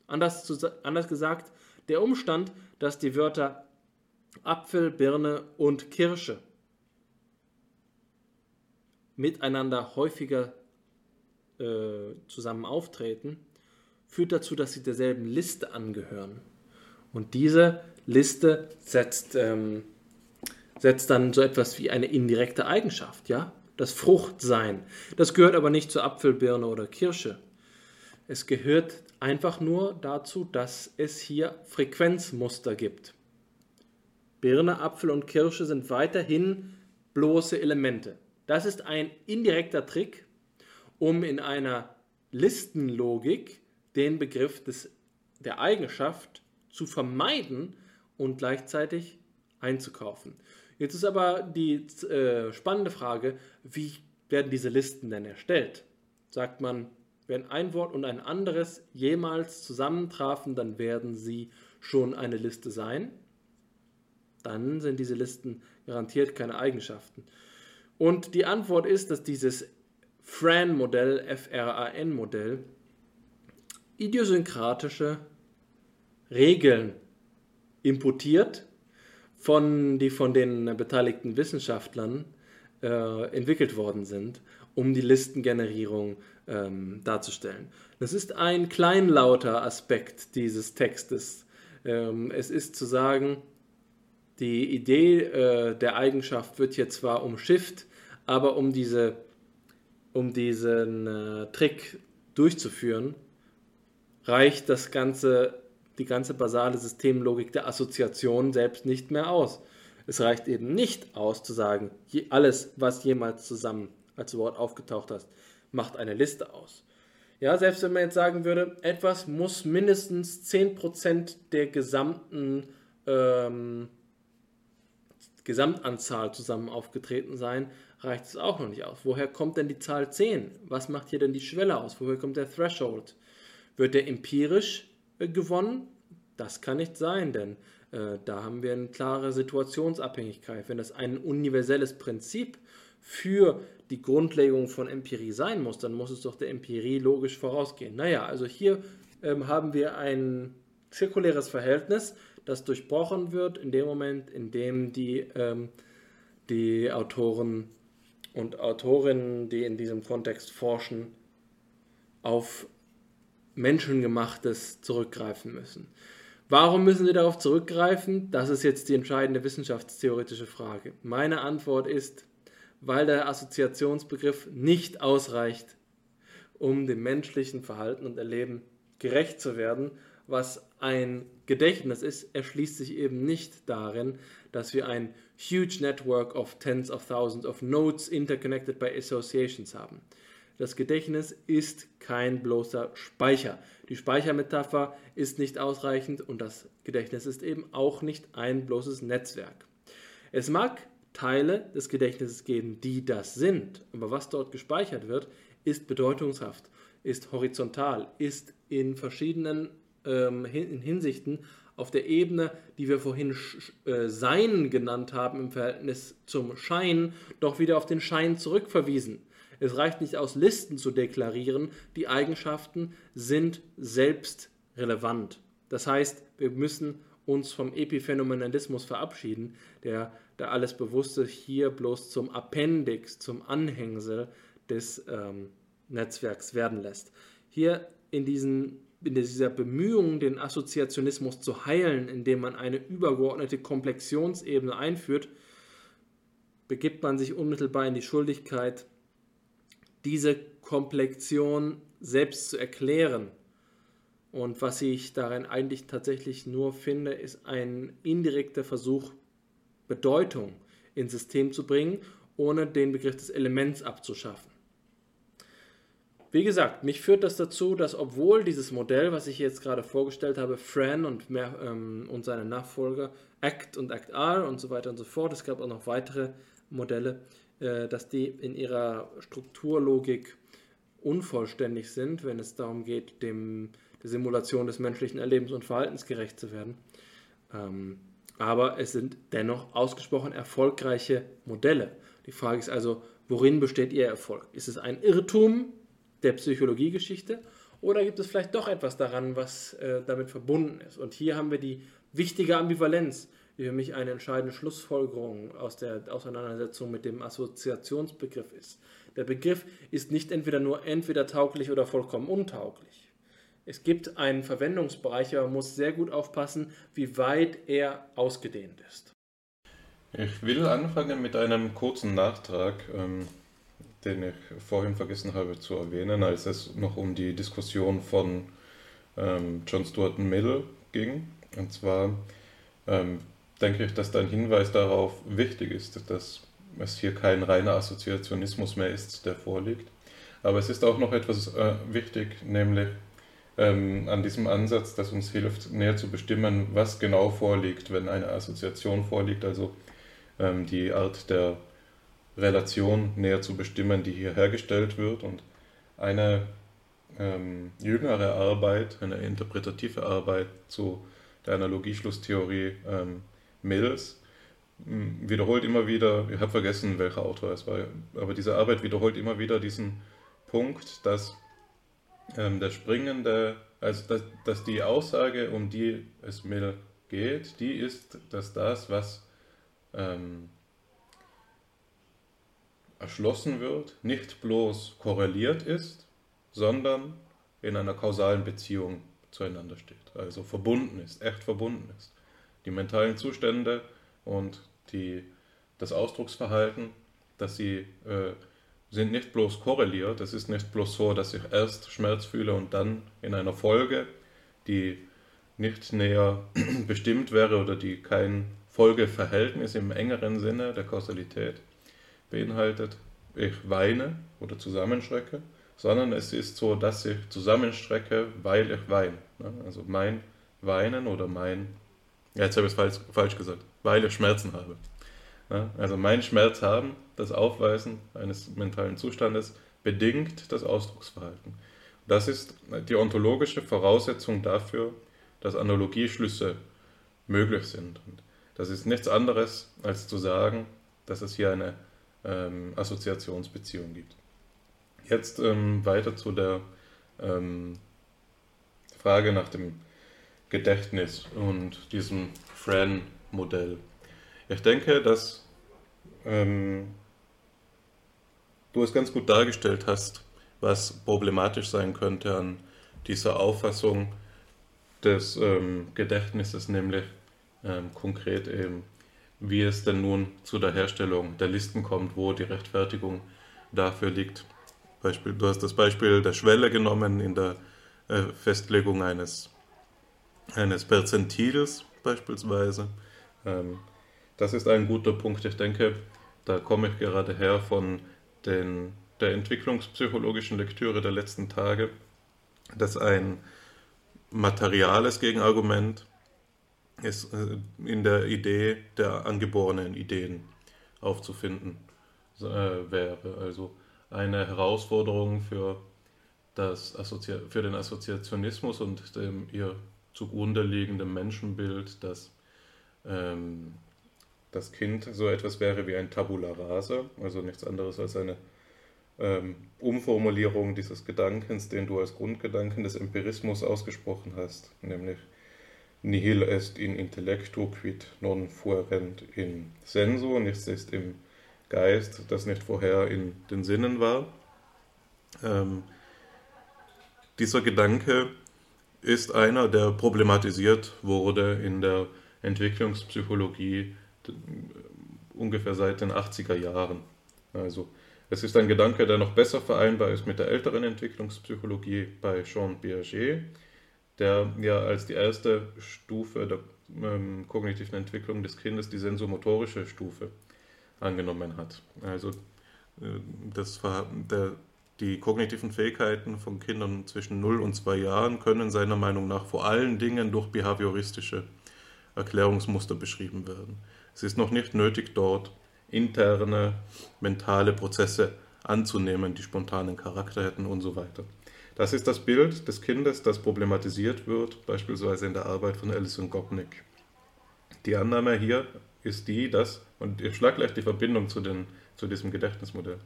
[SPEAKER 2] Anders, zu, anders gesagt, der Umstand, dass die Wörter Apfel, Birne und Kirsche miteinander häufiger äh, zusammen auftreten, führt dazu, dass sie derselben Liste angehören. Und diese Liste setzt, ähm, setzt dann so etwas wie eine indirekte Eigenschaft, ja? Das Fruchtsein. Das gehört aber nicht zur Apfelbirne oder Kirsche. Es gehört einfach nur dazu, dass es hier Frequenzmuster gibt. Birne, Apfel und Kirsche sind weiterhin bloße Elemente. Das ist ein indirekter Trick, um in einer Listenlogik den Begriff des, der Eigenschaft zu vermeiden und gleichzeitig einzukaufen. Jetzt ist aber die äh, spannende Frage, wie werden diese Listen denn erstellt? Sagt man, wenn ein Wort und ein anderes jemals zusammentrafen, dann werden sie schon eine Liste sein. Dann sind diese Listen garantiert keine Eigenschaften. Und die Antwort ist, dass dieses FRAN-Modell, F-R-A-N-Modell, idiosynkratische Regeln importiert, von, die von den beteiligten Wissenschaftlern äh, entwickelt worden sind, um die Listengenerierung ähm, darzustellen. Das ist ein kleinlauter Aspekt dieses Textes. Ähm, es ist zu sagen, die Idee äh, der Eigenschaft wird hier zwar umschifft, aber um, diese, um diesen äh, Trick durchzuführen, reicht das ganze, die ganze basale Systemlogik der Assoziation selbst nicht mehr aus. Es reicht eben nicht aus zu sagen, alles, was jemals zusammen als Wort aufgetaucht hat, macht eine Liste aus. Ja, selbst wenn man jetzt sagen würde, etwas muss mindestens 10% der gesamten ähm, Gesamtanzahl zusammen aufgetreten sein, reicht es auch noch nicht aus. Woher kommt denn die Zahl 10? Was macht hier denn die Schwelle aus? Woher kommt der Threshold? Wird der empirisch gewonnen? Das kann nicht sein, denn äh, da haben wir eine klare Situationsabhängigkeit. Wenn das ein universelles Prinzip für die Grundlegung von Empirie sein muss, dann muss es doch der Empirie logisch vorausgehen. Naja, also hier ähm, haben wir ein zirkuläres Verhältnis, das durchbrochen wird in dem Moment, in dem die, ähm, die Autoren und Autorinnen, die in diesem Kontext forschen, auf Menschengemachtes zurückgreifen müssen. Warum müssen sie darauf zurückgreifen? Das ist jetzt die entscheidende wissenschaftstheoretische Frage. Meine Antwort ist, weil der Assoziationsbegriff nicht ausreicht, um dem menschlichen Verhalten und Erleben gerecht zu werden. Was ein Gedächtnis ist, erschließt sich eben nicht darin, dass wir ein huge network of tens of thousands of nodes interconnected by associations haben. Das Gedächtnis ist kein bloßer Speicher. Die Speichermetapher ist nicht ausreichend und das Gedächtnis ist eben auch nicht ein bloßes Netzwerk. Es mag Teile des Gedächtnisses geben, die das sind. Aber was dort gespeichert wird, ist bedeutungshaft, ist horizontal, ist in verschiedenen ähm, in Hinsichten auf der Ebene, die wir vorhin äh, Sein genannt haben im Verhältnis zum Schein, doch wieder auf den Schein zurückverwiesen. Es reicht nicht aus, Listen zu deklarieren, die Eigenschaften sind selbst relevant. Das heißt, wir müssen uns vom Epiphänomenalismus verabschieden, der der alles Bewusste hier bloß zum Appendix, zum Anhängsel des ähm, Netzwerks werden lässt. Hier in, diesen, in dieser Bemühung, den Assoziationismus zu heilen, indem man eine übergeordnete Komplexionsebene einführt, begibt man sich unmittelbar in die Schuldigkeit, diese Komplexion selbst zu erklären. Und was ich darin eigentlich tatsächlich nur finde, ist ein indirekter Versuch, Bedeutung ins System zu bringen, ohne den Begriff des Elements abzuschaffen. Wie gesagt, mich führt das dazu, dass obwohl dieses Modell, was ich jetzt gerade vorgestellt habe, Fran und, mehr, ähm, und seine Nachfolger, ACT und ACT-R und so weiter und so fort, es gab auch noch weitere Modelle, dass die in ihrer Strukturlogik unvollständig sind, wenn es darum geht, dem, der Simulation des menschlichen Erlebens und Verhaltens gerecht zu werden. Ähm, aber es sind dennoch ausgesprochen erfolgreiche Modelle. Die Frage ist also, worin besteht Ihr Erfolg? Ist es ein Irrtum der Psychologiegeschichte oder gibt es vielleicht doch etwas daran, was äh, damit verbunden ist? Und hier haben wir die wichtige Ambivalenz, die für mich eine entscheidende Schlussfolgerung aus der Auseinandersetzung mit dem Assoziationsbegriff ist. Der Begriff ist nicht entweder nur entweder tauglich oder vollkommen untauglich. Es gibt einen Verwendungsbereich, aber man muss sehr gut aufpassen, wie weit er ausgedehnt ist.
[SPEAKER 3] Ich will anfangen mit einem kurzen Nachtrag, ähm, den ich vorhin vergessen habe zu erwähnen, als es noch um die Diskussion von ähm, John Stuart Mill ging. Und zwar ähm, denke ich, dass da ein Hinweis darauf wichtig ist, dass es hier kein reiner Assoziationismus mehr ist, der vorliegt. Aber es ist auch noch etwas äh, wichtig, nämlich ähm, an diesem Ansatz, das uns hilft, näher zu bestimmen, was genau vorliegt, wenn eine Assoziation vorliegt, also ähm, die Art der Relation näher zu bestimmen, die hier hergestellt wird. Und eine ähm, jüngere Arbeit, eine interpretative Arbeit zu der Analogieschlusstheorie ähm, Mills, wiederholt immer wieder, ich habe vergessen, welcher Autor es war, aber diese Arbeit wiederholt immer wieder diesen Punkt, dass ähm, der springende, also dass, dass die Aussage, um die es mir geht, die ist, dass das, was ähm, erschlossen wird, nicht bloß korreliert ist, sondern in einer kausalen Beziehung zueinander steht, also verbunden ist, echt verbunden ist. Die mentalen Zustände und die, das Ausdrucksverhalten, dass sie äh, sind nicht bloß korreliert. Es ist nicht bloß so, dass ich erst Schmerz fühle und dann in einer Folge, die nicht näher bestimmt wäre oder die kein Folgeverhältnis im engeren Sinne der Kausalität beinhaltet, ich weine oder zusammenschrecke, sondern es ist so, dass ich zusammenstrecke, weil ich weine. Ne? Also mein Weinen oder mein Ja, jetzt habe ich es falsch, falsch gesagt. Weil ich Schmerzen habe. Ja, also mein Schmerz haben, das Aufweisen eines mentalen Zustandes, bedingt das Ausdrucksverhalten. Das ist die ontologische Voraussetzung dafür, dass Analogieschlüsse möglich sind. Und das ist nichts anderes, als zu sagen, dass es hier eine ähm, Assoziationsbeziehung gibt. Jetzt ähm, weiter zu der ähm, Frage nach dem Gedächtnis und diesem Fran-Modell. Ich denke, dass ähm, du es ganz gut dargestellt hast, was problematisch sein könnte an dieser Auffassung des ähm, Gedächtnisses, nämlich ähm, konkret eben, wie es denn nun zu der Herstellung der Listen kommt, wo die Rechtfertigung dafür liegt. Beispiel, du hast das Beispiel der Schwelle genommen in der äh, Festlegung eines, eines Perzentils beispielsweise. Ähm, das ist ein guter Punkt. Ich denke, da komme ich gerade her von den, der entwicklungspsychologischen Lektüre der letzten Tage, dass ein materiales Gegenargument ist äh, in der Idee der angeborenen Ideen aufzufinden äh, wäre. Also eine Herausforderung für, das Assozi für den Assoziationismus und dem ihr zugrunde liegenden Menschenbild, dass ähm, das Kind so etwas wäre wie ein Tabula rasa, also nichts anderes als eine ähm, Umformulierung dieses Gedankens, den du als Grundgedanken des Empirismus ausgesprochen hast, nämlich nihil est in intellectu quid non fuerent in senso, nichts ist im Geist, das nicht vorher in den Sinnen war. Ähm, dieser Gedanke ist einer, der problematisiert wurde in der Entwicklungspsychologie ungefähr seit den 80er Jahren. Also es ist ein Gedanke, der noch besser vereinbar ist mit der älteren Entwicklungspsychologie bei Jean Piaget, der ja als die erste Stufe der ähm, kognitiven Entwicklung des Kindes die sensomotorische Stufe angenommen hat. Also äh, das der, die kognitiven Fähigkeiten von Kindern zwischen 0 und 2 Jahren können seiner Meinung nach vor allen Dingen durch behavioristische Erklärungsmuster beschrieben werden. Es ist noch nicht nötig, dort interne mentale Prozesse anzunehmen, die spontanen Charakter hätten und so weiter. Das ist das Bild des Kindes, das problematisiert wird, beispielsweise in der Arbeit von Alison Gopnik. Die Annahme hier ist die, dass, und ich schlage gleich die Verbindung zu, den, zu diesem Gedächtnismodell,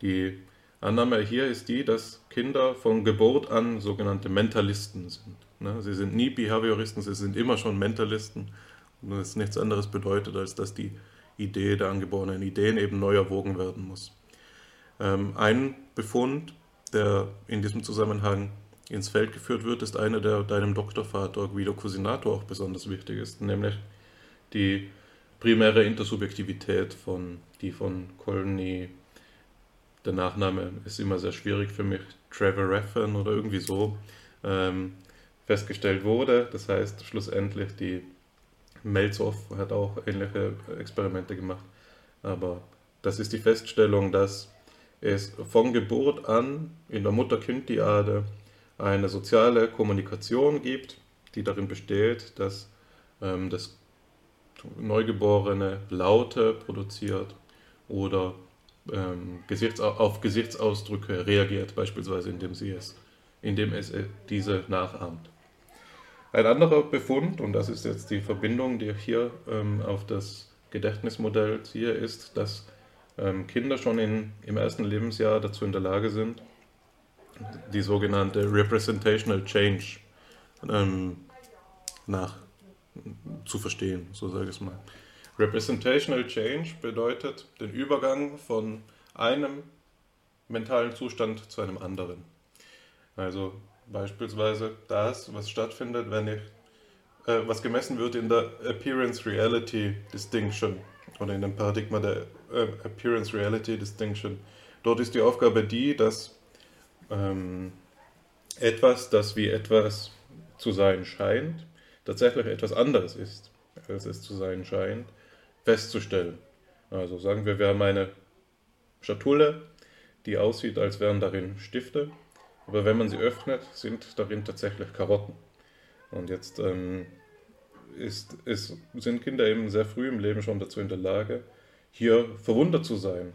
[SPEAKER 3] die Annahme hier ist die, dass Kinder von Geburt an sogenannte Mentalisten sind. Ne? Sie sind nie Behavioristen, sie sind immer schon Mentalisten. Und das nichts anderes bedeutet, als dass die Idee der angeborenen Ideen eben neu erwogen werden muss. Ähm, ein Befund, der in diesem Zusammenhang ins Feld geführt wird, ist einer, der deinem Doktorvater Guido Cusinato auch besonders wichtig ist, nämlich die primäre Intersubjektivität, von, die von Colney, der Nachname ist immer sehr schwierig für mich, Trevor Raffan oder irgendwie so, ähm, festgestellt wurde. Das heißt, schlussendlich die Melzow hat auch ähnliche Experimente gemacht. Aber das ist die Feststellung, dass es von Geburt an in der Mutter-Kind-Diade eine soziale Kommunikation gibt, die darin besteht, dass ähm, das Neugeborene Laute produziert oder ähm, Gesichts auf Gesichtsausdrücke reagiert, beispielsweise indem, sie es, indem es diese nachahmt. Ein anderer Befund, und das ist jetzt die Verbindung, die ich hier ähm, auf das Gedächtnismodell ziehe, ist, dass ähm, Kinder schon in, im ersten Lebensjahr dazu in der Lage sind, die sogenannte Representational Change ähm, nach, zu verstehen, so sage ich es mal. Representational Change bedeutet den Übergang von einem mentalen Zustand zu einem anderen. Also Beispielsweise das, was stattfindet, wenn ich, äh, was gemessen wird in der Appearance-Reality Distinction oder in dem Paradigma der äh, Appearance-Reality Distinction. Dort ist die Aufgabe die, dass ähm, etwas, das wie etwas zu sein scheint, tatsächlich etwas anderes ist, als es zu sein scheint, festzustellen. Also sagen wir, wir haben eine Schatulle, die aussieht, als wären darin Stifte aber wenn man sie öffnet, sind darin tatsächlich Karotten. Und jetzt ähm, ist, ist, sind Kinder eben sehr früh im Leben schon dazu in der Lage, hier verwundert zu sein,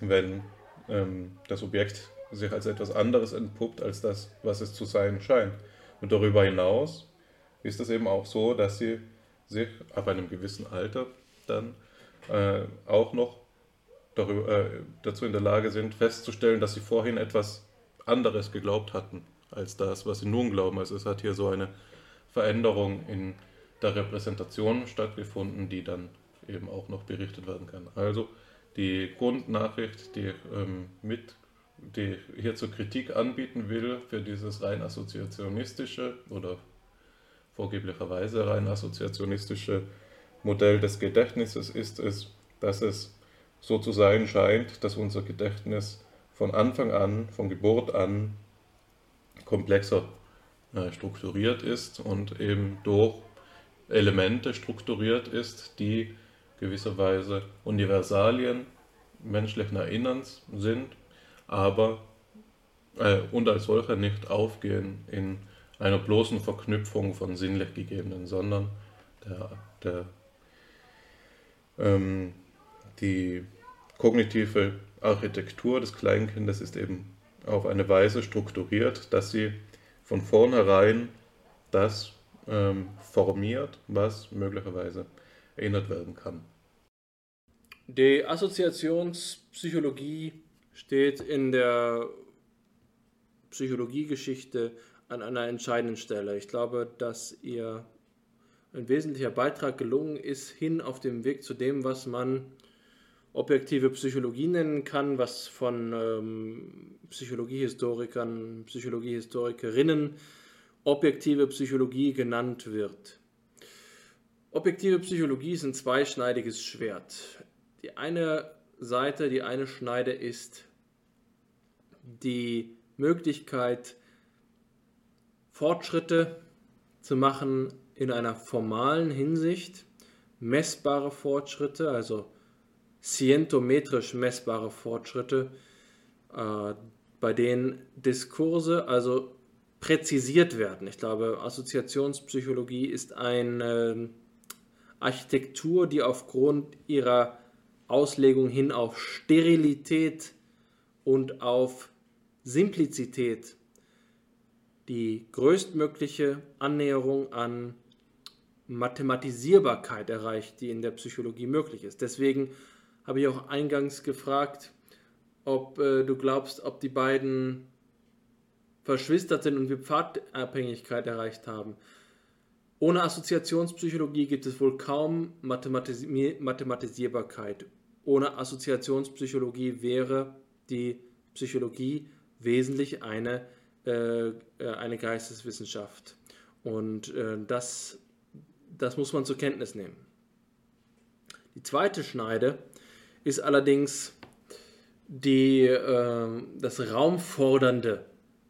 [SPEAKER 3] wenn ähm, das Objekt sich als etwas anderes entpuppt, als das, was es zu sein scheint. Und darüber hinaus ist es eben auch so, dass sie sich ab einem gewissen Alter dann äh, auch noch darüber, äh, dazu in der Lage sind, festzustellen, dass sie vorhin etwas anderes geglaubt hatten als das, was sie nun glauben. Also es hat hier so eine Veränderung in der Repräsentation stattgefunden, die dann eben auch noch berichtet werden kann. Also die Grundnachricht, die ähm, mit die hier zur Kritik anbieten will für dieses rein assoziationistische oder vorgeblicherweise rein assoziationistische Modell des Gedächtnisses ist es, dass es so zu sein scheint, dass unser Gedächtnis von Anfang an, von Geburt an komplexer äh, strukturiert ist und eben durch Elemente strukturiert ist, die gewisserweise Universalien menschlichen Erinnerns sind, aber äh, und als solcher nicht aufgehen in einer bloßen Verknüpfung von sinnlich gegebenen, sondern der, der ähm, die kognitive Architektur des Kleinkindes ist eben auf eine Weise strukturiert, dass sie von vornherein das ähm, formiert, was möglicherweise erinnert werden kann.
[SPEAKER 2] Die Assoziationspsychologie steht in der Psychologiegeschichte an einer entscheidenden Stelle. Ich glaube, dass ihr ein wesentlicher Beitrag gelungen ist, hin auf dem Weg zu dem, was man objektive Psychologie nennen kann, was von ähm, Psychologiehistorikern, Psychologiehistorikerinnen objektive Psychologie genannt wird. Objektive Psychologie ist ein zweischneidiges Schwert. Die eine Seite, die eine Schneide ist die Möglichkeit, Fortschritte zu machen in einer formalen Hinsicht, messbare Fortschritte, also scientometrisch messbare Fortschritte, äh, bei denen Diskurse also präzisiert werden. Ich glaube, Assoziationspsychologie ist eine Architektur, die aufgrund ihrer Auslegung hin auf Sterilität und auf Simplizität die größtmögliche Annäherung an Mathematisierbarkeit erreicht, die in der Psychologie möglich ist. Deswegen habe ich auch eingangs gefragt, ob äh, du glaubst, ob die beiden verschwistert sind und wir Pfadabhängigkeit erreicht haben. Ohne Assoziationspsychologie gibt es wohl kaum Mathematis Mathematisierbarkeit. Ohne Assoziationspsychologie wäre die Psychologie wesentlich eine, äh, äh eine Geisteswissenschaft. Und äh, das das muss man zur Kenntnis nehmen. Die zweite Schneide ist allerdings die, äh, das Raumfordernde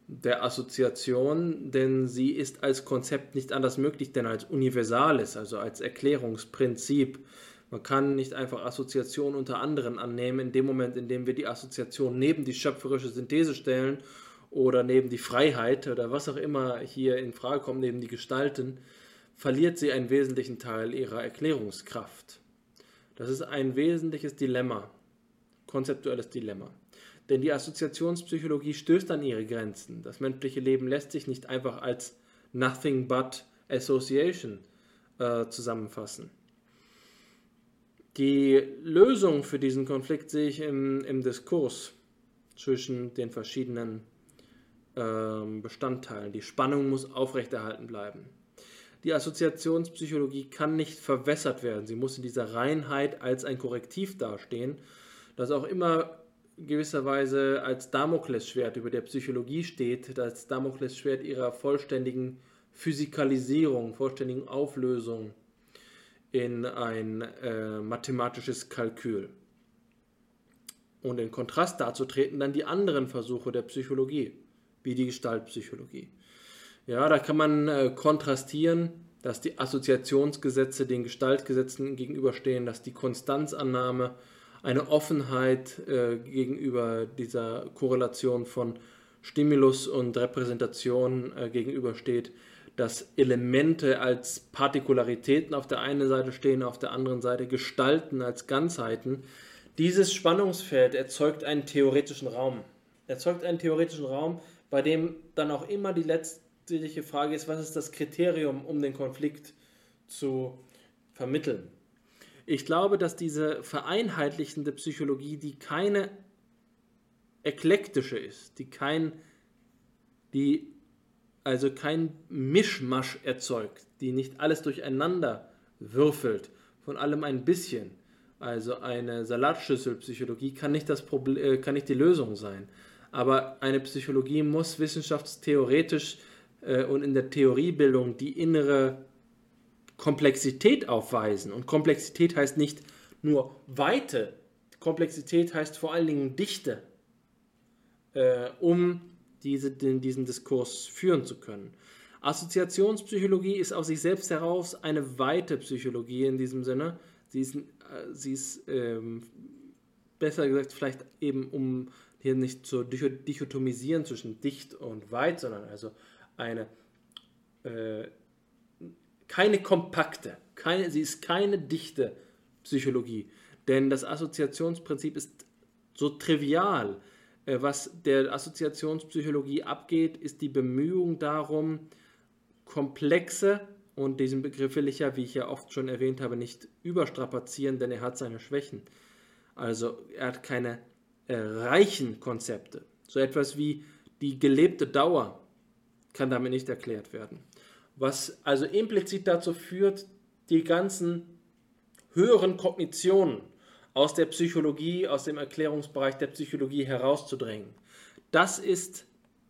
[SPEAKER 2] der Assoziation, denn sie ist als Konzept nicht anders möglich, denn als Universales, also als Erklärungsprinzip. Man kann nicht einfach Assoziation unter anderen annehmen, in dem Moment, in dem wir die Assoziation neben die schöpferische Synthese stellen oder neben die Freiheit oder was auch immer hier in Frage kommt, neben die Gestalten, verliert sie einen wesentlichen Teil ihrer Erklärungskraft. Das ist ein wesentliches Dilemma, konzeptuelles Dilemma. Denn die Assoziationspsychologie stößt an ihre Grenzen. Das menschliche Leben lässt sich nicht einfach als nothing but association äh, zusammenfassen. Die Lösung für diesen Konflikt sehe ich im, im Diskurs zwischen den verschiedenen äh, Bestandteilen. Die Spannung muss aufrechterhalten bleiben. Die Assoziationspsychologie kann nicht verwässert werden. Sie muss in dieser Reinheit als ein Korrektiv dastehen, das auch immer gewisserweise als Damoklesschwert über der Psychologie steht, das Damoklesschwert ihrer vollständigen Physikalisierung, vollständigen Auflösung in ein äh, mathematisches Kalkül. Und in Kontrast dazu treten dann die anderen Versuche der Psychologie, wie die Gestaltpsychologie. Ja, da kann man äh, kontrastieren, dass die Assoziationsgesetze den Gestaltgesetzen gegenüberstehen, dass die Konstanzannahme eine Offenheit äh, gegenüber dieser Korrelation von Stimulus und Repräsentation äh, gegenübersteht, dass Elemente als Partikularitäten auf der einen Seite stehen, auf der anderen Seite Gestalten als Ganzheiten. Dieses Spannungsfeld erzeugt einen theoretischen Raum. Erzeugt einen theoretischen Raum, bei dem dann auch immer die letztliche Frage ist, was ist das Kriterium, um den Konflikt zu vermitteln. Ich glaube, dass diese vereinheitlichende Psychologie, die keine eklektische ist, die kein, die also kein Mischmasch erzeugt, die nicht alles durcheinander würfelt, von allem ein bisschen. Also eine Salatschüsselpsychologie kann nicht, das Problem, äh, kann nicht die Lösung sein. Aber eine Psychologie muss wissenschaftstheoretisch äh, und in der Theoriebildung die innere Komplexität aufweisen. Und Komplexität heißt nicht nur Weite, Komplexität heißt vor allen Dingen Dichte, äh, um diese, den, diesen Diskurs führen zu können. Assoziationspsychologie ist aus sich selbst heraus eine weite Psychologie in diesem Sinne. Sie ist, äh, sie ist ähm, besser gesagt vielleicht eben, um hier nicht zu dichotomisieren zwischen dicht und weit, sondern also eine äh, keine kompakte, keine, sie ist keine dichte Psychologie, denn das Assoziationsprinzip ist so trivial, äh, was der Assoziationspsychologie abgeht, ist die Bemühung darum, komplexe, und diesen Begriff will ich ja, wie ich ja oft schon erwähnt habe, nicht überstrapazieren, denn er hat seine Schwächen. Also er hat keine äh, reichen Konzepte. So etwas wie die gelebte Dauer kann damit nicht erklärt werden. Was also implizit dazu führt, die ganzen höheren Kognitionen aus der Psychologie, aus dem Erklärungsbereich der Psychologie herauszudrängen. Das ist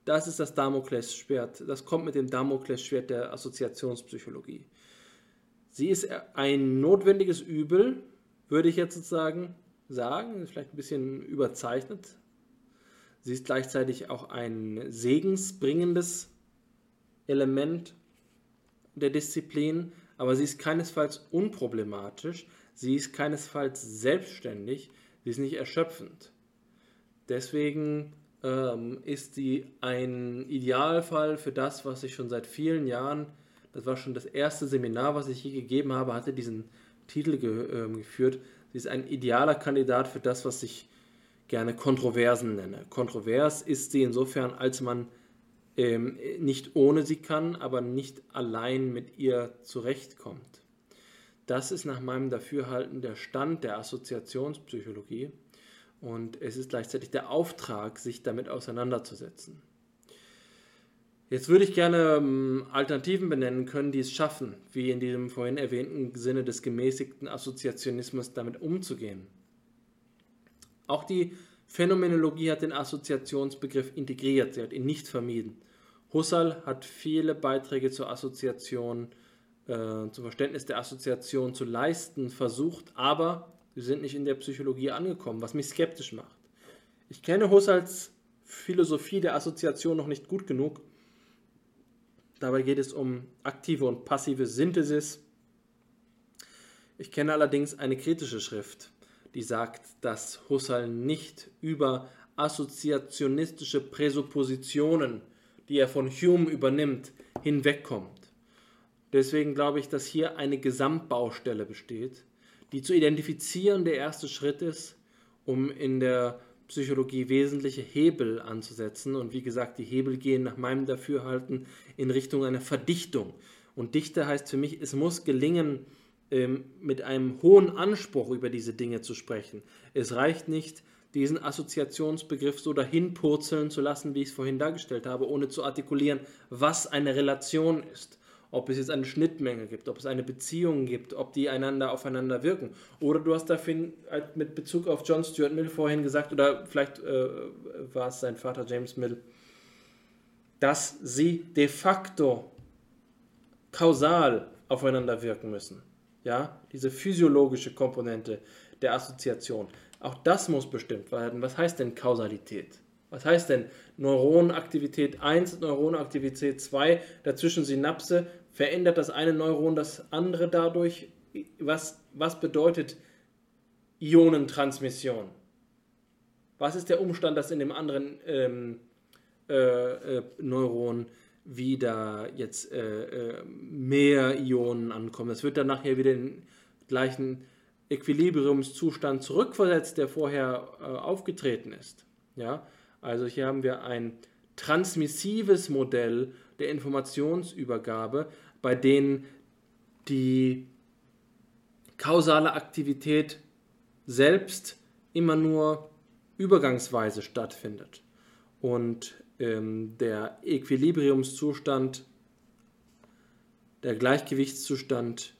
[SPEAKER 2] das, ist das Damoklesschwert. Das kommt mit dem Damoklesschwert der Assoziationspsychologie. Sie ist ein notwendiges Übel, würde ich jetzt sozusagen sagen, vielleicht ein bisschen überzeichnet. Sie ist gleichzeitig auch ein segensbringendes Element der Disziplin, aber sie ist keinesfalls unproblematisch, Sie ist keinesfalls selbstständig, sie ist nicht erschöpfend. Deswegen ähm, ist sie ein Idealfall für das, was ich schon seit vielen Jahren, das war schon das erste Seminar, was ich je gegeben habe, hatte diesen Titel ge äh, geführt. Sie ist ein idealer Kandidat für das, was ich gerne Kontroversen nenne. Kontrovers ist sie insofern, als man ähm, nicht ohne sie kann, aber nicht allein mit ihr zurechtkommt. Das ist nach meinem Dafürhalten der Stand der Assoziationspsychologie und es ist gleichzeitig der Auftrag, sich damit auseinanderzusetzen. Jetzt würde ich gerne ähm, Alternativen benennen können, die es schaffen, wie in diesem vorhin erwähnten Sinne des gemäßigten Assoziationismus damit umzugehen. Auch die Phänomenologie hat den Assoziationsbegriff integriert, sie hat ihn nicht vermieden. Husserl hat viele Beiträge zur Assoziation äh, zum Verständnis der Assoziation zu leisten versucht, aber wir sind nicht in der Psychologie angekommen, was mich skeptisch macht. Ich kenne Husserls Philosophie der Assoziation noch nicht gut genug. Dabei geht es um aktive und passive Synthesis. Ich kenne allerdings eine kritische Schrift, die sagt, dass Husserl nicht über assoziationistische Präsuppositionen, die er von Hume übernimmt, hinwegkommt. Deswegen glaube ich, dass hier eine Gesamtbaustelle besteht, die zu identifizieren der erste Schritt ist, um in der Psychologie wesentliche Hebel anzusetzen. Und wie gesagt, die Hebel gehen nach meinem Dafürhalten in Richtung einer Verdichtung. Und Dichte heißt für mich, es muss gelingen, ähm, mit einem hohen Anspruch über diese Dinge zu sprechen. Es reicht nicht, diesen Assoziationsbegriff so dahin purzeln zu lassen, wie ich es vorhin dargestellt habe, ohne zu artikulieren, was eine Relation ist ob es jetzt eine Schnittmenge gibt, ob es eine Beziehung gibt, ob die einander aufeinander wirken. Oder du hast dafür halt mit Bezug auf John Stuart Mill vorhin gesagt, oder vielleicht äh, war es sein Vater James Mill, dass sie de facto kausal aufeinander wirken müssen. Ja, diese physiologische Komponente der Assoziation. Auch das muss bestimmt werden. Was heißt denn Kausalität? Was heißt denn Neuronaktivität 1, Neuronaktivität 2, dazwischen Synapse? Verändert das eine Neuron das andere dadurch? Was, was bedeutet Ionentransmission? Was ist der Umstand, dass in dem anderen ähm, äh, äh, Neuron wie da jetzt äh, äh, mehr Ionen ankommen. Das wird dann nachher wieder den gleichen Equilibriumszustand zurückversetzt, der vorher äh, aufgetreten ist. Ja? Also hier haben wir ein transmissives Modell der Informationsübergabe, bei denen die kausale Aktivität selbst immer nur übergangsweise stattfindet. Und ähm, der Equilibriumszustand, der Gleichgewichtszustand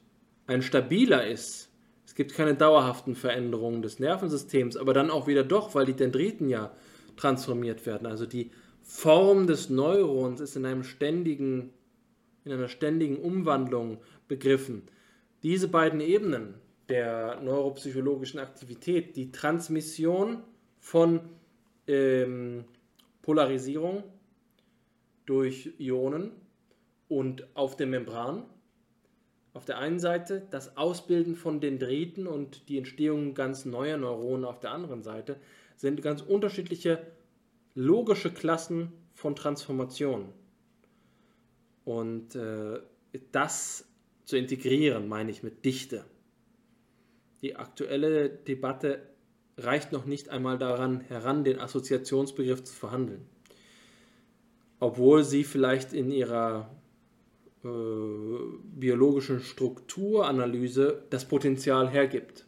[SPEAKER 2] ein stabiler ist. Es gibt keine dauerhaften Veränderungen des Nervensystems, aber dann auch wieder doch, weil die Dendriten ja transformiert werden. Also die Form des Neurons ist in einem ständigen, in einer ständigen Umwandlung begriffen. Diese beiden Ebenen der neuropsychologischen Aktivität, die Transmission von ähm, Polarisierung durch Ionen und auf der Membran. Auf der einen Seite das Ausbilden von Dendriten und die Entstehung ganz neuer Neuronen auf der anderen Seite sind ganz unterschiedliche logische Klassen von Transformation. Und äh, das zu integrieren, meine ich mit Dichte. Die aktuelle Debatte reicht noch nicht einmal daran heran, den Assoziationsbegriff zu verhandeln. Obwohl sie vielleicht in ihrer äh, biologischen Strukturanalyse das Potenzial hergibt.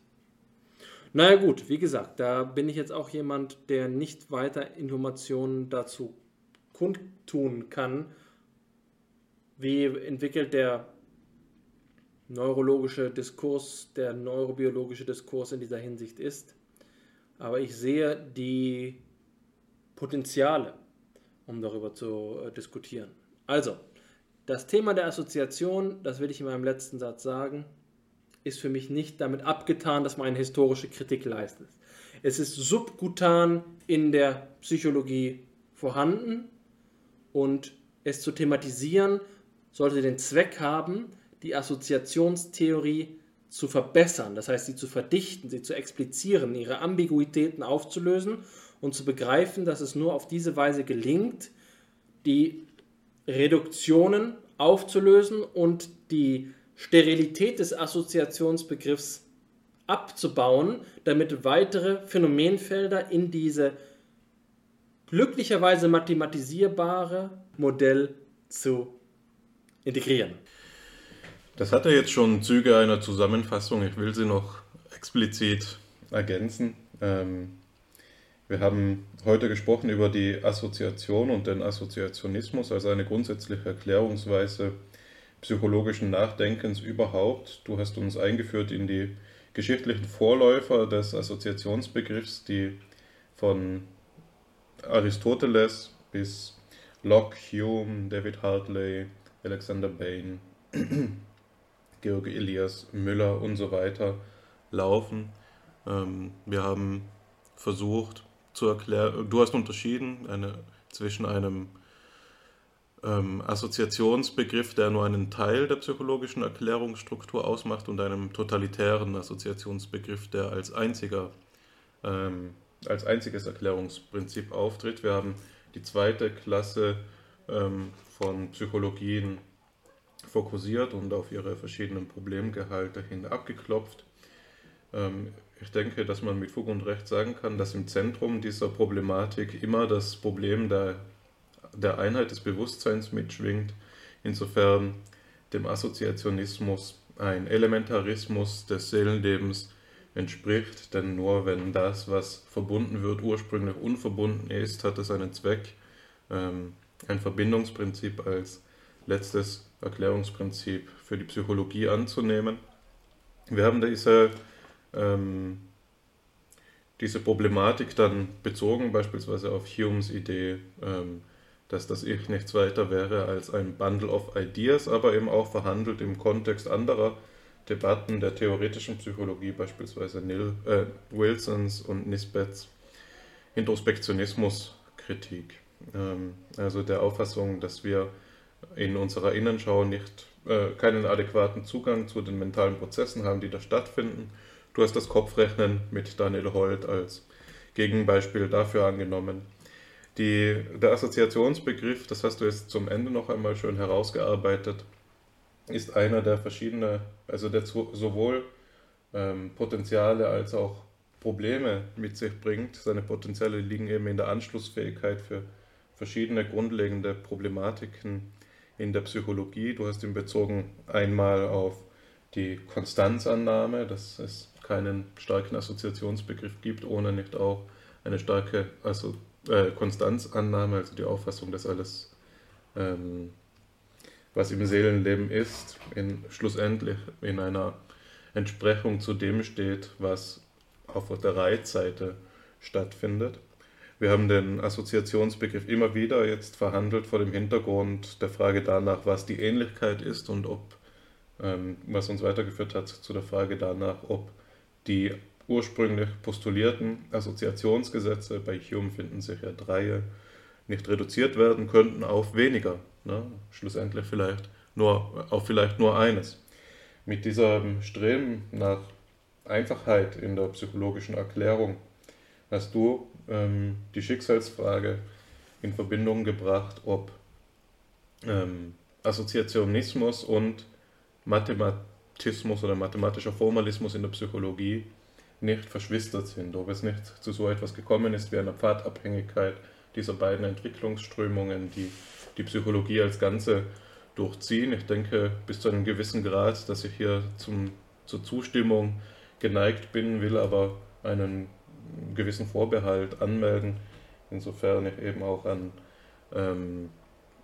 [SPEAKER 2] Naja gut, wie gesagt, da bin ich jetzt auch jemand, der nicht weiter Informationen dazu kundtun kann, wie entwickelt der neurologische Diskurs, der neurobiologische Diskurs in dieser Hinsicht ist aber ich sehe die Potenziale, um darüber zu äh, diskutieren. Also, das Thema der Assoziation, das will ich in meinem letzten Satz sagen, ist für mich nicht damit abgetan, dass man eine historische Kritik leistet. Es ist subkutan in der Psychologie vorhanden und es zu thematisieren sollte den Zweck haben, die Assoziationstheorie zu verbessern, das heißt sie zu verdichten, sie zu explizieren, ihre Ambiguitäten aufzulösen und zu begreifen, dass es nur auf diese Weise gelingt, die Reduktionen aufzulösen und die Sterilität des Assoziationsbegriffs abzubauen, damit weitere Phänomenfelder in diese glücklicherweise mathematisierbare Modell zu integrieren.
[SPEAKER 3] Das hat ja jetzt schon Züge einer Zusammenfassung. Ich will sie noch explizit ergänzen. Ähm, wir haben heute gesprochen über die Assoziation und den Assoziationismus als eine grundsätzliche Erklärungsweise psychologischen Nachdenkens überhaupt. Du hast uns eingeführt in die geschichtlichen Vorläufer des Assoziationsbegriffs, die von Aristoteles bis Locke, Hume, David Hartley, Alexander Bain Georg Elias Müller und so weiter laufen. Ähm, wir haben versucht zu erklären, du hast unterschieden eine, zwischen einem ähm, Assoziationsbegriff, der nur einen Teil der psychologischen Erklärungsstruktur ausmacht, und einem totalitären Assoziationsbegriff, der als einziger ähm, als einziges Erklärungsprinzip auftritt. Wir haben die zweite Klasse ähm, von Psychologien fokussiert und auf ihre verschiedenen Problemgehalte hin abgeklopft. Ähm, ich denke, dass man mit Fug und Recht sagen kann, dass im Zentrum dieser Problematik immer das Problem der, der Einheit des Bewusstseins mitschwingt, insofern dem Assoziationismus ein Elementarismus des Seelenlebens entspricht, denn nur wenn das, was verbunden wird, ursprünglich unverbunden ist, hat es einen Zweck, ähm, ein Verbindungsprinzip als letztes Erklärungsprinzip für die Psychologie anzunehmen. Wir haben diese, ähm, diese Problematik dann bezogen, beispielsweise auf Humes Idee, ähm, dass das Ich nichts weiter wäre als ein Bundle of Ideas, aber eben auch verhandelt im Kontext anderer Debatten der theoretischen Psychologie, beispielsweise Nil, äh, Wilsons und Nisbets Introspektionismuskritik. Ähm, also der Auffassung, dass wir in unserer Innenschau nicht, äh, keinen adäquaten Zugang zu den mentalen Prozessen haben, die da stattfinden. Du hast das Kopfrechnen mit Daniel Holt als Gegenbeispiel dafür angenommen. Die, der Assoziationsbegriff, das hast du jetzt zum Ende noch einmal schön herausgearbeitet, ist einer der verschiedene, also der sowohl ähm, Potenziale als auch Probleme mit sich bringt. Seine Potenziale liegen eben in der Anschlussfähigkeit für verschiedene grundlegende Problematiken in der Psychologie. Du hast ihn bezogen einmal auf die Konstanzannahme, dass es keinen starken Assoziationsbegriff gibt, ohne nicht auch eine starke also, äh, Konstanzannahme, also die Auffassung, dass alles, ähm, was im Seelenleben ist, in, schlussendlich in einer Entsprechung zu dem steht, was auf der Reizseite stattfindet. Wir haben den Assoziationsbegriff immer wieder jetzt verhandelt vor dem Hintergrund der Frage danach, was die Ähnlichkeit ist und ob, ähm, was uns weitergeführt hat zu der Frage danach, ob die ursprünglich postulierten Assoziationsgesetze, bei Hume finden sich ja drei, nicht reduziert werden könnten auf weniger. Ne? Schlussendlich vielleicht nur, auf vielleicht nur eines. Mit diesem Streben nach Einfachheit in der psychologischen Erklärung hast du ähm, die Schicksalsfrage in Verbindung gebracht, ob ähm, Assoziationismus und Mathematismus oder mathematischer Formalismus in der Psychologie nicht verschwistert sind, ob es nicht zu so etwas gekommen ist wie einer Pfadabhängigkeit dieser beiden Entwicklungsströmungen, die die Psychologie als Ganze durchziehen. Ich denke bis zu einem gewissen Grad, dass ich hier zum, zur Zustimmung geneigt bin, will aber einen gewissen Vorbehalt anmelden, insofern ich eben auch an, ähm,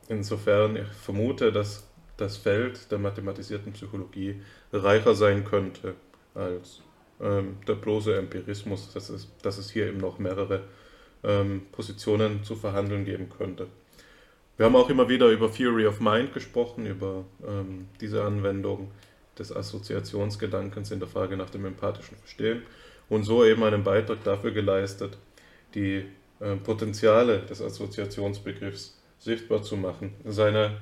[SPEAKER 3] insofern ich vermute, dass das Feld der mathematisierten Psychologie reicher sein könnte als ähm, der bloße Empirismus, dass es, dass es hier eben noch mehrere ähm, Positionen zu verhandeln geben könnte. Wir haben auch immer wieder über Theory of Mind gesprochen, über ähm, diese Anwendung des Assoziationsgedankens in der Frage nach dem empathischen Verstehen und so eben einen Beitrag dafür geleistet, die äh, Potenziale des Assoziationsbegriffs sichtbar zu machen. Seine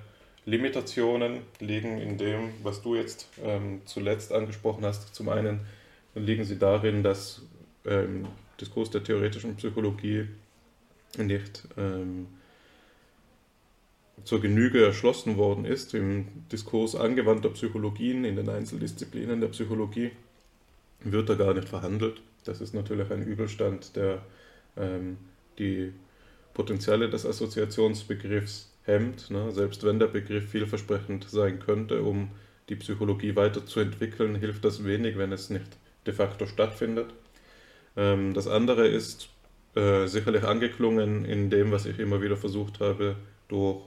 [SPEAKER 3] Limitationen liegen in dem, was du jetzt ähm, zuletzt angesprochen hast. Zum einen liegen sie darin, dass ähm, Diskurs der theoretischen Psychologie nicht ähm, zur Genüge erschlossen worden ist im Diskurs angewandter Psychologien, in den Einzeldisziplinen der Psychologie, wird da gar nicht verhandelt. Das ist natürlich ein Übelstand, der ähm, die Potenziale des Assoziationsbegriffs hemmt, ne? selbst wenn der Begriff vielversprechend sein könnte, um die Psychologie weiterzuentwickeln, hilft das wenig, wenn es nicht de facto stattfindet. Ähm, das andere ist äh, sicherlich angeklungen in dem, was ich immer wieder versucht habe, durch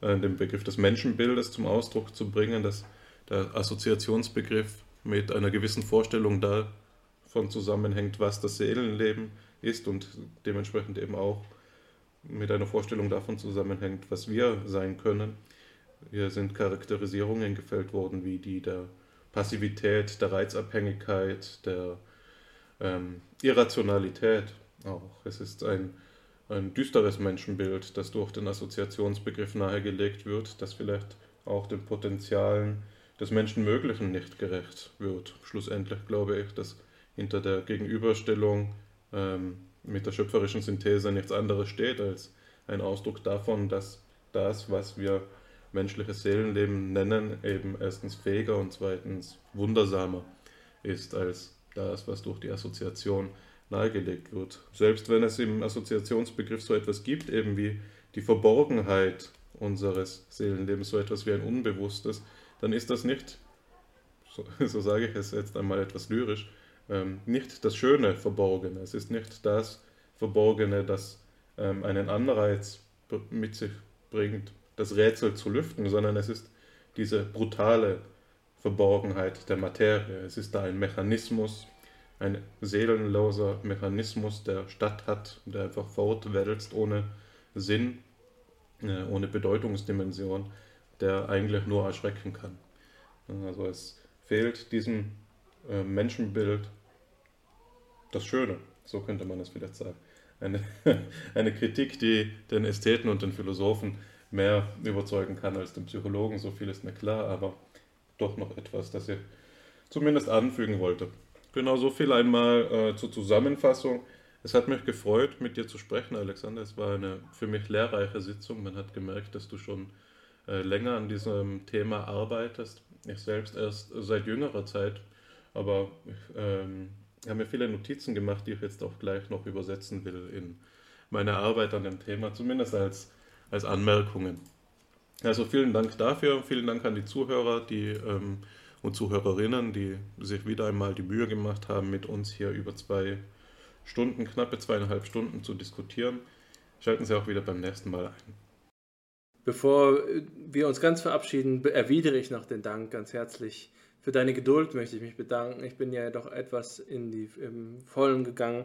[SPEAKER 3] äh, den Begriff des Menschenbildes zum Ausdruck zu bringen, dass der Assoziationsbegriff mit einer gewissen Vorstellung davon zusammenhängt, was das Seelenleben ist und dementsprechend eben auch mit einer Vorstellung davon zusammenhängt, was wir sein können. Hier sind Charakterisierungen gefällt worden, wie die der Passivität, der Reizabhängigkeit, der ähm, Irrationalität auch. Es ist ein, ein düsteres Menschenbild, das durch den Assoziationsbegriff nahegelegt wird, das vielleicht auch den Potenzialen des Menschenmöglichen nicht gerecht wird. Schlussendlich glaube ich, dass hinter der Gegenüberstellung ähm, mit der schöpferischen Synthese nichts anderes steht als ein Ausdruck davon, dass das, was wir menschliches Seelenleben nennen, eben erstens fähiger und zweitens wundersamer ist als das, was durch die Assoziation nahegelegt wird. Selbst wenn es im Assoziationsbegriff so etwas gibt, eben wie die Verborgenheit unseres Seelenlebens, so etwas wie ein Unbewusstes, dann ist das nicht, so, so sage ich es jetzt einmal etwas lyrisch, ähm, nicht das schöne Verborgene. Es ist nicht das Verborgene, das ähm, einen Anreiz mit sich bringt, das Rätsel zu lüften, sondern es ist diese brutale Verborgenheit der Materie. Es ist da ein Mechanismus, ein seelenloser Mechanismus, der statt hat, der einfach fortwälzt ohne Sinn, äh, ohne Bedeutungsdimension, der eigentlich nur erschrecken kann. Also es fehlt diesem äh, Menschenbild das Schöne, so könnte man es vielleicht sagen. Eine, eine Kritik, die den Ästheten und den Philosophen mehr überzeugen kann als den Psychologen, so viel ist mir klar, aber doch noch etwas, das ich zumindest anfügen wollte. Genau so viel einmal äh, zur Zusammenfassung. Es hat mich gefreut, mit dir zu sprechen, Alexander. Es war eine für mich lehrreiche Sitzung. Man hat gemerkt, dass du schon äh, länger an diesem Thema arbeitest. Ich selbst erst seit jüngerer Zeit, aber ich habe mir viele Notizen gemacht, die ich jetzt auch gleich noch übersetzen will in meine Arbeit an dem Thema, zumindest als, als Anmerkungen. Also vielen Dank dafür, vielen Dank an die Zuhörer die, ähm, und Zuhörerinnen, die sich wieder einmal die Mühe gemacht haben, mit uns hier über zwei Stunden, knappe zweieinhalb Stunden zu diskutieren. Schalten Sie auch wieder beim nächsten Mal ein.
[SPEAKER 2] Bevor wir uns ganz verabschieden, erwidere ich noch den Dank ganz herzlich. Für deine Geduld möchte ich mich bedanken. Ich bin ja doch etwas in die im Vollen gegangen.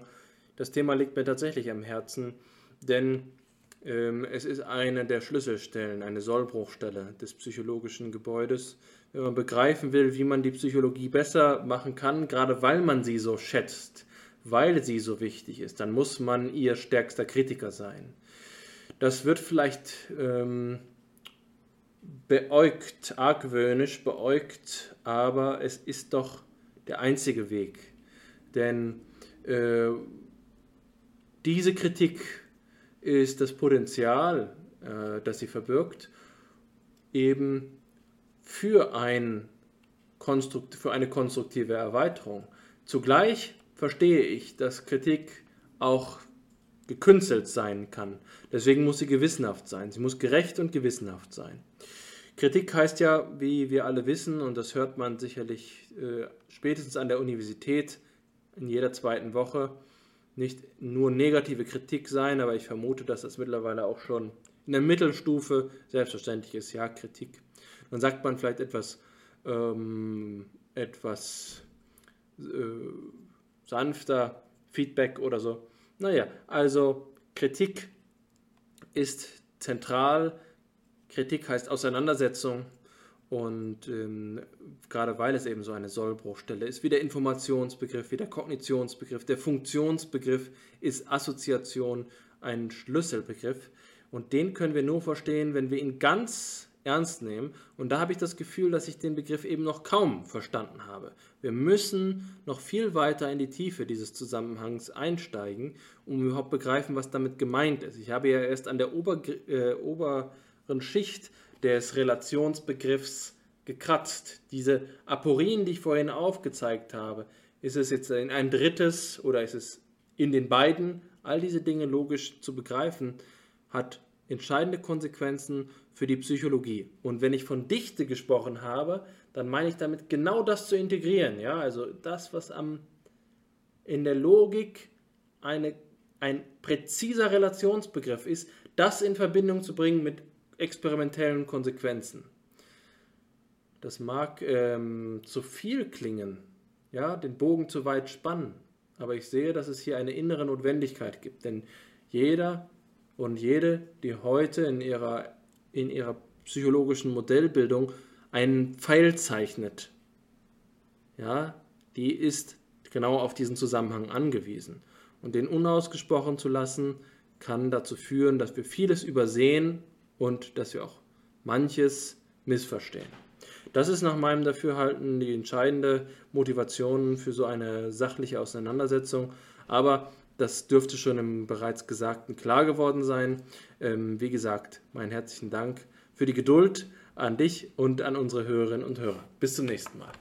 [SPEAKER 2] Das Thema liegt mir tatsächlich am Herzen, denn ähm, es ist eine der Schlüsselstellen, eine Sollbruchstelle des psychologischen Gebäudes. Wenn man begreifen will, wie man die Psychologie besser machen kann, gerade weil man sie so schätzt, weil sie so wichtig ist, dann muss man ihr stärkster Kritiker sein. Das wird vielleicht ähm, beäugt, argwöhnisch beäugt, aber es ist doch der einzige Weg. Denn äh, diese Kritik ist das Potenzial, äh, das sie verbirgt, eben für, ein für eine konstruktive Erweiterung. Zugleich verstehe ich, dass Kritik auch gekünstelt sein kann. Deswegen muss sie gewissenhaft sein. Sie muss gerecht und gewissenhaft sein. Kritik heißt ja, wie wir alle wissen, und das hört man sicherlich äh, spätestens an der Universität in jeder zweiten Woche, nicht nur negative Kritik sein, aber ich vermute, dass das mittlerweile auch schon in der Mittelstufe selbstverständlich ist. Ja, Kritik. Dann sagt man vielleicht etwas, ähm, etwas äh, sanfter Feedback oder so. Naja, also Kritik ist zentral. Kritik heißt Auseinandersetzung. Und ähm, gerade weil es eben so eine Sollbruchstelle ist, wie der Informationsbegriff, wie der Kognitionsbegriff, der Funktionsbegriff ist Assoziation ein Schlüsselbegriff. Und den können wir nur verstehen, wenn wir ihn ganz ernst nehmen. Und da habe ich das Gefühl, dass ich den Begriff eben noch kaum verstanden habe. Wir müssen noch viel weiter in die Tiefe dieses Zusammenhangs einsteigen, um überhaupt begreifen, was damit gemeint ist. Ich habe ja erst an der Ober, äh, oberen Schicht des Relationsbegriffs gekratzt. Diese Aporien, die ich vorhin aufgezeigt habe, ist es jetzt in ein drittes oder ist es in den beiden, all diese Dinge logisch zu begreifen, hat entscheidende Konsequenzen für die Psychologie. Und wenn ich von Dichte gesprochen habe, dann meine ich damit genau das zu integrieren. Ja? Also das, was am, in der Logik eine, ein präziser Relationsbegriff ist, das in Verbindung zu bringen mit experimentellen Konsequenzen. Das mag ähm, zu viel klingen, ja, den Bogen zu weit spannen, aber ich sehe, dass es hier eine innere Notwendigkeit gibt, denn jeder und jede, die heute in ihrer, in ihrer psychologischen Modellbildung einen Pfeil zeichnet, ja, die ist genau auf diesen Zusammenhang angewiesen. Und den unausgesprochen zu lassen, kann dazu führen, dass wir vieles übersehen und dass wir auch manches missverstehen. Das ist nach meinem Dafürhalten die entscheidende Motivation für so eine sachliche Auseinandersetzung. Aber das dürfte schon im bereits Gesagten klar geworden sein. Ähm, wie gesagt, meinen herzlichen Dank für die Geduld an dich und an unsere Hörerinnen und Hörer. Bis zum nächsten Mal.